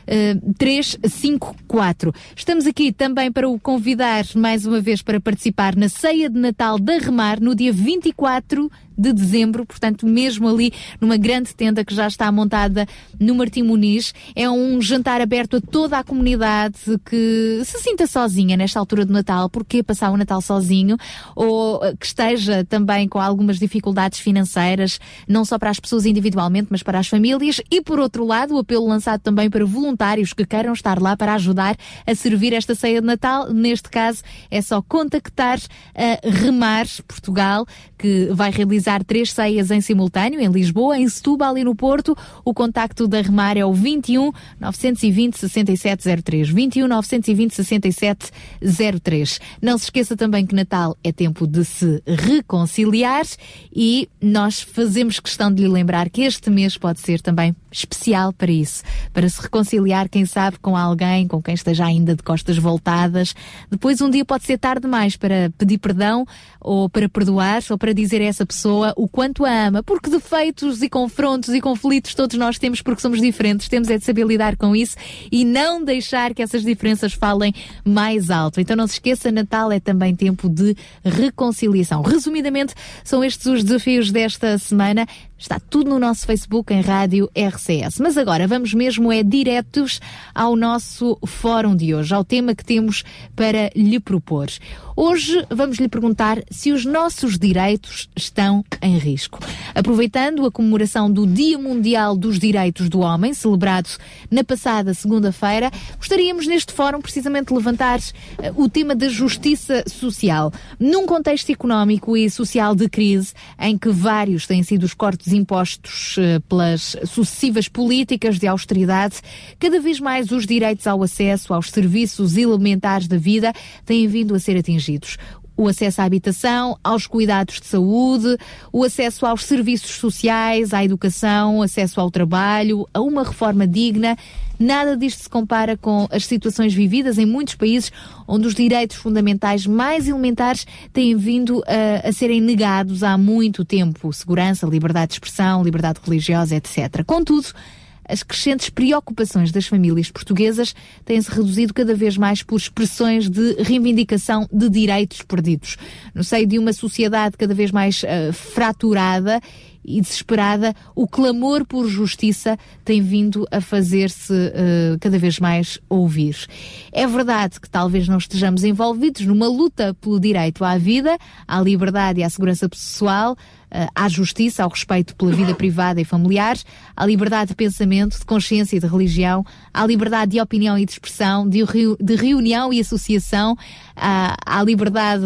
[SPEAKER 4] 354. Estamos aqui também para o convidar mais uma vez para participar na ceia de Natal da Remar no dia 24 de dezembro, portanto, mesmo ali numa grande tenda que já está montada no Martim Muniz. É um jantar aberto a toda a comunidade que se sinta sozinha nesta altura do Natal, porque passar o Natal sozinho, ou que esteja também com algumas dificuldades financeiras, não só para as pessoas individualmente, mas para as famílias. E por outro lado, o apelo lançado também para voluntários que queiram estar lá para ajudar a servir esta ceia de Natal. Neste caso, é só contactar a Remar Portugal, que vai realizar três ceias em simultâneo em Lisboa, em Setúbal e no Porto. O contacto da Remar é o 21 920 6703. 21 920 6703. Não se esqueça também que Natal é tempo de se reconciliar e nós fazemos questão de lhe lembrar que este mês pode ser também especial para isso, para se reconciliar, quem sabe, com alguém com quem esteja ainda de costas voltadas. Depois um dia pode ser tarde demais para pedir perdão ou para perdoar ou para dizer a essa pessoa o quanto a ama, porque defeitos e confrontos e conflitos todos nós temos porque somos diferentes, temos é de saber lidar com isso e não deixar que essas diferenças falem mais alto. Então não se esqueça, Natal é também tempo de reconciliação. Resumidamente, são estes os desafios desta semana. Está tudo no nosso Facebook em Rádio RCS. Mas agora vamos mesmo é ao nosso fórum de hoje, ao tema que temos para lhe propor. Hoje vamos lhe perguntar se os nossos direitos estão em risco. Aproveitando a comemoração do Dia Mundial dos Direitos do Homem, celebrado na passada segunda-feira, gostaríamos neste fórum precisamente levantar eh, o tema da justiça social. Num contexto económico e social de crise, em que vários têm sido os cortes impostos eh, pelas sucessivas políticas de austeridade, cada vez mais os direitos ao acesso aos serviços elementares da vida têm vindo a ser atingidos o acesso à habitação, aos cuidados de saúde, o acesso aos serviços sociais, à educação, acesso ao trabalho, a uma reforma digna. Nada disto se compara com as situações vividas em muitos países onde os direitos fundamentais mais elementares têm vindo a, a serem negados há muito tempo. Segurança, liberdade de expressão, liberdade religiosa, etc. Contudo, as crescentes preocupações das famílias portuguesas têm-se reduzido cada vez mais por expressões de reivindicação de direitos perdidos. No seio de uma sociedade cada vez mais uh, fraturada e desesperada, o clamor por justiça tem vindo a fazer-se uh, cada vez mais ouvir. É verdade que talvez não estejamos envolvidos numa luta pelo direito à vida, à liberdade e à segurança pessoal, à justiça, ao respeito pela vida privada e familiar, à liberdade de pensamento, de consciência e de religião, à liberdade de opinião e de expressão, de, de reunião e associação, à, à liberdade,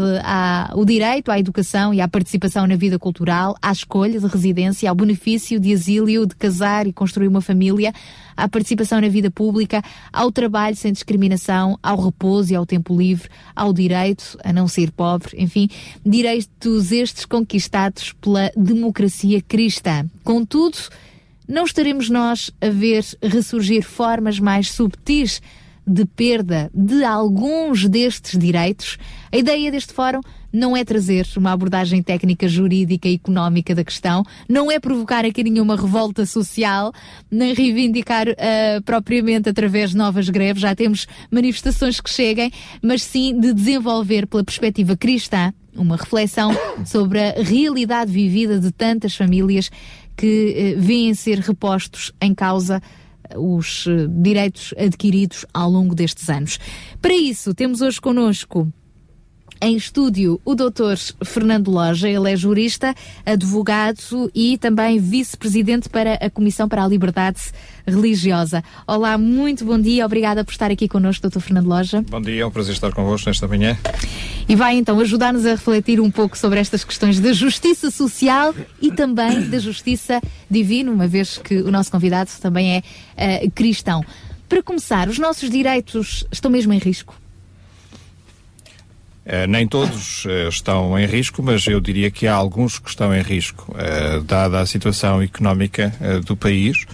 [SPEAKER 4] ao direito à educação e à participação na vida cultural, à escolha de residência, ao benefício de asilo, de casar e construir uma família, à participação na vida pública, ao trabalho sem discriminação, ao repouso e ao tempo livre, ao direito a não ser pobre, enfim, direitos estes conquistados pela democracia cristã. Contudo, não estaremos nós a ver ressurgir formas mais subtis de perda de alguns destes direitos? A ideia deste fórum não é trazer uma abordagem técnica, jurídica e económica da questão, não é provocar aqui nenhuma revolta social, nem reivindicar uh, propriamente através de novas greves, já temos manifestações que cheguem, mas sim de desenvolver pela perspectiva cristã uma reflexão sobre a realidade vivida de tantas famílias que uh, vêm ser repostos em causa os uh, direitos adquiridos ao longo destes anos. Para isso, temos hoje connosco em estúdio o Dr. Fernando Loja, ele é jurista, advogado e também vice-presidente para a Comissão para a Liberdade Religiosa. Olá, muito bom dia, obrigada por estar aqui connosco, Dr. Fernando Loja.
[SPEAKER 26] Bom dia, é um prazer estar convosco nesta manhã.
[SPEAKER 4] E vai então ajudar-nos a refletir um pouco sobre estas questões da justiça social e também da justiça divina, uma vez que o nosso convidado também é uh, cristão. Para começar, os nossos direitos estão mesmo em risco?
[SPEAKER 26] Uh, nem todos uh, estão em risco, mas eu diria que há alguns que estão em risco. Uh, dada a situação económica do país,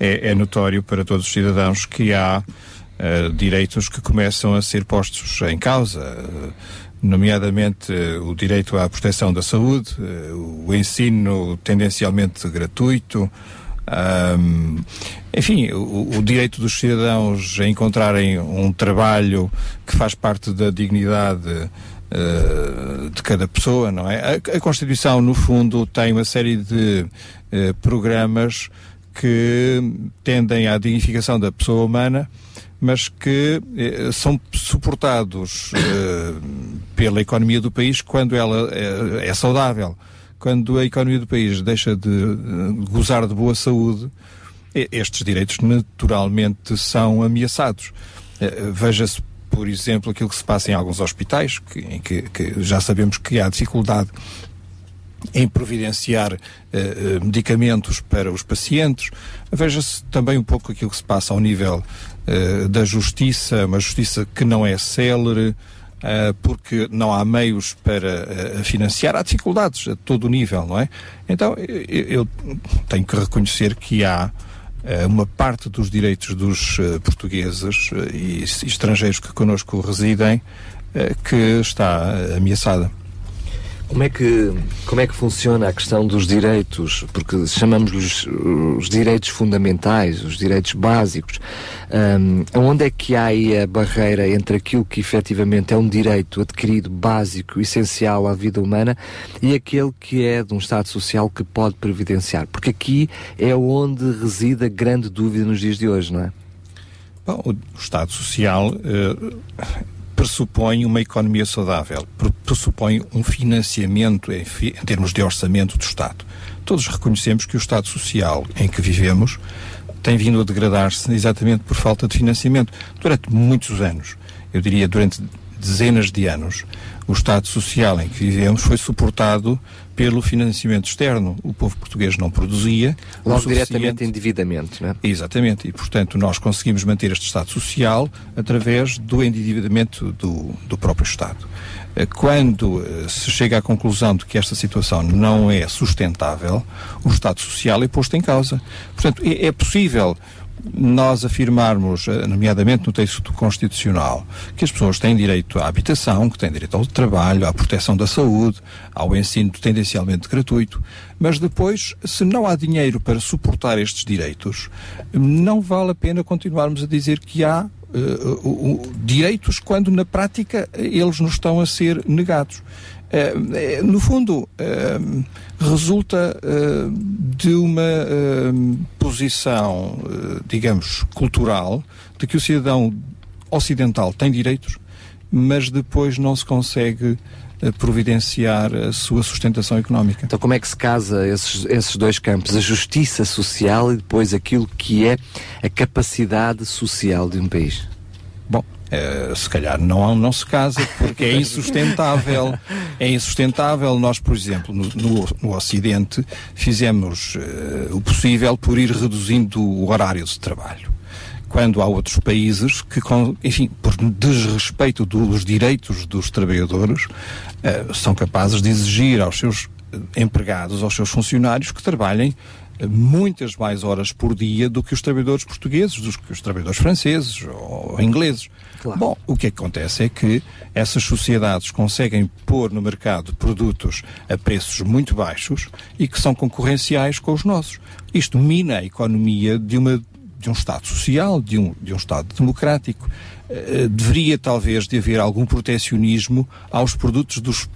[SPEAKER 26] é, é, notório para todos os cidadãos que há direitos que começam a ser postos em causa, nomeadamente o direito à proteção da saúde, o ensino tendencialmente gratuito, um, enfim, o, o, direito dos cidadãos a encontrarem um trabalho que faz parte da dignidade uh, de cada pessoa, não é? A, a, Constituição, no fundo, tem uma série de uh, programas que tendem à dignificação da pessoa humana, mas que uh, são suportados pela economia do país quando ela é saudável quando a economia do país deixa de gozar de boa saúde, estes direitos naturalmente são ameaçados. Eh, veja-se, por exemplo, aquilo que se passa em alguns hospitais, que, em que, que já sabemos que há dificuldade em providenciar uh, medicamentos para os pacientes. Veja-se também um pouco aquilo que se passa ao nível uh, da justiça, uma justiça que não é célere, porque não há meios para uh, financiar, há dificuldades a todo nível, não é? Então eu, tenho que reconhecer que há uh, uma parte dos direitos dos portugueses e estrangeiros que connosco residem que está ameaçada.
[SPEAKER 2] Como é que como é que funciona a questão dos direitos? Porque chamamos-lhes os direitos fundamentais, os direitos básicos. Um, onde é que há aí a barreira entre aquilo que efetivamente é um direito adquirido básico, essencial à vida humana, e aquele que é de um Estado social que pode previdenciar? Porque aqui é onde reside a grande dúvida nos dias de hoje, não é?
[SPEAKER 26] Bom, o Estado Social uh, pressupõe uma economia saudável, pre- pressupõe um financiamento em, em termos de orçamento do Estado. Todos reconhecemos que o Estado social em que vivemos tem vindo a degradar-se exatamente por falta de financiamento. Durante muitos anos, eu diria durante dezenas de anos, o Estado social em que vivemos foi suportado pelo financiamento externo. O povo português não produzia.
[SPEAKER 2] Logo diretamente endividamento, não é?
[SPEAKER 26] Exatamente, e portanto nós conseguimos manter este Estado social através do endividamento do, do próprio Estado. Eh, Quando eh, se chega à conclusão de que esta situação não é sustentável, o Estado social é posto em causa. Portanto, é, é possível nós afirmarmos, eh, nomeadamente no texto constitucional, que as pessoas têm direito à habitação, que têm direito ao trabalho, à proteção da saúde, ao ensino tendencialmente gratuito, mas depois, se não há dinheiro para suportar estes direitos, não vale a pena continuarmos a dizer que há eh, o- o- direitos quando na prática eles nos estão a ser negados. Eh, eh, no fundo, eh, resulta de uma posição, digamos, cultural, de que o cidadão ocidental tem direitos, mas depois não se consegue providenciar a sua sustentação económica.
[SPEAKER 2] Então como é que se casa esses, esses dois campos? A justiça social e depois aquilo que é a capacidade social de um país?
[SPEAKER 26] Eh, se calhar não, não se casa porque é insustentável. É insustentável. Nós, por exemplo, no, no, no Ocidente, fizemos eh, o possível por ir reduzindo o horário de trabalho. Quando há outros países que, com, enfim, por desrespeito dos direitos dos trabalhadores, eh, são capazes de exigir aos seus empregados, aos seus funcionários, que trabalhem muitas mais horas por dia do que os trabalhadores portugueses, dos que os trabalhadores franceses ou ingleses. Bom, o que acontece é que essas sociedades conseguem pôr no mercado produtos a preços muito baixos e que são concorrenciais com os nossos. Isto mina a economia de uma de um Estado social, de um, de um Estado democrático. Eh, deveria talvez de haver algum protecionismo aos produtos dos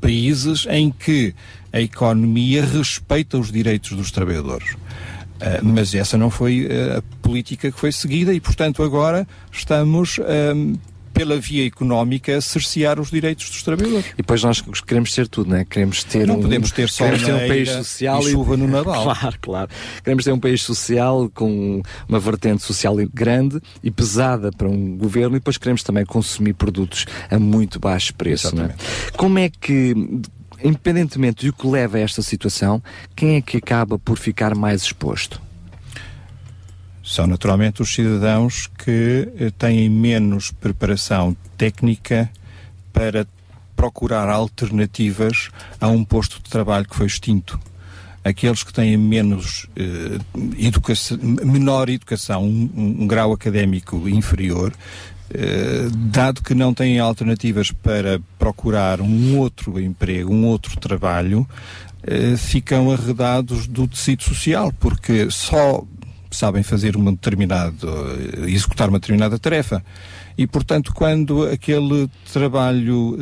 [SPEAKER 26] países em que a economia respeita os direitos dos trabalhadores. Uh, mas essa não foi uh, a política que foi seguida e, portanto, agora estamos, um, pela via económica, a cercear os direitos dos trabalhadores.
[SPEAKER 2] E depois nós queremos ter tudo, não é? Queremos ter
[SPEAKER 26] Não
[SPEAKER 2] um,
[SPEAKER 26] podemos ter só
[SPEAKER 2] queremos ter um país
[SPEAKER 26] e
[SPEAKER 2] social
[SPEAKER 26] chuva no Natal.
[SPEAKER 2] Claro, claro. Queremos ter um país social com uma vertente social grande e pesada para um governo e depois queremos também consumir produtos a muito baixo preço, não é? Como é que independentemente do que leva a esta situação, quem é que acaba por ficar mais exposto?
[SPEAKER 26] São naturalmente os cidadãos que eh, têm menos preparação técnica para procurar alternativas a um posto de trabalho que foi extinto. Aqueles que têm menos eh, educação, menor educação, um, um grau académico inferior, eh, dado que não têm alternativas para procurar um outro emprego, um outro trabalho, eh, ficam arredados do tecido social, porque só sabem fazer uma determinada, eh, executar uma determinada tarefa. E, portanto, quando aquele trabalho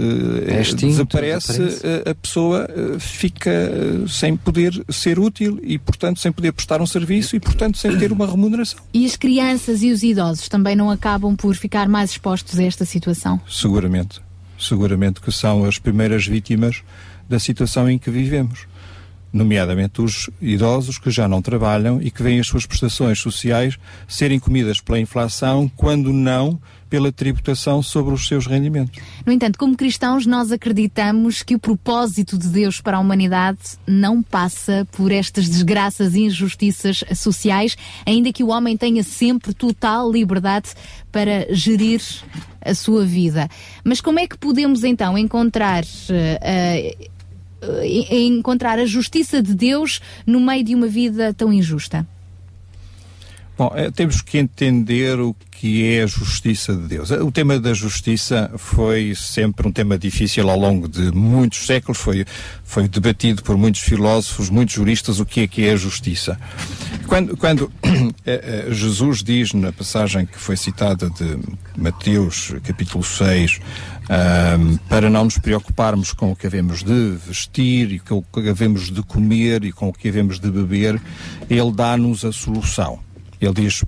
[SPEAKER 26] eh,
[SPEAKER 2] É extinto,
[SPEAKER 26] desaparece,
[SPEAKER 2] desaparece.
[SPEAKER 26] eh, a pessoa eh, fica sem poder ser útil e, portanto, sem poder prestar um serviço e, portanto, sem ter uma remuneração.
[SPEAKER 4] E as crianças e os idosos também não acabam por ficar mais expostos a esta situação?
[SPEAKER 26] Seguramente. Seguramente que são as primeiras vítimas da situação em que vivemos. Nomeadamente os idosos que já não trabalham e que veem as suas prestações sociais serem comidas pela inflação, quando não pela tributação sobre os seus rendimentos.
[SPEAKER 4] No entanto, como cristãos, nós acreditamos que o propósito de Deus para a humanidade não passa por estas desgraças e injustiças sociais, ainda que o homem tenha sempre total liberdade para gerir a sua vida. Mas como é que podemos então encontrar. eh, encontrar a justiça de Deus no meio de uma vida tão injusta?
[SPEAKER 26] Bom, temos que entender o que é a justiça de Deus. O tema da justiça foi sempre um tema difícil ao longo de muitos séculos, foi, foi debatido por muitos filósofos, muitos juristas, o que é que é a justiça. Quando, quando eh, eh, Jesus diz na passagem que foi citada de Mateus, capítulo 6, ahm, para não nos preocuparmos com o que havemos de vestir e com o que havemos de comer e com o que havemos de beber, ele dá-nos a solução. Ele diz: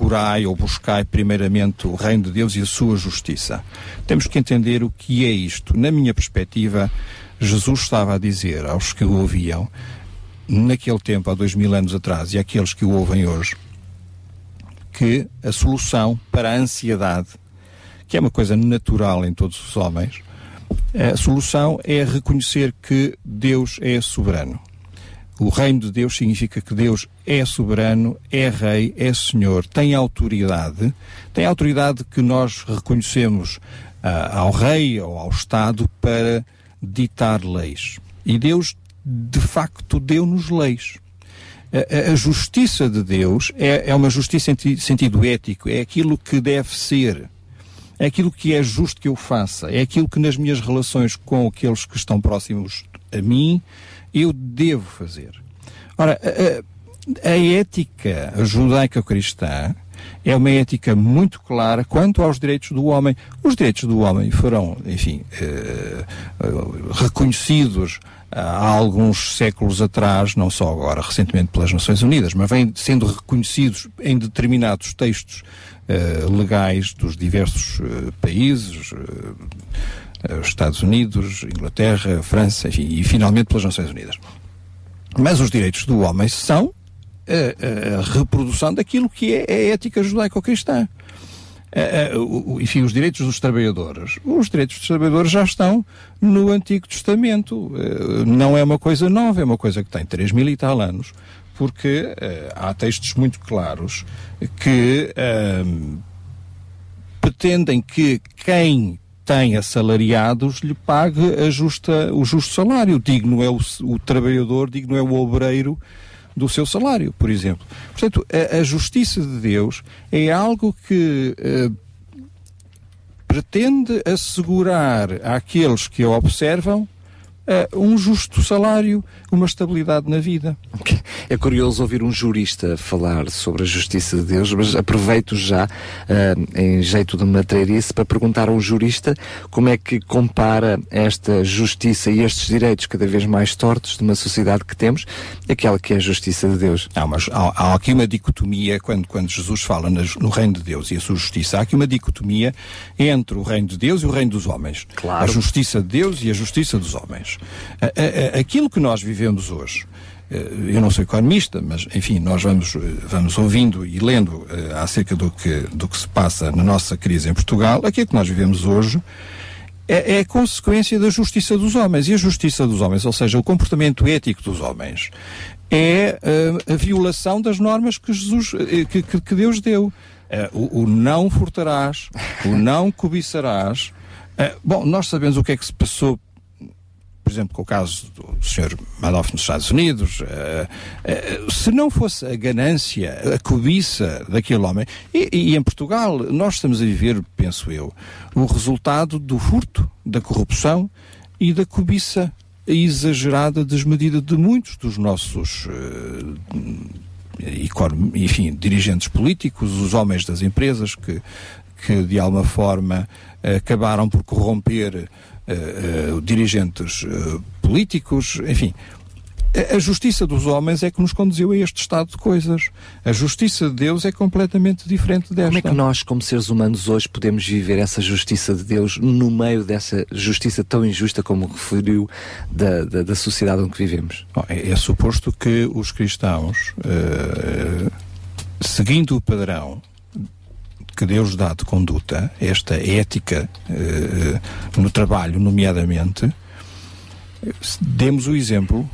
[SPEAKER 26] procurai ou buscai primeiramente o reino de Deus e a sua justiça. Temos que entender o que é isto. Na minha perspectiva, Jesus estava a dizer aos que o ouviam, naquele tempo, há dois mil anos atrás, e àqueles que o ouvem hoje, que a solução para a ansiedade, que é uma coisa natural em todos os homens, a solução é reconhecer que Deus é soberano. O reino de Deus significa que Deus é soberano, é rei, é senhor, tem autoridade, tem autoridade que nós reconhecemos ah, ao rei ou ao Estado para ditar leis. E Deus, de facto, deu-nos leis. A, a- justiça de Deus é, é uma justiça em ti- sentido ético, é aquilo que deve ser é aquilo que é justo que eu faça, é aquilo que nas minhas relações com aqueles que estão próximos a mim eu devo fazer. Ora, a, a- ética judaico-cristã é uma ética muito clara quanto aos direitos do homem. Os direitos do homem foram, enfim, eh, reconhecidos há alguns séculos atrás, não só agora, recentemente pelas Nações Unidas, mas vêm sendo reconhecidos em determinados textos eh, legais dos diversos eh, países, eh, eh, Estados Unidos, Inglaterra, França, enfim, e finalmente pelas Nações Unidas. Mas os direitos do homem são a, a reprodução daquilo que é a ética judaico-cristã. Eh, eh, enfim, os direitos dos trabalhadores. Os direitos dos trabalhadores já estão no Antigo Testamento. Eh, não é uma coisa nova, é uma coisa que tem 3 mil e tal anos, porque eh, há textos muito claros que pretendem que quem tem assalariados lhe pague justa, o justo salário. Digno é o, o trabalhador, digno é o obreiro do seu salário, por exemplo. Portanto, a, a justiça de Deus é algo que eh, pretende assegurar àqueles que a observam eh, um justo salário, uma estabilidade na vida.
[SPEAKER 2] É curioso ouvir um jurista falar sobre a justiça de Deus, mas aproveito já, ah, em jeito de matreirice, para perguntar a um jurista como é que compara esta justiça e estes direitos cada vez mais tortos de uma sociedade que temos, aquela que é a justiça de Deus.
[SPEAKER 26] Há, uma, há, há aqui uma dicotomia quando, quando Jesus fala nas- no reino de Deus e a sua justiça. Há aqui uma dicotomia entre o reino de Deus e o reino dos homens.
[SPEAKER 2] Claro.
[SPEAKER 26] A justiça de Deus e a justiça dos homens. Aquilo que nós vivemos hoje, eh, eu não sou economista, mas enfim, nós vamos, eh, vamos ouvindo e lendo eh, acerca do que, do que se passa na nossa crise em Portugal, aquilo que nós vivemos hoje é, é consequência da justiça dos homens. E a justiça dos homens, ou seja, o comportamento ético dos homens, é a violação das normas que Jesus, que, que- Deus deu. O, o não furtarás, o não cobiçarás. Bom, nós sabemos o que é que se passou por exemplo, com o caso do Sr. Madoff nos Estados Unidos, eh, eh, se não fosse a ganância, a cobiça daquele homem, e, e em Portugal nós estamos a viver, penso eu, o resultado do furto, da corrupção e da cobiça exagerada, desmedida de muitos dos nossos econom- enfim, dirigentes políticos, os homens das empresas que, que de alguma forma acabaram por corromper dirigentes eh, políticos, enfim. A- justiça dos homens é que nos conduziu a este estado de coisas. A justiça de Deus é completamente diferente desta.
[SPEAKER 2] Como é que nós, como seres humanos, hoje podemos viver essa justiça de Deus no meio dessa justiça tão injusta como referiu da, da, da sociedade em que vivemos?
[SPEAKER 26] É, é suposto que os cristãos, eh, seguindo o padrão que Deus dá de conduta, esta ética eh, no trabalho, nomeadamente, demos o exemplo,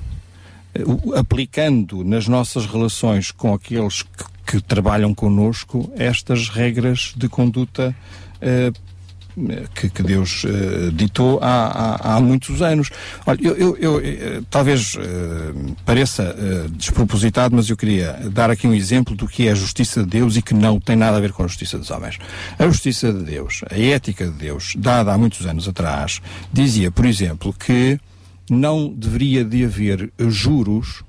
[SPEAKER 26] eh, aplicando nas nossas relações com aqueles que, que trabalham connosco estas regras de conduta eh, que, que Deus eh, ditou há, há, há muitos anos. Olha, eu, eu- eu, eh, talvez eh, pareça eh, despropositado, mas eu queria dar aqui um exemplo do que é a justiça de Deus e que não tem nada a ver com a justiça dos homens. A justiça de Deus, a ética de Deus, dada há muitos anos atrás, dizia, por exemplo, que não deveria de haver juros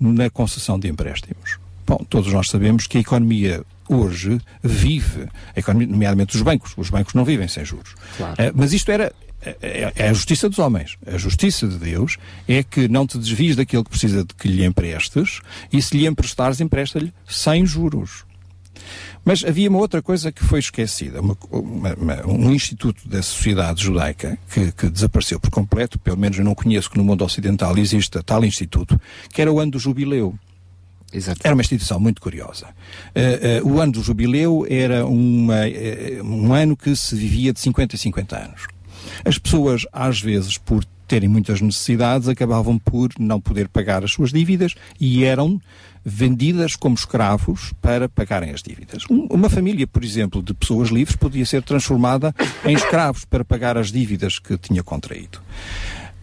[SPEAKER 26] na concessão de empréstimos. Bom, todos nós sabemos que a economia hoje vive, economia, nomeadamente os bancos, os bancos não vivem sem juros.
[SPEAKER 2] Claro.
[SPEAKER 26] Eh, mas isto era é, é a justiça dos homens. A justiça de Deus é que não te desvies daquilo que precisa de que lhe emprestes e se lhe emprestares, empresta-lhe sem juros. Mas havia uma outra coisa que foi esquecida, uma- uma- uma- um instituto da sociedade judaica que, que desapareceu por completo, pelo menos eu não conheço que no mundo ocidental exista tal instituto, que era o ano do jubileu. Era uma instituição muito curiosa. Eh, eh, o ano do jubileu era uma, eh, um ano que se vivia de 50 em 50 anos. As pessoas, às vezes, por terem muitas necessidades, acabavam por não poder pagar as suas dívidas e eram vendidas como escravos para pagarem as dívidas. Um- uma família, por exemplo, de pessoas livres podia ser transformada em escravos para pagar as dívidas que tinha contraído.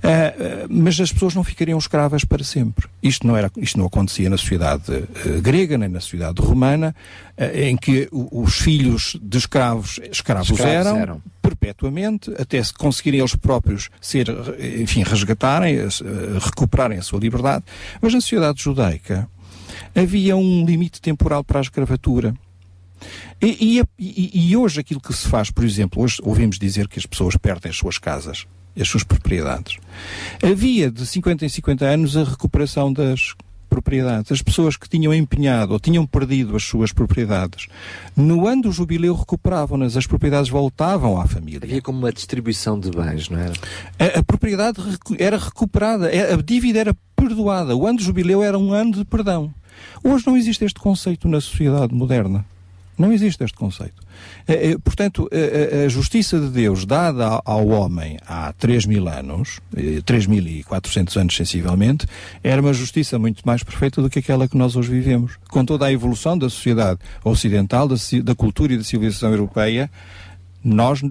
[SPEAKER 26] Ah, mas as pessoas não ficariam escravas para sempre. Isto não, era, isto não acontecia na sociedade ah, grega, nem na sociedade romana, ah, em que os filhos de escravos, escravos,
[SPEAKER 2] Escravos
[SPEAKER 26] eram,
[SPEAKER 2] eram.
[SPEAKER 26] perpetuamente, até se conseguirem eles próprios ser, enfim, resgatarem, recuperarem a sua liberdade. Mas na sociedade judaica havia um limite temporal para a escravatura. E, e- e hoje aquilo que se faz, por exemplo, hoje ouvimos dizer que as pessoas perdem as suas casas, as suas propriedades. Havia de 50 em 50 anos a recuperação das propriedades. As pessoas que tinham empenhado ou tinham perdido as suas propriedades, no ano do jubileu recuperavam-nas, as propriedades voltavam à família.
[SPEAKER 2] Havia como uma distribuição de bens, não era?
[SPEAKER 26] A, a propriedade era recuperada, é- a dívida era perdoada. O ano do jubileu era um ano de perdão. Hoje não existe este conceito na sociedade moderna. Não existe este conceito. Eh, eh, portanto, a, a- a justiça de Deus dada ao, homem há 3 mil anos, eh, 3.400 anos sensivelmente, era uma justiça muito mais perfeita do que aquela que nós hoje vivemos. Com toda a evolução da sociedade ocidental, da, da cultura e da civilização europeia, nós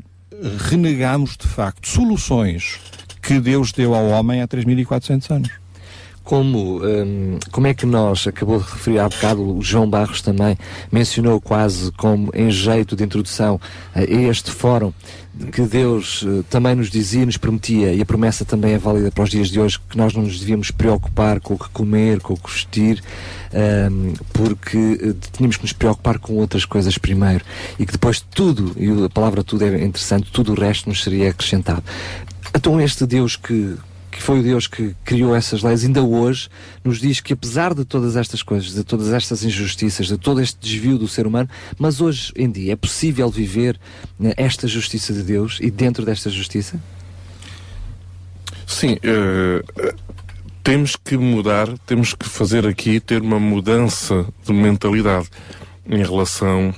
[SPEAKER 26] renegamos de facto soluções que Deus deu ao homem há 3.400 anos.
[SPEAKER 2] Como, hum, como é que nós, acabou de referir há bocado, o João Barros também mencionou quase como em jeito de introdução a este fórum, que Deus eh, também nos dizia, nos prometia, e a promessa também é válida para os dias de hoje, que nós não nos devíamos preocupar com o que comer, com o que vestir, hum, porque eh, tínhamos que nos preocupar com outras coisas primeiro, e que depois tudo, e a palavra tudo é interessante, tudo o resto nos seria acrescentado. Então este Deus que, que foi o Deus que criou essas leis, ainda hoje nos diz que apesar de todas estas coisas, de todas estas injustiças, de todo este desvio do ser humano, mas hoje em dia é possível viver né, esta justiça de Deus e dentro desta justiça?
[SPEAKER 9] Sim, eh, temos que mudar, temos que fazer aqui, ter uma mudança de mentalidade em relação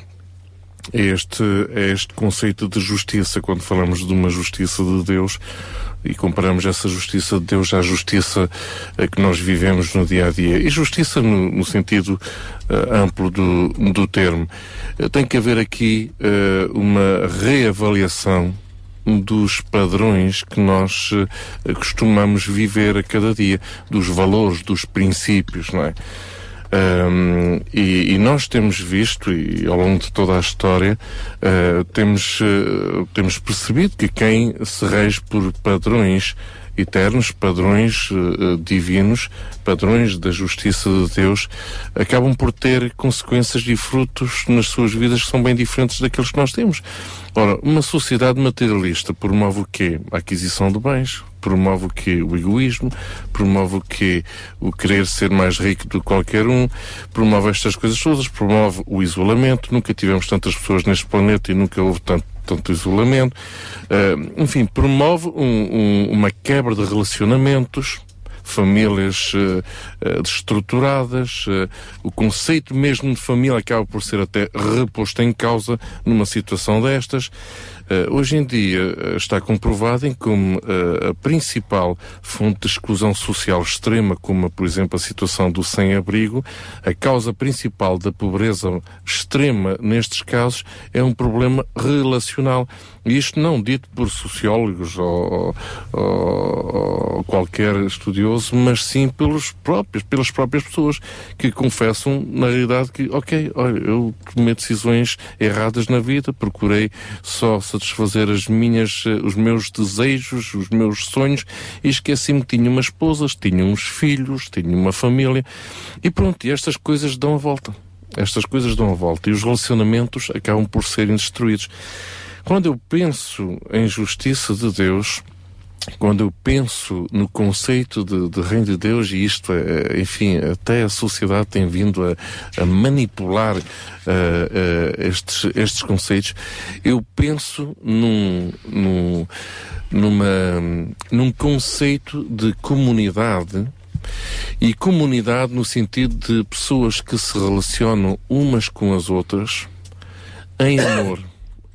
[SPEAKER 9] a este, a este conceito de justiça, quando falamos de uma justiça de Deus e comparamos essa justiça de Deus à justiça eh, que nós vivemos no dia a dia. E justiça no, no sentido eh, amplo do, do termo. Eh, tem que haver aqui eh, uma reavaliação dos padrões que nós costumamos viver a cada dia, dos valores, dos princípios, não é? Ahm, e, e nós temos visto, e ao longo de toda a história, ah, temos, ah, temos percebido que quem se rege por padrões eternos, padrões ah, divinos, padrões da justiça de Deus, acabam por ter consequências e frutos nas suas vidas que são bem diferentes daqueles que nós temos. Ora, uma sociedade materialista promove o quê? A aquisição de bens, promove o quê? O egoísmo, promove o quê? O querer ser mais rico do que qualquer um, promove estas coisas todas, promove o isolamento. Nunca tivemos tantas pessoas neste planeta e nunca houve tanto, tanto isolamento. Ah, enfim, promove um- um- uma quebra de relacionamentos, famílias eh, eh, destruturadas, eh, o conceito mesmo de família acaba por ser até reposto em causa numa situação destas. Eh, hoje em dia eh, está comprovado em como eh, a principal fonte de exclusão social extrema, como por exemplo a situação do sem-abrigo, a causa principal da pobreza extrema nestes casos é um problema relacional. E isto não dito por sociólogos ou, ou- ou qualquer estudioso, mas sim pelos próprios, pelas próprias pessoas que confessam, na realidade, que, ok, olha, eu tomei decisões erradas na vida, procurei só satisfazer as minhas, eh, os meus desejos, os meus sonhos, e esqueci-me que tinha uma esposa, tinha uns filhos, tinha uma família, e pronto, e estas coisas dão a volta. Estas coisas dão a volta e os relacionamentos acabam por serem destruídos. Quando eu penso em justiça de Deus, quando eu penso no conceito de, de reino de Deus, e isto, é, enfim, até a sociedade tem vindo a, a manipular uh, uh, estes, estes conceitos, eu penso num, num, numa, num conceito de comunidade e comunidade no sentido de pessoas que se relacionam umas com as outras em amor,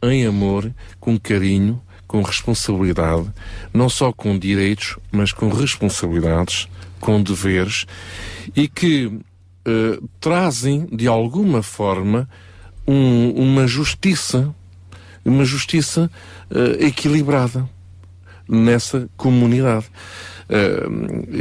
[SPEAKER 9] em amor, com carinho, com responsabilidade, não só com direitos, mas com responsabilidades, com deveres e que eh, trazem de alguma forma um- uma justiça, uma justiça eh, equilibrada nessa comunidade. Eh,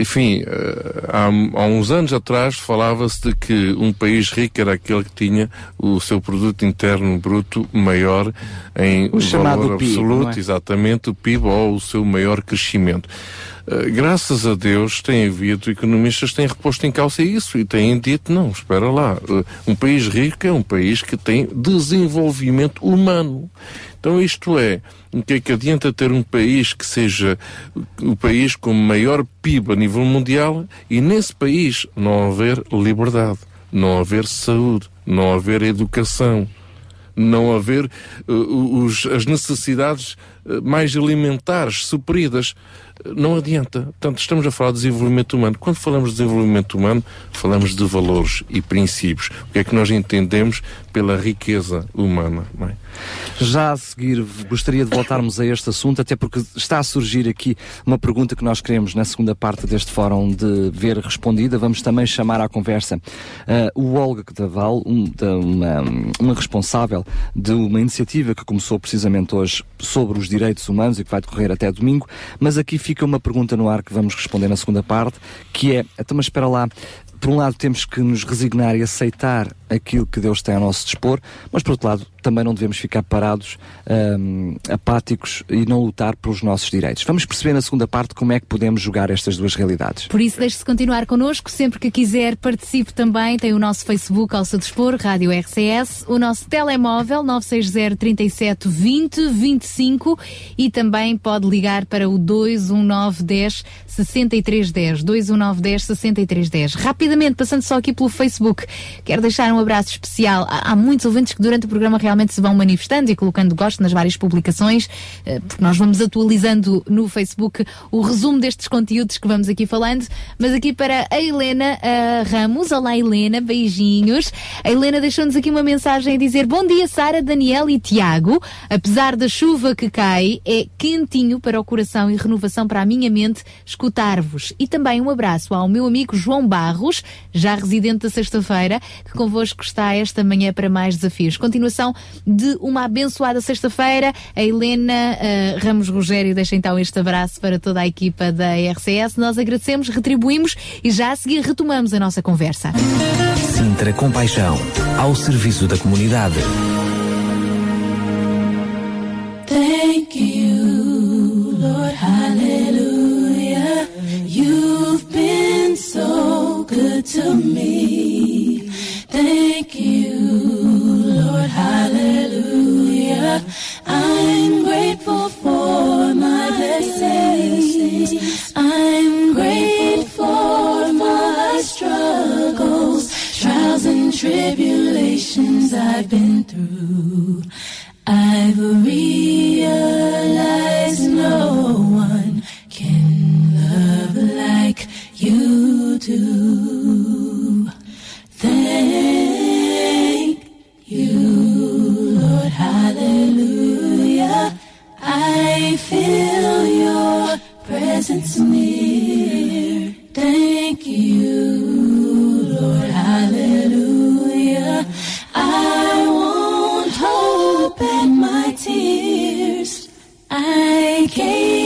[SPEAKER 9] enfim, eh, há, há uns anos atrás falava-se de que um país rico era aquele que tinha o seu produto interno bruto maior em
[SPEAKER 2] O
[SPEAKER 9] valor
[SPEAKER 2] PIB,
[SPEAKER 9] absoluto,
[SPEAKER 2] não é?
[SPEAKER 9] exatamente, o PIB ou o seu maior crescimento. Uh, graças a Deus tem havido economistas que têm reposto em causa isso e têm dito, não, espera lá, uh, um país rico é um país que tem desenvolvimento humano. Então isto é, o que é que adianta ter um país que seja o país com maior PIB a nível mundial e nesse país não haver liberdade, não haver saúde, não haver educação, não haver uh, os- as necessidades mais elementares supridas, não adianta. Portanto, estamos a falar de desenvolvimento humano. Quando falamos de desenvolvimento humano, falamos de valores e princípios. O que é que nós entendemos pela riqueza humana? É?
[SPEAKER 2] Já a seguir gostaria de voltarmos a este assunto, até porque está a surgir aqui uma pergunta que nós queremos na segunda parte deste fórum de ver respondida. Vamos também chamar à conversa eh, o Olga Daval, um, uma, uma responsável de uma iniciativa que começou precisamente hoje sobre os direitos humanos e que vai decorrer até domingo. Mas aqui fica uma pergunta no ar que vamos responder na segunda parte, que é, então, mas espera lá, por um lado temos que nos resignar e aceitar aquilo que Deus tem ao nosso dispor, mas por outro lado também não devemos ficar parados, hum, apáticos e não lutar pelos nossos direitos. Vamos perceber na segunda parte como é que podemos jogar estas duas realidades.
[SPEAKER 4] Por isso, deixe-se continuar connosco. Sempre que quiser, participe também. Tem o nosso Facebook ao seu dispor, Rádio RCS, o nosso telemóvel 960 37 20 25 e também pode ligar para o 21910 6310. 21910 6310. Rapidamente, passando só aqui pelo Facebook, quero deixar um abraço especial. Há, há muitos ouvintes que durante o programa realmente se vão manifestando e colocando gosto nas várias publicações, eh, porque nós vamos atualizando no Facebook o resumo destes conteúdos que vamos aqui falando. Mas aqui para a Helena ah, Ramos. Olá, Helena, beijinhos. A Helena deixou-nos aqui uma mensagem a dizer: Bom dia, Sara, Daniel e Tiago. Apesar da chuva que cai, é quentinho para o coração e renovação para a minha mente escutar-vos. E também um abraço ao meu amigo João Barros, já residente da sexta-feira, que convosco está esta manhã para mais desafios. Continuação de uma abençoada sexta-feira. A Helena ah, Ramos Rogério deixa então este abraço para toda a equipa da RCS. Nós agradecemos, retribuímos e já a seguir retomamos a nossa conversa.
[SPEAKER 13] Sintra Compaixão, ao serviço da comunidade.
[SPEAKER 3] Thank you, Lord, hallelujah. You've been so good to me. Thank you, Lord, hallelujah. I'm grateful for my blessings. I'm grateful for my struggles, trials and tribulations I've been through. I've realized no one can love like you do. Thank you, Lord, hallelujah. I feel your presence near. Thank you, Lord, hallelujah. I won't hold back my tears. I gave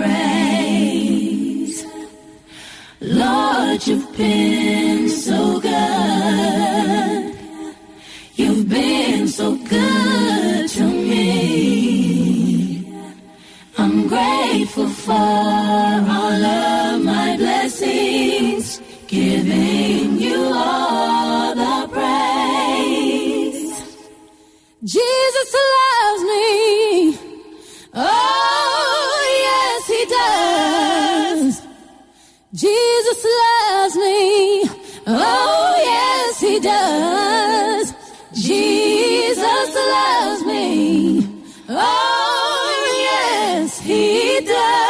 [SPEAKER 3] praise. Lord, you've been so good. You've been so good to me. I'm
[SPEAKER 27] grateful for all of my blessings, giving you all the praise. Jesus loves me. Oh. Loves me. Oh, yes, he does.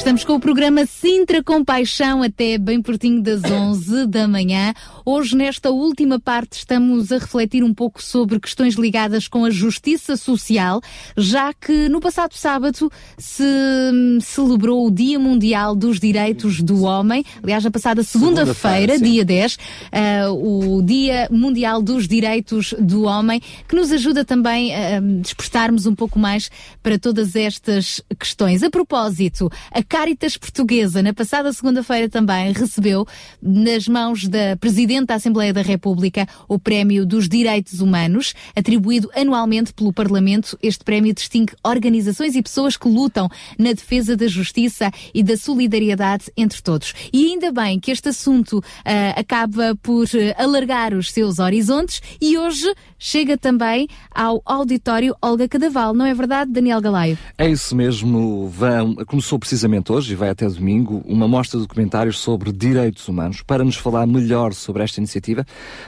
[SPEAKER 4] Estamos com o programa Sintra com Paixão até bem pertinho das 11 da manhã. Hoje, nesta última parte, estamos a refletir um pouco sobre questões ligadas com a justiça social, já que no passado sábado se hum, celebrou o Dia Mundial dos Direitos do Homem. Aliás, na passada segunda-feira,
[SPEAKER 2] sim.
[SPEAKER 4] dia 10, ah, o Dia Mundial dos Direitos do Homem, que nos ajuda também a despertarmos um pouco mais para todas estas questões. A propósito, a Caritas Portuguesa, na passada segunda-feira também, recebeu nas mãos da Presidente da Assembleia da República o Prémio dos Direitos Humanos, atribuído anualmente pelo Parlamento. Este prémio distingue organizações e pessoas que lutam na defesa da justiça e da solidariedade entre todos. E ainda bem que este assunto ah, acaba por ah, alargar os seus horizontes e hoje chega também ao auditório Olga Cadaval, não é verdade, Daniel Galaio?
[SPEAKER 2] É isso mesmo. Vão, começou precisamente hoje e vai até domingo uma mostra de documentários sobre direitos humanos. Para nos falar melhor sobre esta iniciativa,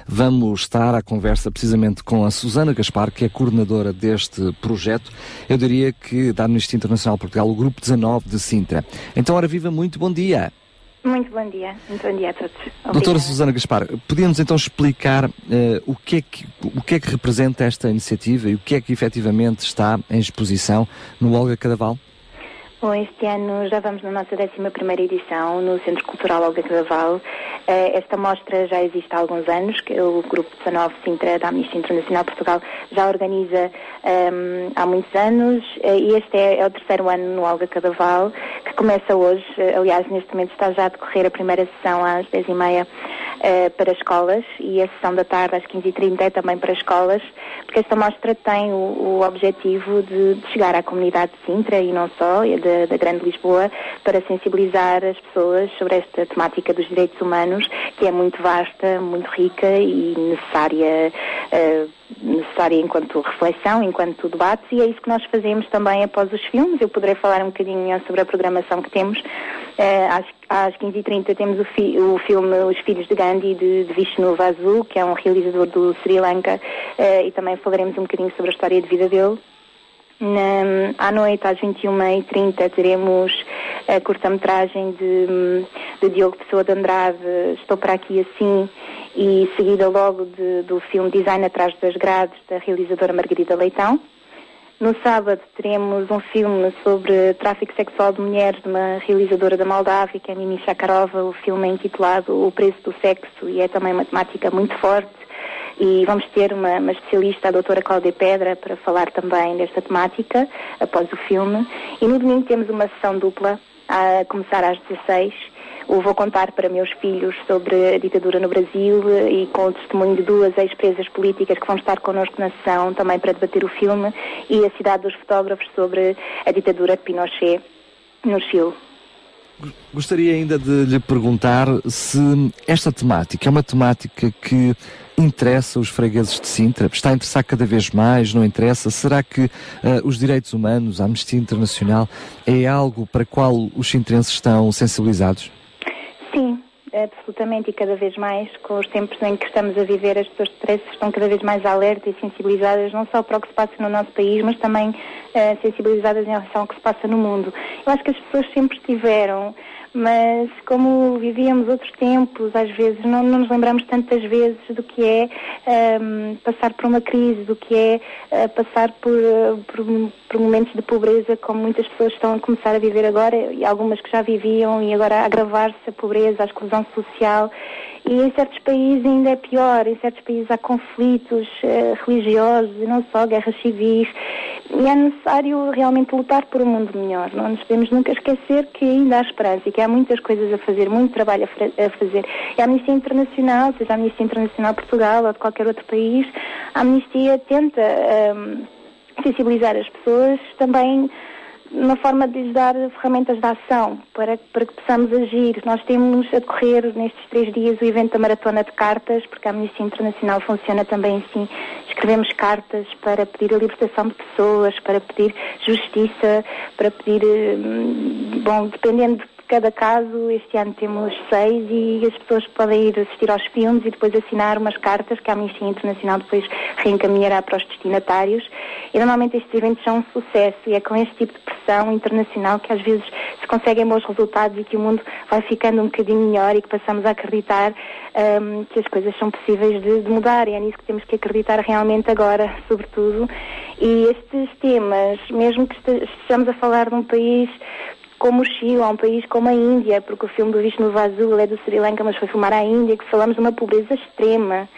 [SPEAKER 2] vamos estar à conversa precisamente com a Susana Gaspar, que é coordenadora deste projeto. Eu diria que da Amnistia Internacional Portugal, o Grupo 19 de Sintra. Então, ora viva, muito bom dia.
[SPEAKER 28] Muito bom dia, muito bom dia a todos.
[SPEAKER 2] Doutora
[SPEAKER 28] Obrigada.
[SPEAKER 2] Susana Gaspar, podíamos então explicar eh, o, que é que, o que é que representa esta iniciativa e o que é que efetivamente está em exposição no Olga Cadaval?
[SPEAKER 28] Bom, este ano já vamos na nossa 11ª edição no Centro Cultural Olga Cadaval. Eh, Esta mostra já existe há alguns anos, que o Grupo 19 Sintra da Amnistia Internacional Portugal já organiza ehm, há muitos anos eh, e este é, é o terceiro ano no Olga Cadaval, que começa hoje. Eh, Aliás, neste momento está já a decorrer a primeira sessão às 10h30 eh, para escolas e a sessão da tarde às 15h30 é também para escolas, porque esta mostra tem o, o objetivo de, de chegar à comunidade de Sintra e não só, da, da Grande Lisboa, para sensibilizar as pessoas sobre esta temática dos direitos humanos, que é muito vasta, muito rica e necessária. eh, necessária enquanto reflexão, enquanto debate, e é isso que nós fazemos também após os filmes. Eu poderei falar um bocadinho sobre a programação que temos. Eh, às, às 15h30 temos o, fi- o filme Os Filhos de Gandhi, de, de Vishnu Vasu, que é um realizador do Sri Lanka, eh, e também falaremos um bocadinho sobre a história de vida dele. Na, à noite, às 21h30, teremos a curta-metragem de, de Diogo Pessoa de Andrade, Estou para aqui assim, e seguida logo de- do filme Design atrás das grades, da realizadora Margarida Leitão. No sábado teremos um filme sobre tráfico sexual de mulheres de uma realizadora da Moldávia, que é Mimi Shakarova. O filme é intitulado O Preço do Sexo e é também uma temática muito forte. E vamos ter uma, uma especialista, a doutora Cláudia Pedra, para falar também desta temática após o filme. E no domingo temos uma sessão dupla, a começar às 16 o Vou Contar para Meus Filhos sobre a ditadura no Brasil e com o testemunho de duas ex-presas políticas que vão estar connosco na sessão também para debater o filme e a Cidade dos Fotógrafos sobre a ditadura de Pinochet no Chile.
[SPEAKER 2] Gostaria ainda de lhe perguntar se esta temática é uma temática que interessa os fregueses de Sintra? Está a interessar cada vez mais? Não interessa? Será que eh, os direitos humanos, a Amnistia Internacional, é algo para qual os sintrenses estão sensibilizados?
[SPEAKER 28] Sim, absolutamente, e cada vez mais, com os tempos em que estamos a viver, as pessoas de stress estão cada vez mais alertas e sensibilizadas, não só para o que se passa no nosso país, mas também eh, sensibilizadas em relação ao que se passa no mundo. Eu acho que as pessoas sempre estiveram, mas como vivíamos outros tempos, às vezes não, não nos lembramos tantas vezes do que é ehm, passar por uma crise, do que é eh, passar por, eh, por, por momentos de pobreza, como muitas pessoas estão a começar a viver agora, e algumas que já viviam, e agora agravar-se a pobreza, a exclusão social. E em certos países ainda é pior, em certos países há conflitos eh, religiosos e não só, guerras civis. E é necessário realmente lutar por um mundo melhor. Não nos podemos nunca esquecer que ainda há esperança e que há muitas coisas a fazer, muito trabalho a, a fazer. E a Amnistia Internacional, seja a Amnistia Internacional Portugal ou de qualquer outro país, a Amnistia tenta ehm, sensibilizar as pessoas também uma forma de lhes dar ferramentas de ação para, para que possamos agir. Nós temos a decorrer nestes três dias o evento da Maratona de Cartas, porque a Amnistia Internacional funciona também assim. Escrevemos cartas para pedir a libertação de pessoas, para pedir justiça, para pedir, hum, bom, dependendo de cada caso, este ano temos seis e as pessoas podem ir assistir aos filmes e depois assinar umas cartas que a Amnistia Internacional depois reencaminhará para os destinatários. E normalmente estes eventos são um sucesso e é com este tipo de pressão internacional que às vezes se conseguem bons resultados e que o mundo vai ficando um bocadinho melhor e que passamos a acreditar hum, que as coisas são possíveis de, de mudar e é nisso que temos que acreditar realmente agora, sobretudo. E estes temas, mesmo que este- estejamos a falar de um país como o Chile, ou um país como a Índia, porque o filme do Vishnu Vasu ele é do Sri Lanka, mas foi filmar à Índia, que falamos de uma pobreza extrema.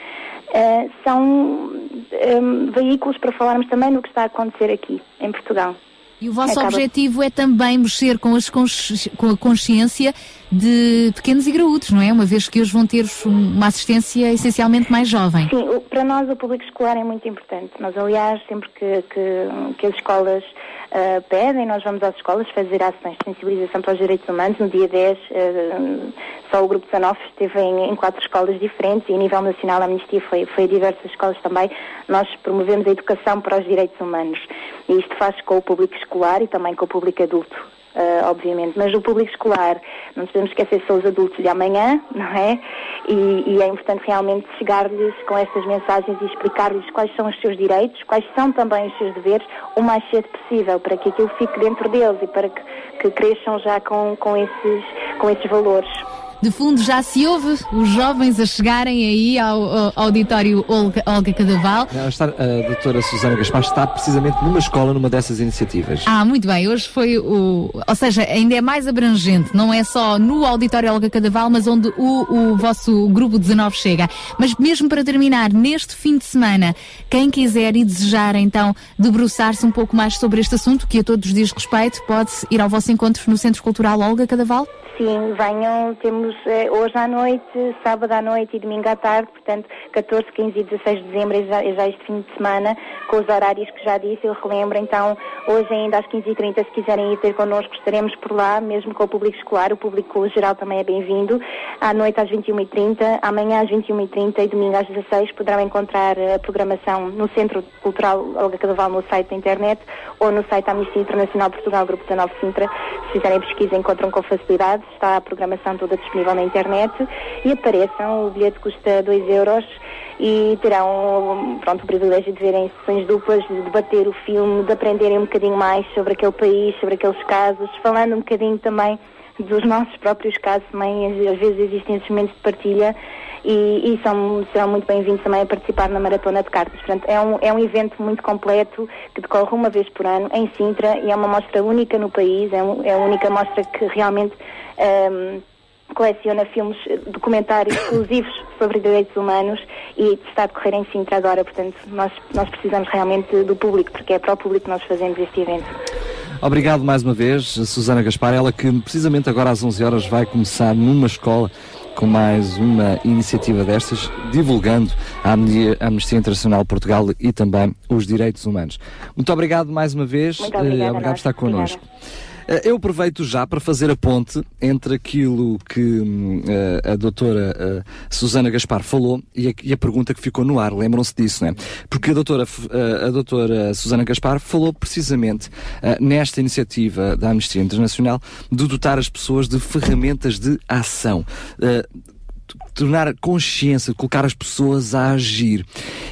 [SPEAKER 28] Eh, são em, veículos para falarmos também do que está a acontecer aqui, em Portugal.
[SPEAKER 4] E o vosso
[SPEAKER 28] Acaba-
[SPEAKER 4] objetivo é também mexer com, as com a consciência de pequenos e graúdos, não é? Uma vez que hoje vão ter um- uma assistência essencialmente mais jovem.
[SPEAKER 28] Sim, o- para nós o público escolar é muito importante. Nós, aliás, sempre que, que, que as escolas ah, pedem, nós vamos às escolas fazer ações de sensibilização para os direitos humanos. No dia 10, ah, só o Grupo 19 esteve em, em quatro escolas diferentes e a nível nacional a Amnistia foi, foi a diversas escolas também. Nós promovemos a educação para os direitos humanos. E isto faz com o público escolar e também com o público adulto. Ah, obviamente, mas o público escolar, não podemos esquecer que são os adultos de amanhã, não é? E, e é importante realmente chegar-lhes com estas mensagens e explicar-lhes quais são os seus direitos, quais são também os seus deveres, o mais cedo possível, para que aquilo fique dentro deles e para que, que cresçam já com, com, esses, com esses valores.
[SPEAKER 4] De fundo já se ouve os jovens a chegarem aí ao, ao auditório Olga, Olga Cadaval.
[SPEAKER 2] Não, está, a doutora Susana Gaspar está precisamente numa escola, numa dessas iniciativas.
[SPEAKER 4] Ah, muito bem. Hoje foi o. Ou seja, ainda é mais abrangente. Não é só no Auditório Olga Cadaval, mas onde o, o vosso grupo 19 chega. Mas mesmo para terminar, neste fim de semana, quem quiser e desejar então debruçar-se um pouco mais sobre este assunto, que a todos diz respeito, pode ir ao vosso encontro no Centro Cultural Olga Cadaval?
[SPEAKER 28] Sim, venham, temos eh, hoje à noite, sábado à noite e domingo à tarde, portanto 14, 15 e 16 de dezembro é já, é já este fim de semana, com os horários que já disse, eu relembro, então hoje ainda às 15h30 se quiserem ir ter connosco estaremos por lá, mesmo com o público escolar, o público geral também é bem-vindo, à noite às 21h30, amanhã às 21h30 e domingo às 16 poderão encontrar a programação no Centro Cultural Olga Cadaval no site da internet ou no site Amnistia Internacional Portugal, Grupo 19 Sintra, se fizerem pesquisa encontram com facilidade, está a programação toda disponível na internet e apareçam, o bilhete custa 2 euros e terão pronto, o privilégio de verem sessões duplas, de debater o filme, de aprenderem um bocadinho mais sobre aquele país, sobre aqueles casos, falando um bocadinho também dos nossos próprios casos também, às vezes existem esses momentos de partilha e, e são, serão muito bem-vindos também a participar na Maratona de Cartas. Portanto, é um, é um evento muito completo que decorre uma vez por ano em Sintra e é uma mostra única no país, é, um- é a única mostra que realmente ehm, coleciona filmes, eh, documentários exclusivos sobre direitos humanos e está a decorrer em Sintra agora, portanto nós, nós precisamos realmente do público, porque é para o público que nós fazemos este evento.
[SPEAKER 2] Obrigado mais uma vez, Susana Gaspar, ela que precisamente agora às 11 horas vai começar numa escola com mais uma iniciativa destas, divulgando a Amnistia Internacional Portugal e também os direitos humanos. Muito obrigado mais uma vez,
[SPEAKER 28] Muito obrigada,
[SPEAKER 2] eh, obrigado por estar connosco. Eh, Eu aproveito já para fazer a ponte entre aquilo que eh, a doutora eh, Susana Gaspar falou e a, e a pergunta que ficou no ar. Lembram-se disso, não é? Porque a doutora, eh, a doutora Susana Gaspar falou precisamente eh, nesta iniciativa da Amnistia Internacional de dotar as pessoas de ferramentas de ação. Tornar consciência, colocar as pessoas a agir.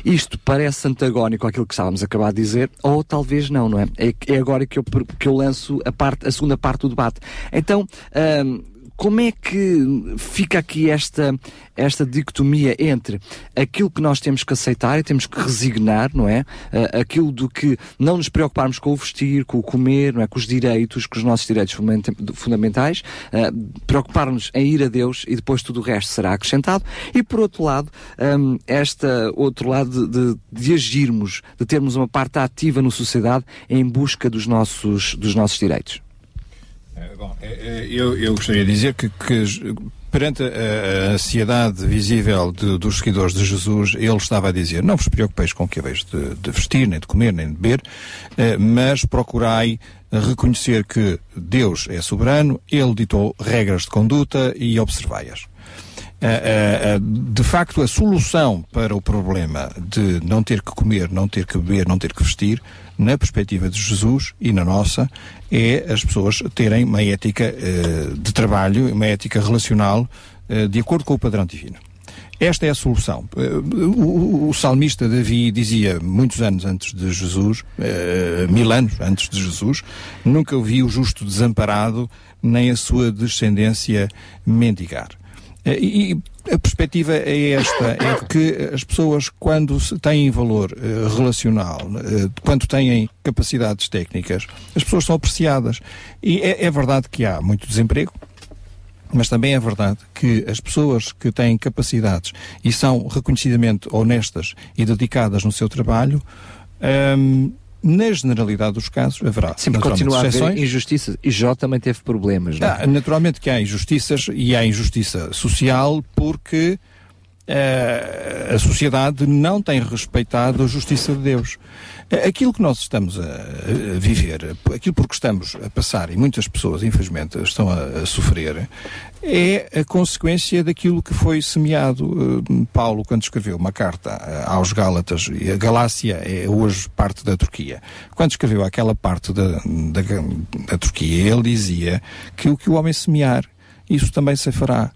[SPEAKER 2] Isto parece antagónico àquilo que estávamos a acabar de dizer, ou talvez não, não é? É, é agora que eu, que eu lanço a, parte, a segunda parte do debate. Então, ahm, como é que fica aqui esta, esta dicotomia entre aquilo que nós temos que aceitar e temos que resignar, não é? Ah, aquilo do que não nos preocuparmos com o vestir, com o comer, não é? Com os direitos, com os nossos direitos fundamenta- fundamentais, ah, preocupar-nos em ir a Deus e depois tudo o resto será acrescentado. E por outro lado, hum, esta outro lado de, de- de agirmos, de termos uma parte ativa na sociedade em busca dos nossos, dos nossos direitos.
[SPEAKER 26] Eh, Eu, eu gostaria de dizer que, que perante a, ansiedade visível de- dos seguidores de Jesus, ele estava a dizer: não vos preocupeis com o que haveis de, de vestir, nem de comer, nem de beber, eh, mas procurai reconhecer que Deus é soberano, ele ditou regras de conduta e observai-as. De facto, a solução para o problema de não ter que comer, não ter que beber, não ter que vestir, na perspectiva de Jesus e na nossa, é as pessoas terem uma ética eh, de trabalho, uma ética relacional eh, de acordo com o padrão divino. Esta é a solução. Eh, O, o- salmista Davi dizia, muitos anos antes de Jesus, eh, mil anos antes de Jesus, nunca vi o justo desamparado, nem a sua descendência mendigar. Eh, E a perspectiva é esta, é que as pessoas, quando têm valor eh, relacional, eh, quando têm capacidades técnicas, as pessoas são apreciadas. E é, é verdade que há muito desemprego, mas também é verdade que as pessoas que têm capacidades e são reconhecidamente honestas e dedicadas no seu trabalho, hum, na generalidade dos casos, haverá
[SPEAKER 2] Sempre continua a haver injustiças. E Jó também teve problemas, não é?
[SPEAKER 26] Ah, naturalmente que há injustiças e há injustiça social porque eh, a sociedade não tem respeitado a justiça de Deus. Aquilo que nós estamos a, a viver, aquilo por que estamos a passar, e muitas pessoas, infelizmente, estão a, a sofrer, é a consequência daquilo que foi semeado. Eh, Paulo, quando escreveu uma carta eh, aos Gálatas, e a Galácia é hoje parte da Turquia, quando escreveu aquela parte da, da, da Turquia, ele dizia que o que o homem semear, isso também se fará.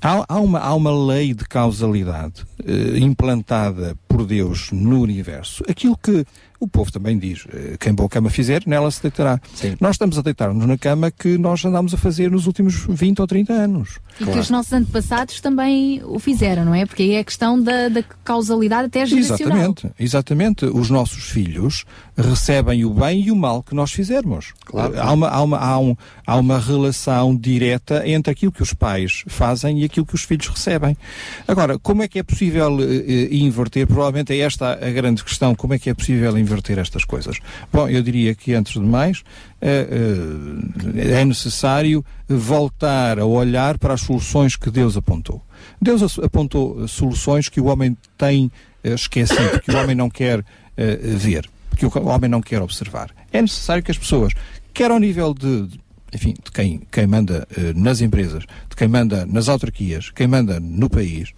[SPEAKER 26] Há, há uma, há uma lei de causalidade eh, implantada por Deus no universo. Aquilo que o povo também diz, eh, quem boa cama fizer, nela se deitará. Nós estamos a deitar-nos na cama que nós andámos a fazer nos últimos 20 ou 30 anos.
[SPEAKER 4] E que os nossos antepassados também o fizeram, não é? Porque aí é a questão da, da causalidade até geracional.
[SPEAKER 26] Exatamente, exatamente. Os nossos filhos recebem o bem e o mal que nós fizermos.
[SPEAKER 2] Claro.
[SPEAKER 26] Há uma, há, uma, há, um, há uma relação direta entre aquilo que os pais fazem e aquilo que os filhos recebem. Agora, como é que é possível eh, eh, inverter? Provavelmente é esta a grande questão. Como é que é possível inverter estas coisas? Bom, eu diria que, antes de mais, eh, eh, é necessário voltar a olhar para as soluções que Deus apontou. Deus apontou eh, soluções que o homem tem esquecido, que o homem não quer ver, que o homem não quer observar. É necessário que as pessoas, quer ao nível de, enfim, de quem, quem manda nas empresas, de quem manda nas autarquias, quem manda no país,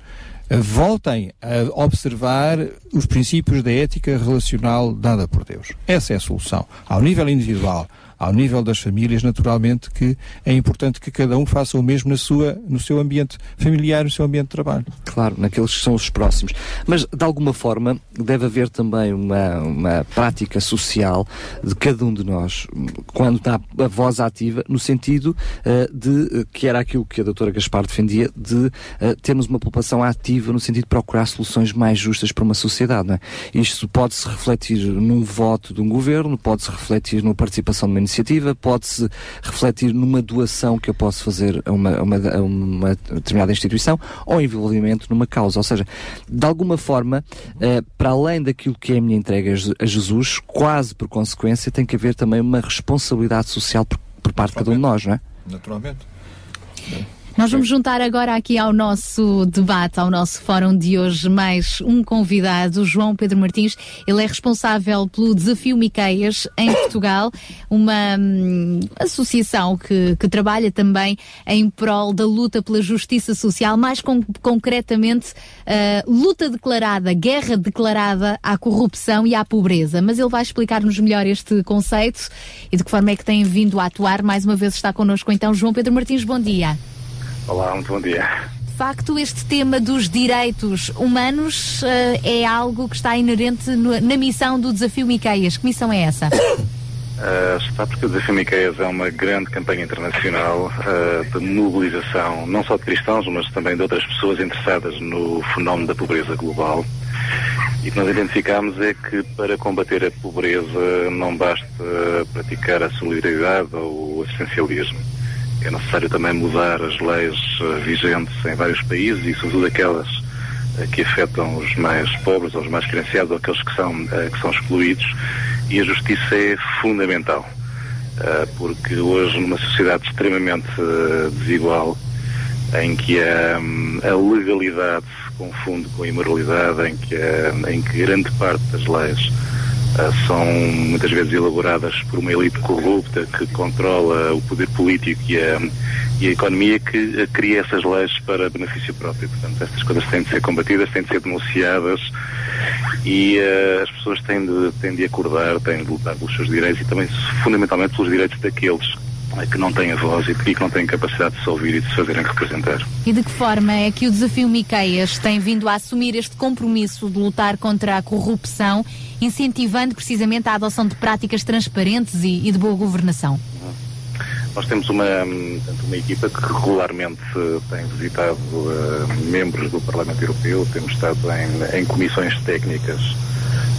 [SPEAKER 26] voltem a observar os princípios da ética relacional dada por Deus. Essa é a solução. Ao nível individual, ao nível das famílias, naturalmente que é importante que cada um faça o mesmo na sua, no seu ambiente familiar, no seu ambiente de trabalho.
[SPEAKER 2] Claro, naqueles que são os próximos. Mas, de alguma forma, deve haver também uma, uma prática social de cada um de nós, quando está a voz ativa, no sentido eh, de, que era aquilo que a doutora Gaspar defendia, de eh, termos uma população ativa no sentido de procurar soluções mais justas para uma sociedade. É? Isto pode-se refletir num voto de um governo, pode-se refletir na participação numa iniciativa iniciativa, pode-se refletir numa doação que eu posso fazer a uma, a uma, a uma determinada instituição ou envolvimento numa causa. Ou seja, de alguma forma, eh, para além daquilo que é a minha entrega a Je- a Jesus, quase por consequência, tem que haver também uma responsabilidade social por, por parte de cada um de nós, não é?
[SPEAKER 26] Naturalmente.
[SPEAKER 4] Nós vamos juntar agora aqui ao nosso debate, ao nosso fórum de hoje, mais um convidado, João Pedro Martins. Ele é responsável pelo Desafio Miqueias em Portugal, uma hum, associação que, que trabalha também em prol da luta pela justiça social, mais con- concretamente, uh, luta declarada, guerra declarada à corrupção e à pobreza. Mas ele vai explicar-nos melhor este conceito e de que forma é que tem vindo a atuar. Mais uma vez está connosco então João Pedro Martins, bom dia.
[SPEAKER 29] Olá, muito bom dia.
[SPEAKER 4] De facto, este tema dos direitos humanos eh, é algo que está inerente no- na missão do Desafio Miqueias. Que missão é essa?
[SPEAKER 29] Uh, está porque o Desafio Miqueias é uma grande campanha internacional uh, de mobilização, não só de cristãos, mas também de outras pessoas interessadas no fenómeno da pobreza global. E o que nós identificamos é que para combater a pobreza não basta praticar a solidariedade ou o assistencialismo. É necessário também mudar as leis uh, vigentes em vários países e sobretudo aquelas uh, que afetam os mais pobres, ou os mais carenciados, ou aqueles que são, uh, que são excluídos. E a justiça é fundamental, porque hoje numa sociedade extremamente desigual, em que a, hum, a legalidade se confunde com a imoralidade, em que, a- em que grande parte das leis são muitas vezes elaboradas por uma elite corrupta que controla o poder político e a, e a economia que ah, cria essas leis para benefício próprio. Portanto, estas coisas têm de ser combatidas, têm de ser denunciadas e ah, as pessoas têm de, têm de acordar, têm de lutar pelos seus direitos e também, fundamentalmente, pelos direitos daqueles ah, que não têm a voz e que não têm capacidade de se ouvir e de se fazerem representar.
[SPEAKER 4] E de que forma é que o Desafio Miqueias tem vindo a assumir este compromisso de lutar contra a corrupção, incentivando precisamente a adoção de práticas transparentes e, e de boa governação?
[SPEAKER 29] Nós temos uma, uma equipa que regularmente tem visitado eh, membros do Parlamento Europeu, temos estado em, em comissões técnicas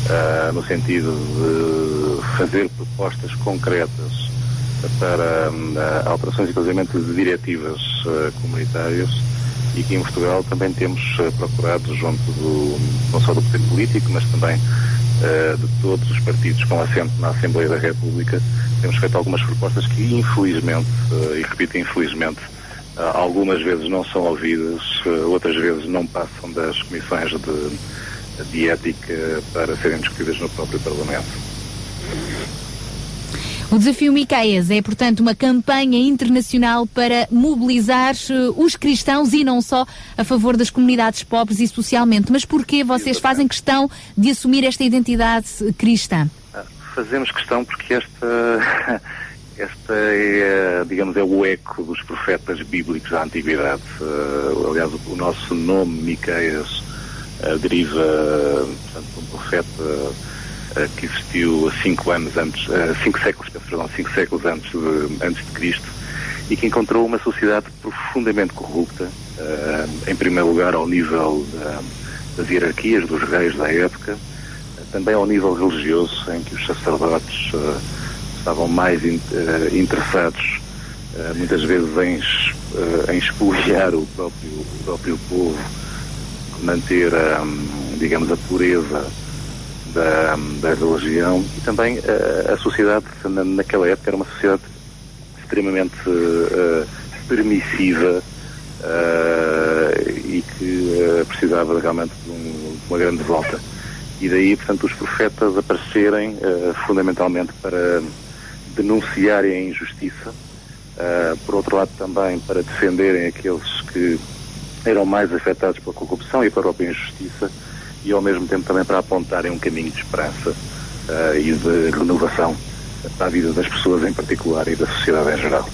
[SPEAKER 29] ah, no sentido de fazer propostas concretas para ah, alterações, inclusive, de diretivas comunitárias e que em Portugal também temos procurado junto do, não só do poder político, mas também eh, de todos os partidos com assento na Assembleia da República, temos feito algumas propostas que, infelizmente, eh, e repito, infelizmente, ah, algumas vezes não são ouvidas, outras vezes não passam das comissões de, de ética para serem discutidas no próprio Parlamento.
[SPEAKER 4] O Desafio Miqueias é, portanto, uma campanha internacional para mobilizar eh, os cristãos e não só a favor das comunidades pobres e socialmente. Mas porquê vocês fazem questão de assumir esta identidade eh, cristã?
[SPEAKER 29] Fazemos questão porque esta, esta é, digamos, é o eco dos profetas bíblicos da Antiguidade. Eh, aliás, o nosso nome, Miqueias, eh, deriva portanto, de um profeta que existiu cinco anos antes, eh, cinco séculos, perdão, cinco séculos antes de, antes de Cristo e que encontrou uma sociedade profundamente corrupta, eh, em primeiro lugar ao nível da- das hierarquias dos reis da época, também ao nível religioso, em que os sacerdotes eh, estavam mais in- eh, interessados, eh, muitas vezes, em, eh, em expoliar o próprio, o próprio povo, manter, digamos, a pureza da, da religião e também eh, a sociedade, na- naquela época, era uma sociedade extremamente eh, permissiva eh, e que eh, precisava realmente de, um- de uma grande volta. E daí, portanto, os profetas aparecerem fundamentalmente para denunciarem a injustiça, por outro lado também para defenderem aqueles que eram mais afetados pela corrupção e pela própria injustiça e ao mesmo tempo também para apontarem um caminho de esperança eh, e de renovação para a vida das pessoas em particular e da sociedade em geral.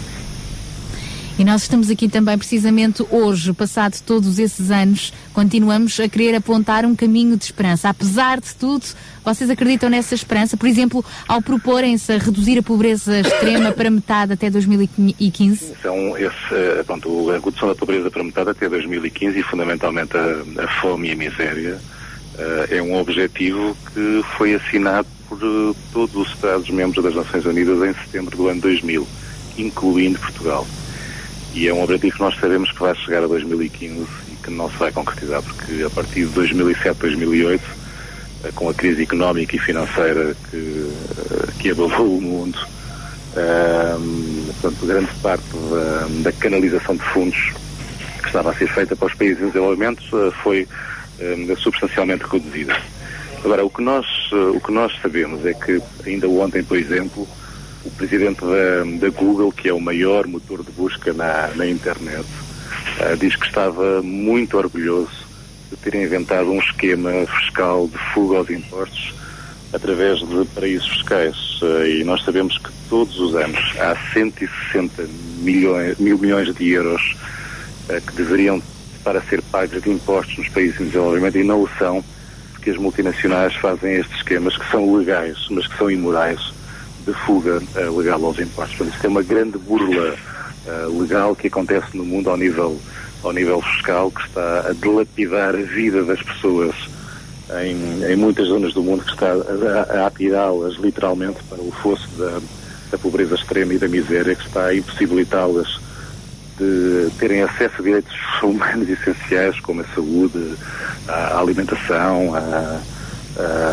[SPEAKER 4] E nós estamos aqui também precisamente hoje, passado todos esses anos, continuamos a querer apontar um caminho de esperança. Apesar de tudo, vocês acreditam nessa esperança? Por exemplo, ao proporem-se a reduzir a pobreza extrema para metade até 2015?
[SPEAKER 29] Então, esse, eh, pronto, a redução da pobreza para metade até 2015 e fundamentalmente a, a fome e a miséria é um objetivo que foi assinado por eh, todos os Estados-membros das Nações Unidas em setembro do ano 2000, incluindo Portugal. E é um objetivo que nós sabemos que vai chegar a 2015 e que não se vai concretizar, porque a partir de 2007, 2008, eh, com a crise económica e financeira que, eh, que abalou o mundo, ehm, portanto, grande parte da, da canalização de fundos que estava a ser feita para os países em desenvolvimento eh, foi eh, substancialmente reduzida. Agora, o que, nós, eh, o que nós sabemos é que, ainda ontem, por exemplo, o presidente da, da Google, que é o maior motor de busca na, na internet, eh, diz que estava muito orgulhoso de terem inventado um esquema fiscal de fuga aos impostos através de paraísos fiscais. E nós sabemos que todos os anos há 160 milhões, mil milhões de euros que deveriam para ser pagos de impostos nos países em desenvolvimento e não o são, porque as multinacionais fazem estes esquemas que são legais, mas que são imorais, de fuga eh, legal aos impostos. Portanto, isto é uma grande burla eh, legal que acontece no mundo ao nível, ao nível fiscal, que está a dilapidar a vida das pessoas em, em muitas zonas do mundo, que está a, a atirá-las literalmente para o fosso da, da pobreza extrema e da miséria, que está a impossibilitá-las de terem acesso a direitos humanos essenciais, como a saúde, a alimentação, a,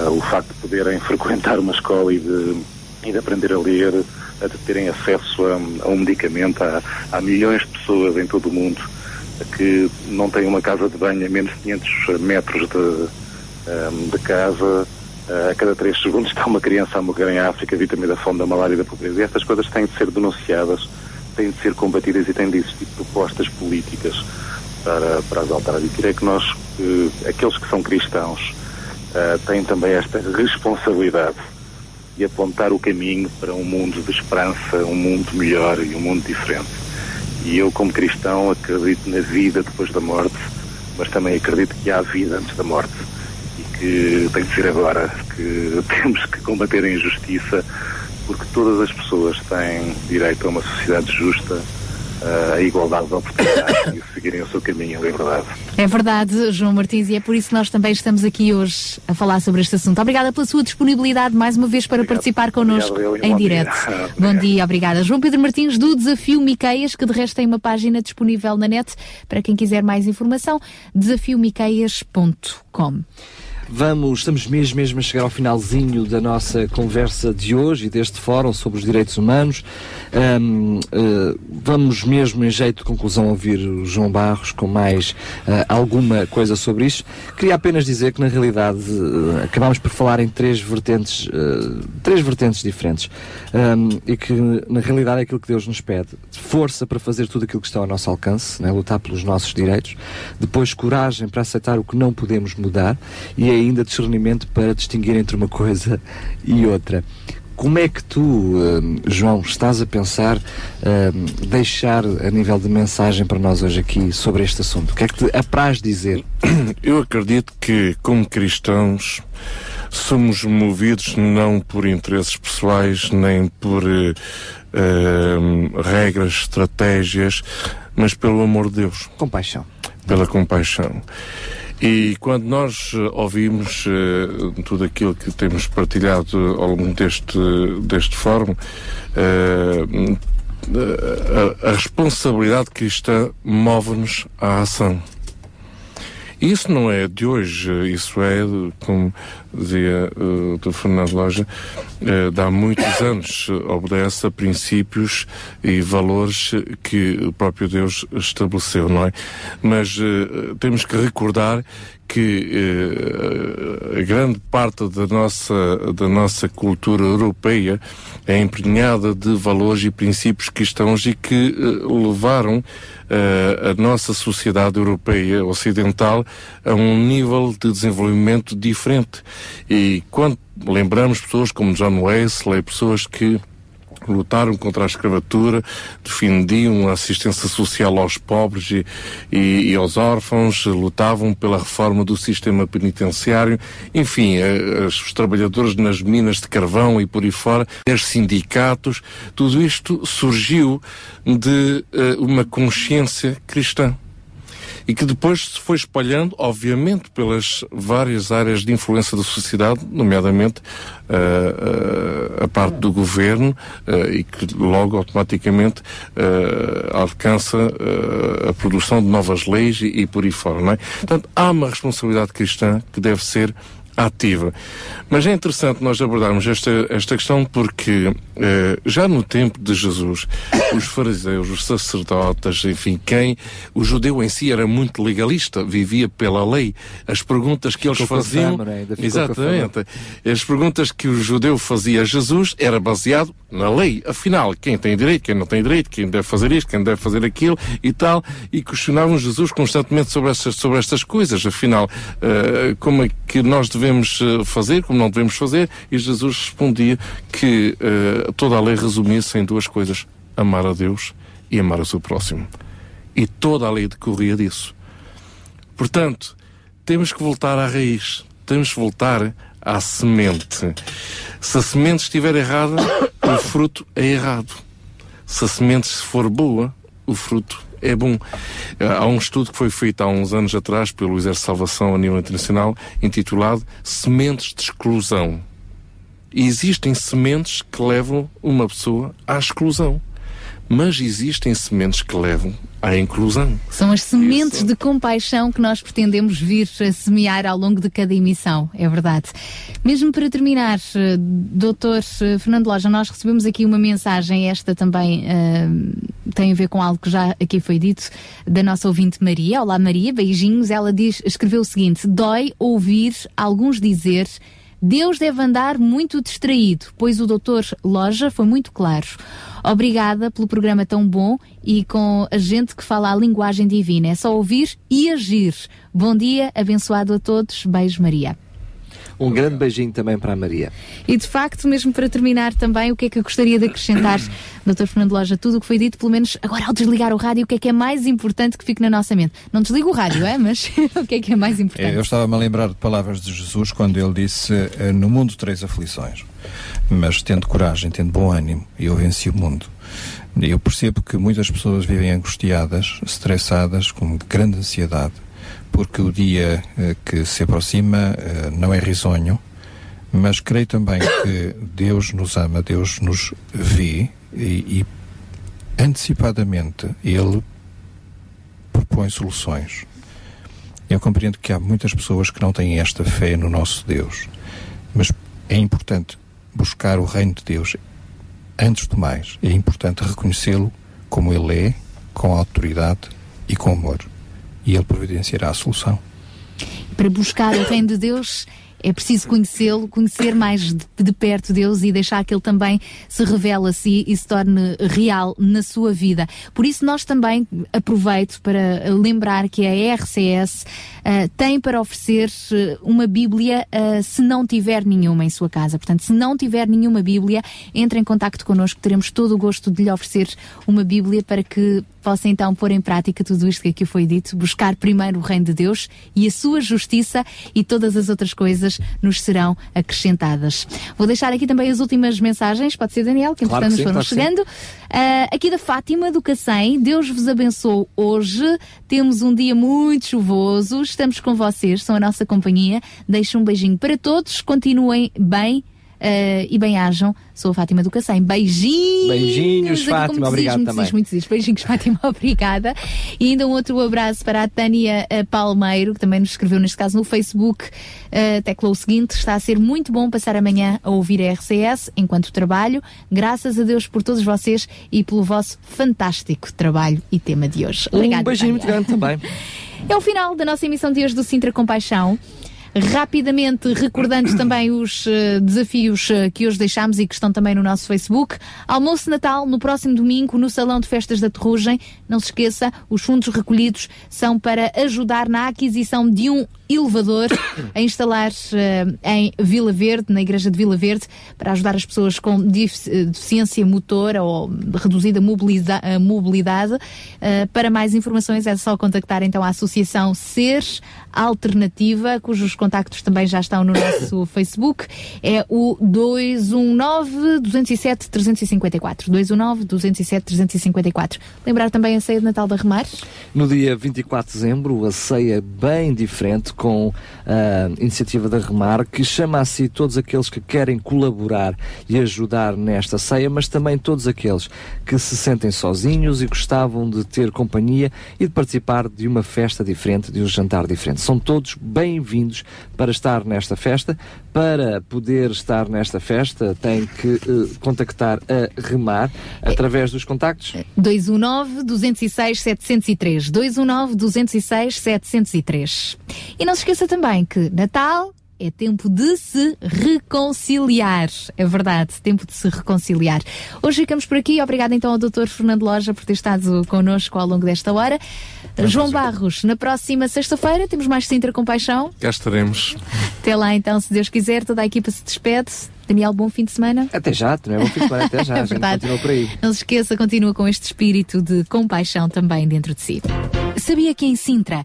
[SPEAKER 29] a, o facto de poderem frequentar uma escola e de, e de aprender a ler, a de terem acesso a, a um medicamento. Há, há milhões de pessoas em todo o mundo que não têm uma casa de banho a menos de 500 metros de, um, de casa. A cada três segundos está uma criança a morrer em África, vítima da fome, da malária e da pobreza. E estas coisas têm de ser denunciadas têm de ser combatidas e têm de existir propostas políticas para, para as alterar. E que nós, eh, aqueles que são cristãos, eh, têm também esta responsabilidade de apontar o caminho para um mundo de esperança, um mundo melhor e um mundo diferente. E eu, como cristão, acredito na vida depois da morte, mas também acredito que há vida antes da morte e que tem de ser agora, que temos que combater a injustiça, porque todas as pessoas têm direito a uma sociedade justa, eh, a igualdade de oportunidades e seguirem o seu caminho em liberdade.
[SPEAKER 4] É verdade, João Martins, e é por isso que nós também estamos aqui hoje a falar sobre este assunto. Obrigada pela sua disponibilidade mais uma vez para participar connosco
[SPEAKER 29] Obrigado,
[SPEAKER 4] em direto. Bom dia, obrigada. João Pedro Martins do Desafio Miqueias, que de resto tem uma página disponível na net para quem quiser mais informação, desafiomiceias.com.
[SPEAKER 2] Vamos, estamos mesmo, mesmo a chegar ao finalzinho da nossa conversa de hoje e deste fórum sobre os direitos humanos. Ahm, eh, vamos mesmo, em jeito de conclusão, ouvir o João Barros com mais ah, alguma coisa sobre isto. Queria apenas dizer que, na realidade, eh, acabámos por falar em três vertentes, três vertentes diferentes. Ahm, e que, na realidade, é aquilo que Deus nos pede. Força para fazer tudo aquilo que está ao nosso alcance, né? lutar pelos nossos direitos. Depois, coragem para aceitar o que não podemos mudar. E ainda discernimento para distinguir entre uma coisa e outra. Como é que tu, hum, João, estás a pensar hum, deixar a nível de mensagem para nós hoje aqui sobre este assunto? O que é que te apraz dizer?
[SPEAKER 9] Eu acredito que, como cristãos, somos movidos não por interesses pessoais, nem por eh, eh, regras, estratégias, mas pelo amor de Deus.
[SPEAKER 2] Compaixão.
[SPEAKER 9] Pela compaixão. E quando nós eh, ouvimos eh, tudo aquilo que temos partilhado ao longo deste, deste fórum, eh, a, a responsabilidade cristã move-nos à ação. Isso não é de hoje, isso é, como dizia uh, o Dr. Fernando Loja, uh, de há muitos anos, uh, obedece a princípios e valores que o próprio Deus estabeleceu, não é? Mas uh, temos que recordar que eh, a grande parte da nossa, da nossa cultura europeia é emprenhada de valores e princípios cristãos e que eh, levaram eh, a nossa sociedade europeia ocidental a um nível de desenvolvimento diferente. E quando lembramos pessoas como John Wesley, pessoas que lutaram contra a escravatura, defendiam a assistência social aos pobres e, e, e aos órfãos, lutavam pela reforma do sistema penitenciário, enfim, eh, os trabalhadores nas minas de carvão e por aí fora, os sindicatos, tudo isto surgiu de uh, uma consciência cristã e que depois se foi espalhando, obviamente, pelas várias áreas de influência da sociedade, nomeadamente uh, uh, a parte do governo, uh, e que logo automaticamente alcança a produção de novas leis e, e por aí fora. Não é? Portanto, há uma responsabilidade cristã que deve ser ativa. Mas é interessante nós abordarmos esta, esta questão porque já no tempo de Jesus, os fariseus, os sacerdotes, enfim, quem, o judeu em si era muito legalista, vivia pela lei. As perguntas que eles
[SPEAKER 2] Ficou
[SPEAKER 9] faziam,
[SPEAKER 2] fama, é? Ainda ficou com a
[SPEAKER 9] exatamente, as perguntas que o judeu fazia a Jesus era baseado na lei. Afinal, quem tem direito, quem não tem direito, quem deve fazer isto, quem deve fazer aquilo e tal, e questionavam Jesus constantemente sobre estas, sobre estas coisas. Afinal, eh, como é que nós devemos eh, fazer, como não devemos fazer, e Jesus respondia que eh, toda a lei resumia-se em duas coisas: amar a Deus e amar o seu próximo. E toda a lei decorria disso. Portanto, temos que voltar à raiz, temos que voltar à semente. Se a semente estiver errada, o fruto é errado. Se a semente for boa, o fruto é bom. Há um estudo que foi feito há uns anos atrás pelo Exército de Salvação a nível internacional, intitulado Sementes de Exclusão. E existem sementes que levam uma pessoa à exclusão. Mas existem sementes que levam à inclusão.
[SPEAKER 4] São as sementes de compaixão que nós pretendemos vir a semear ao longo de cada emissão, é verdade. Mesmo para terminar, eh, doutor eh, Fernando Loja, nós recebemos aqui uma mensagem, esta também eh, tem a ver com algo que já aqui foi dito, da nossa ouvinte Maria. Olá Maria, beijinhos. Ela diz, escreveu o seguinte, dói ouvir alguns dizer Deus deve andar muito distraído, pois o doutor Loja foi muito claro. Obrigada pelo programa tão bom e com a gente que fala a linguagem divina. É só ouvir e agir. Bom dia, abençoado a todos. Beijo, Maria.
[SPEAKER 2] Um grande beijinho também para a Maria.
[SPEAKER 4] E de facto, mesmo para terminar também, o que é que eu gostaria de acrescentar, Dr. Fernando Loja, tudo o que foi dito, pelo menos agora ao desligar o rádio, o que é que é mais importante que fique na nossa mente? Não desliga o rádio, é? Mas o que é que é mais importante?
[SPEAKER 26] Eu estava-me a lembrar de palavras de Jesus quando ele disse: eh, No mundo três aflições, mas tendo coragem, tendo bom ânimo, eu venci o mundo. E Eu percebo que muitas pessoas vivem angustiadas, estressadas, com grande ansiedade, porque o dia eh, que se aproxima eh, não é risonho, mas creio também que Deus nos ama, Deus nos vê e, e antecipadamente Ele propõe soluções. Eu compreendo que há muitas pessoas que não têm esta fé no nosso Deus, mas é importante buscar o reino de Deus. Antes de mais, é importante reconhecê-lo como Ele é, com autoridade e com amor. E Ele providenciará a solução.
[SPEAKER 4] Para buscar o reino de Deus é preciso conhecê-lo, conhecer mais de, perto Deus e deixar que Ele também se revele a si e se torne real na sua vida. Por isso, nós também aproveito para lembrar que a RCS uh, tem para oferecer uh, uma Bíblia uh, se não tiver nenhuma em sua casa. Portanto, se não tiver nenhuma Bíblia, entre em contacto connosco, teremos todo o gosto de lhe oferecer uma Bíblia para que possa então pôr em prática tudo isto que aqui foi dito, buscar primeiro o reino de Deus e a sua justiça e todas as outras coisas nos serão acrescentadas. Vou deixar aqui também as últimas mensagens, pode ser Daniel, que
[SPEAKER 2] Claro
[SPEAKER 4] entretanto nos foram
[SPEAKER 2] claro que
[SPEAKER 4] chegando. Ah, aqui da Fátima, do Cacém, Deus vos abençoe hoje. Temos um dia muito chuvoso, estamos com vocês, são a nossa companhia. Deixo um beijinho para todos, continuem bem. Ah, e bem-ajam, sou a Fátima do Cacém. Beijinhos!
[SPEAKER 2] Beijinhos, Fátima, obrigado
[SPEAKER 4] muito
[SPEAKER 2] também.
[SPEAKER 4] muito. Beijinhos, Fátima, obrigada. E ainda um outro abraço para a Tânia eh, Palmeiro, que também nos escreveu, neste caso, no Facebook. eh, teclou o seguinte: está a ser muito bom passar amanhã a ouvir a RCS enquanto trabalho. Graças a Deus por todos vocês e pelo vosso fantástico trabalho e tema de hoje. Obrigada.
[SPEAKER 2] um beijinho muito
[SPEAKER 4] Tânia.
[SPEAKER 2] grande também.
[SPEAKER 4] É o final da nossa emissão de hoje do Sintra Compaixão. Rapidamente recordando também os eh, desafios eh, que hoje deixámos e que estão também no nosso Facebook. Almoço Natal no próximo domingo no Salão de Festas da Terrugem. Não se esqueça, os fundos recolhidos são para ajudar na aquisição de um elevador a instalar eh, em Vila Verde, na Igreja de Vila Verde, para ajudar as pessoas com eh, deficiência motora ou reduzida eh, mobilidade. Eh, para mais informações é só contactar então a Associação Ser Alternativa, cujos contactos também já estão no nosso Facebook. É o 219 207 354. 219 207 354. Lembrar também a ceia de Natal da Remar?
[SPEAKER 2] No dia 24 de dezembro, a ceia bem diferente com a iniciativa da Remar, que chama a si todos aqueles que querem colaborar e ajudar nesta ceia, mas também todos aqueles que se sentem sozinhos e gostavam de ter companhia e de participar de uma festa diferente, de um jantar diferente. São todos bem-vindos para estar nesta festa. Para poder estar nesta festa, tem que eh, contactar a Remar através dos contactos.
[SPEAKER 4] 219 206 703. 219 206 703. E não se esqueça também que Natal é tempo de se reconciliar. É verdade, tempo de se reconciliar. Hoje ficamos por aqui. Obrigada então ao Dr. Fernando Loja por ter estado connosco ao longo desta hora. João Barros, na próxima sexta-feira temos mais Sintra Compaixão.
[SPEAKER 9] Cá estaremos.
[SPEAKER 4] Até lá então, se Deus quiser, toda a equipa se despede. Daniel, bom fim de semana.
[SPEAKER 2] Até já, não é bom fim de semana, até já.
[SPEAKER 4] É
[SPEAKER 2] a gente
[SPEAKER 4] verdade.
[SPEAKER 2] continua por aí.
[SPEAKER 4] Não se esqueça, continua com este espírito de compaixão também dentro de si. Sabia que em Sintra,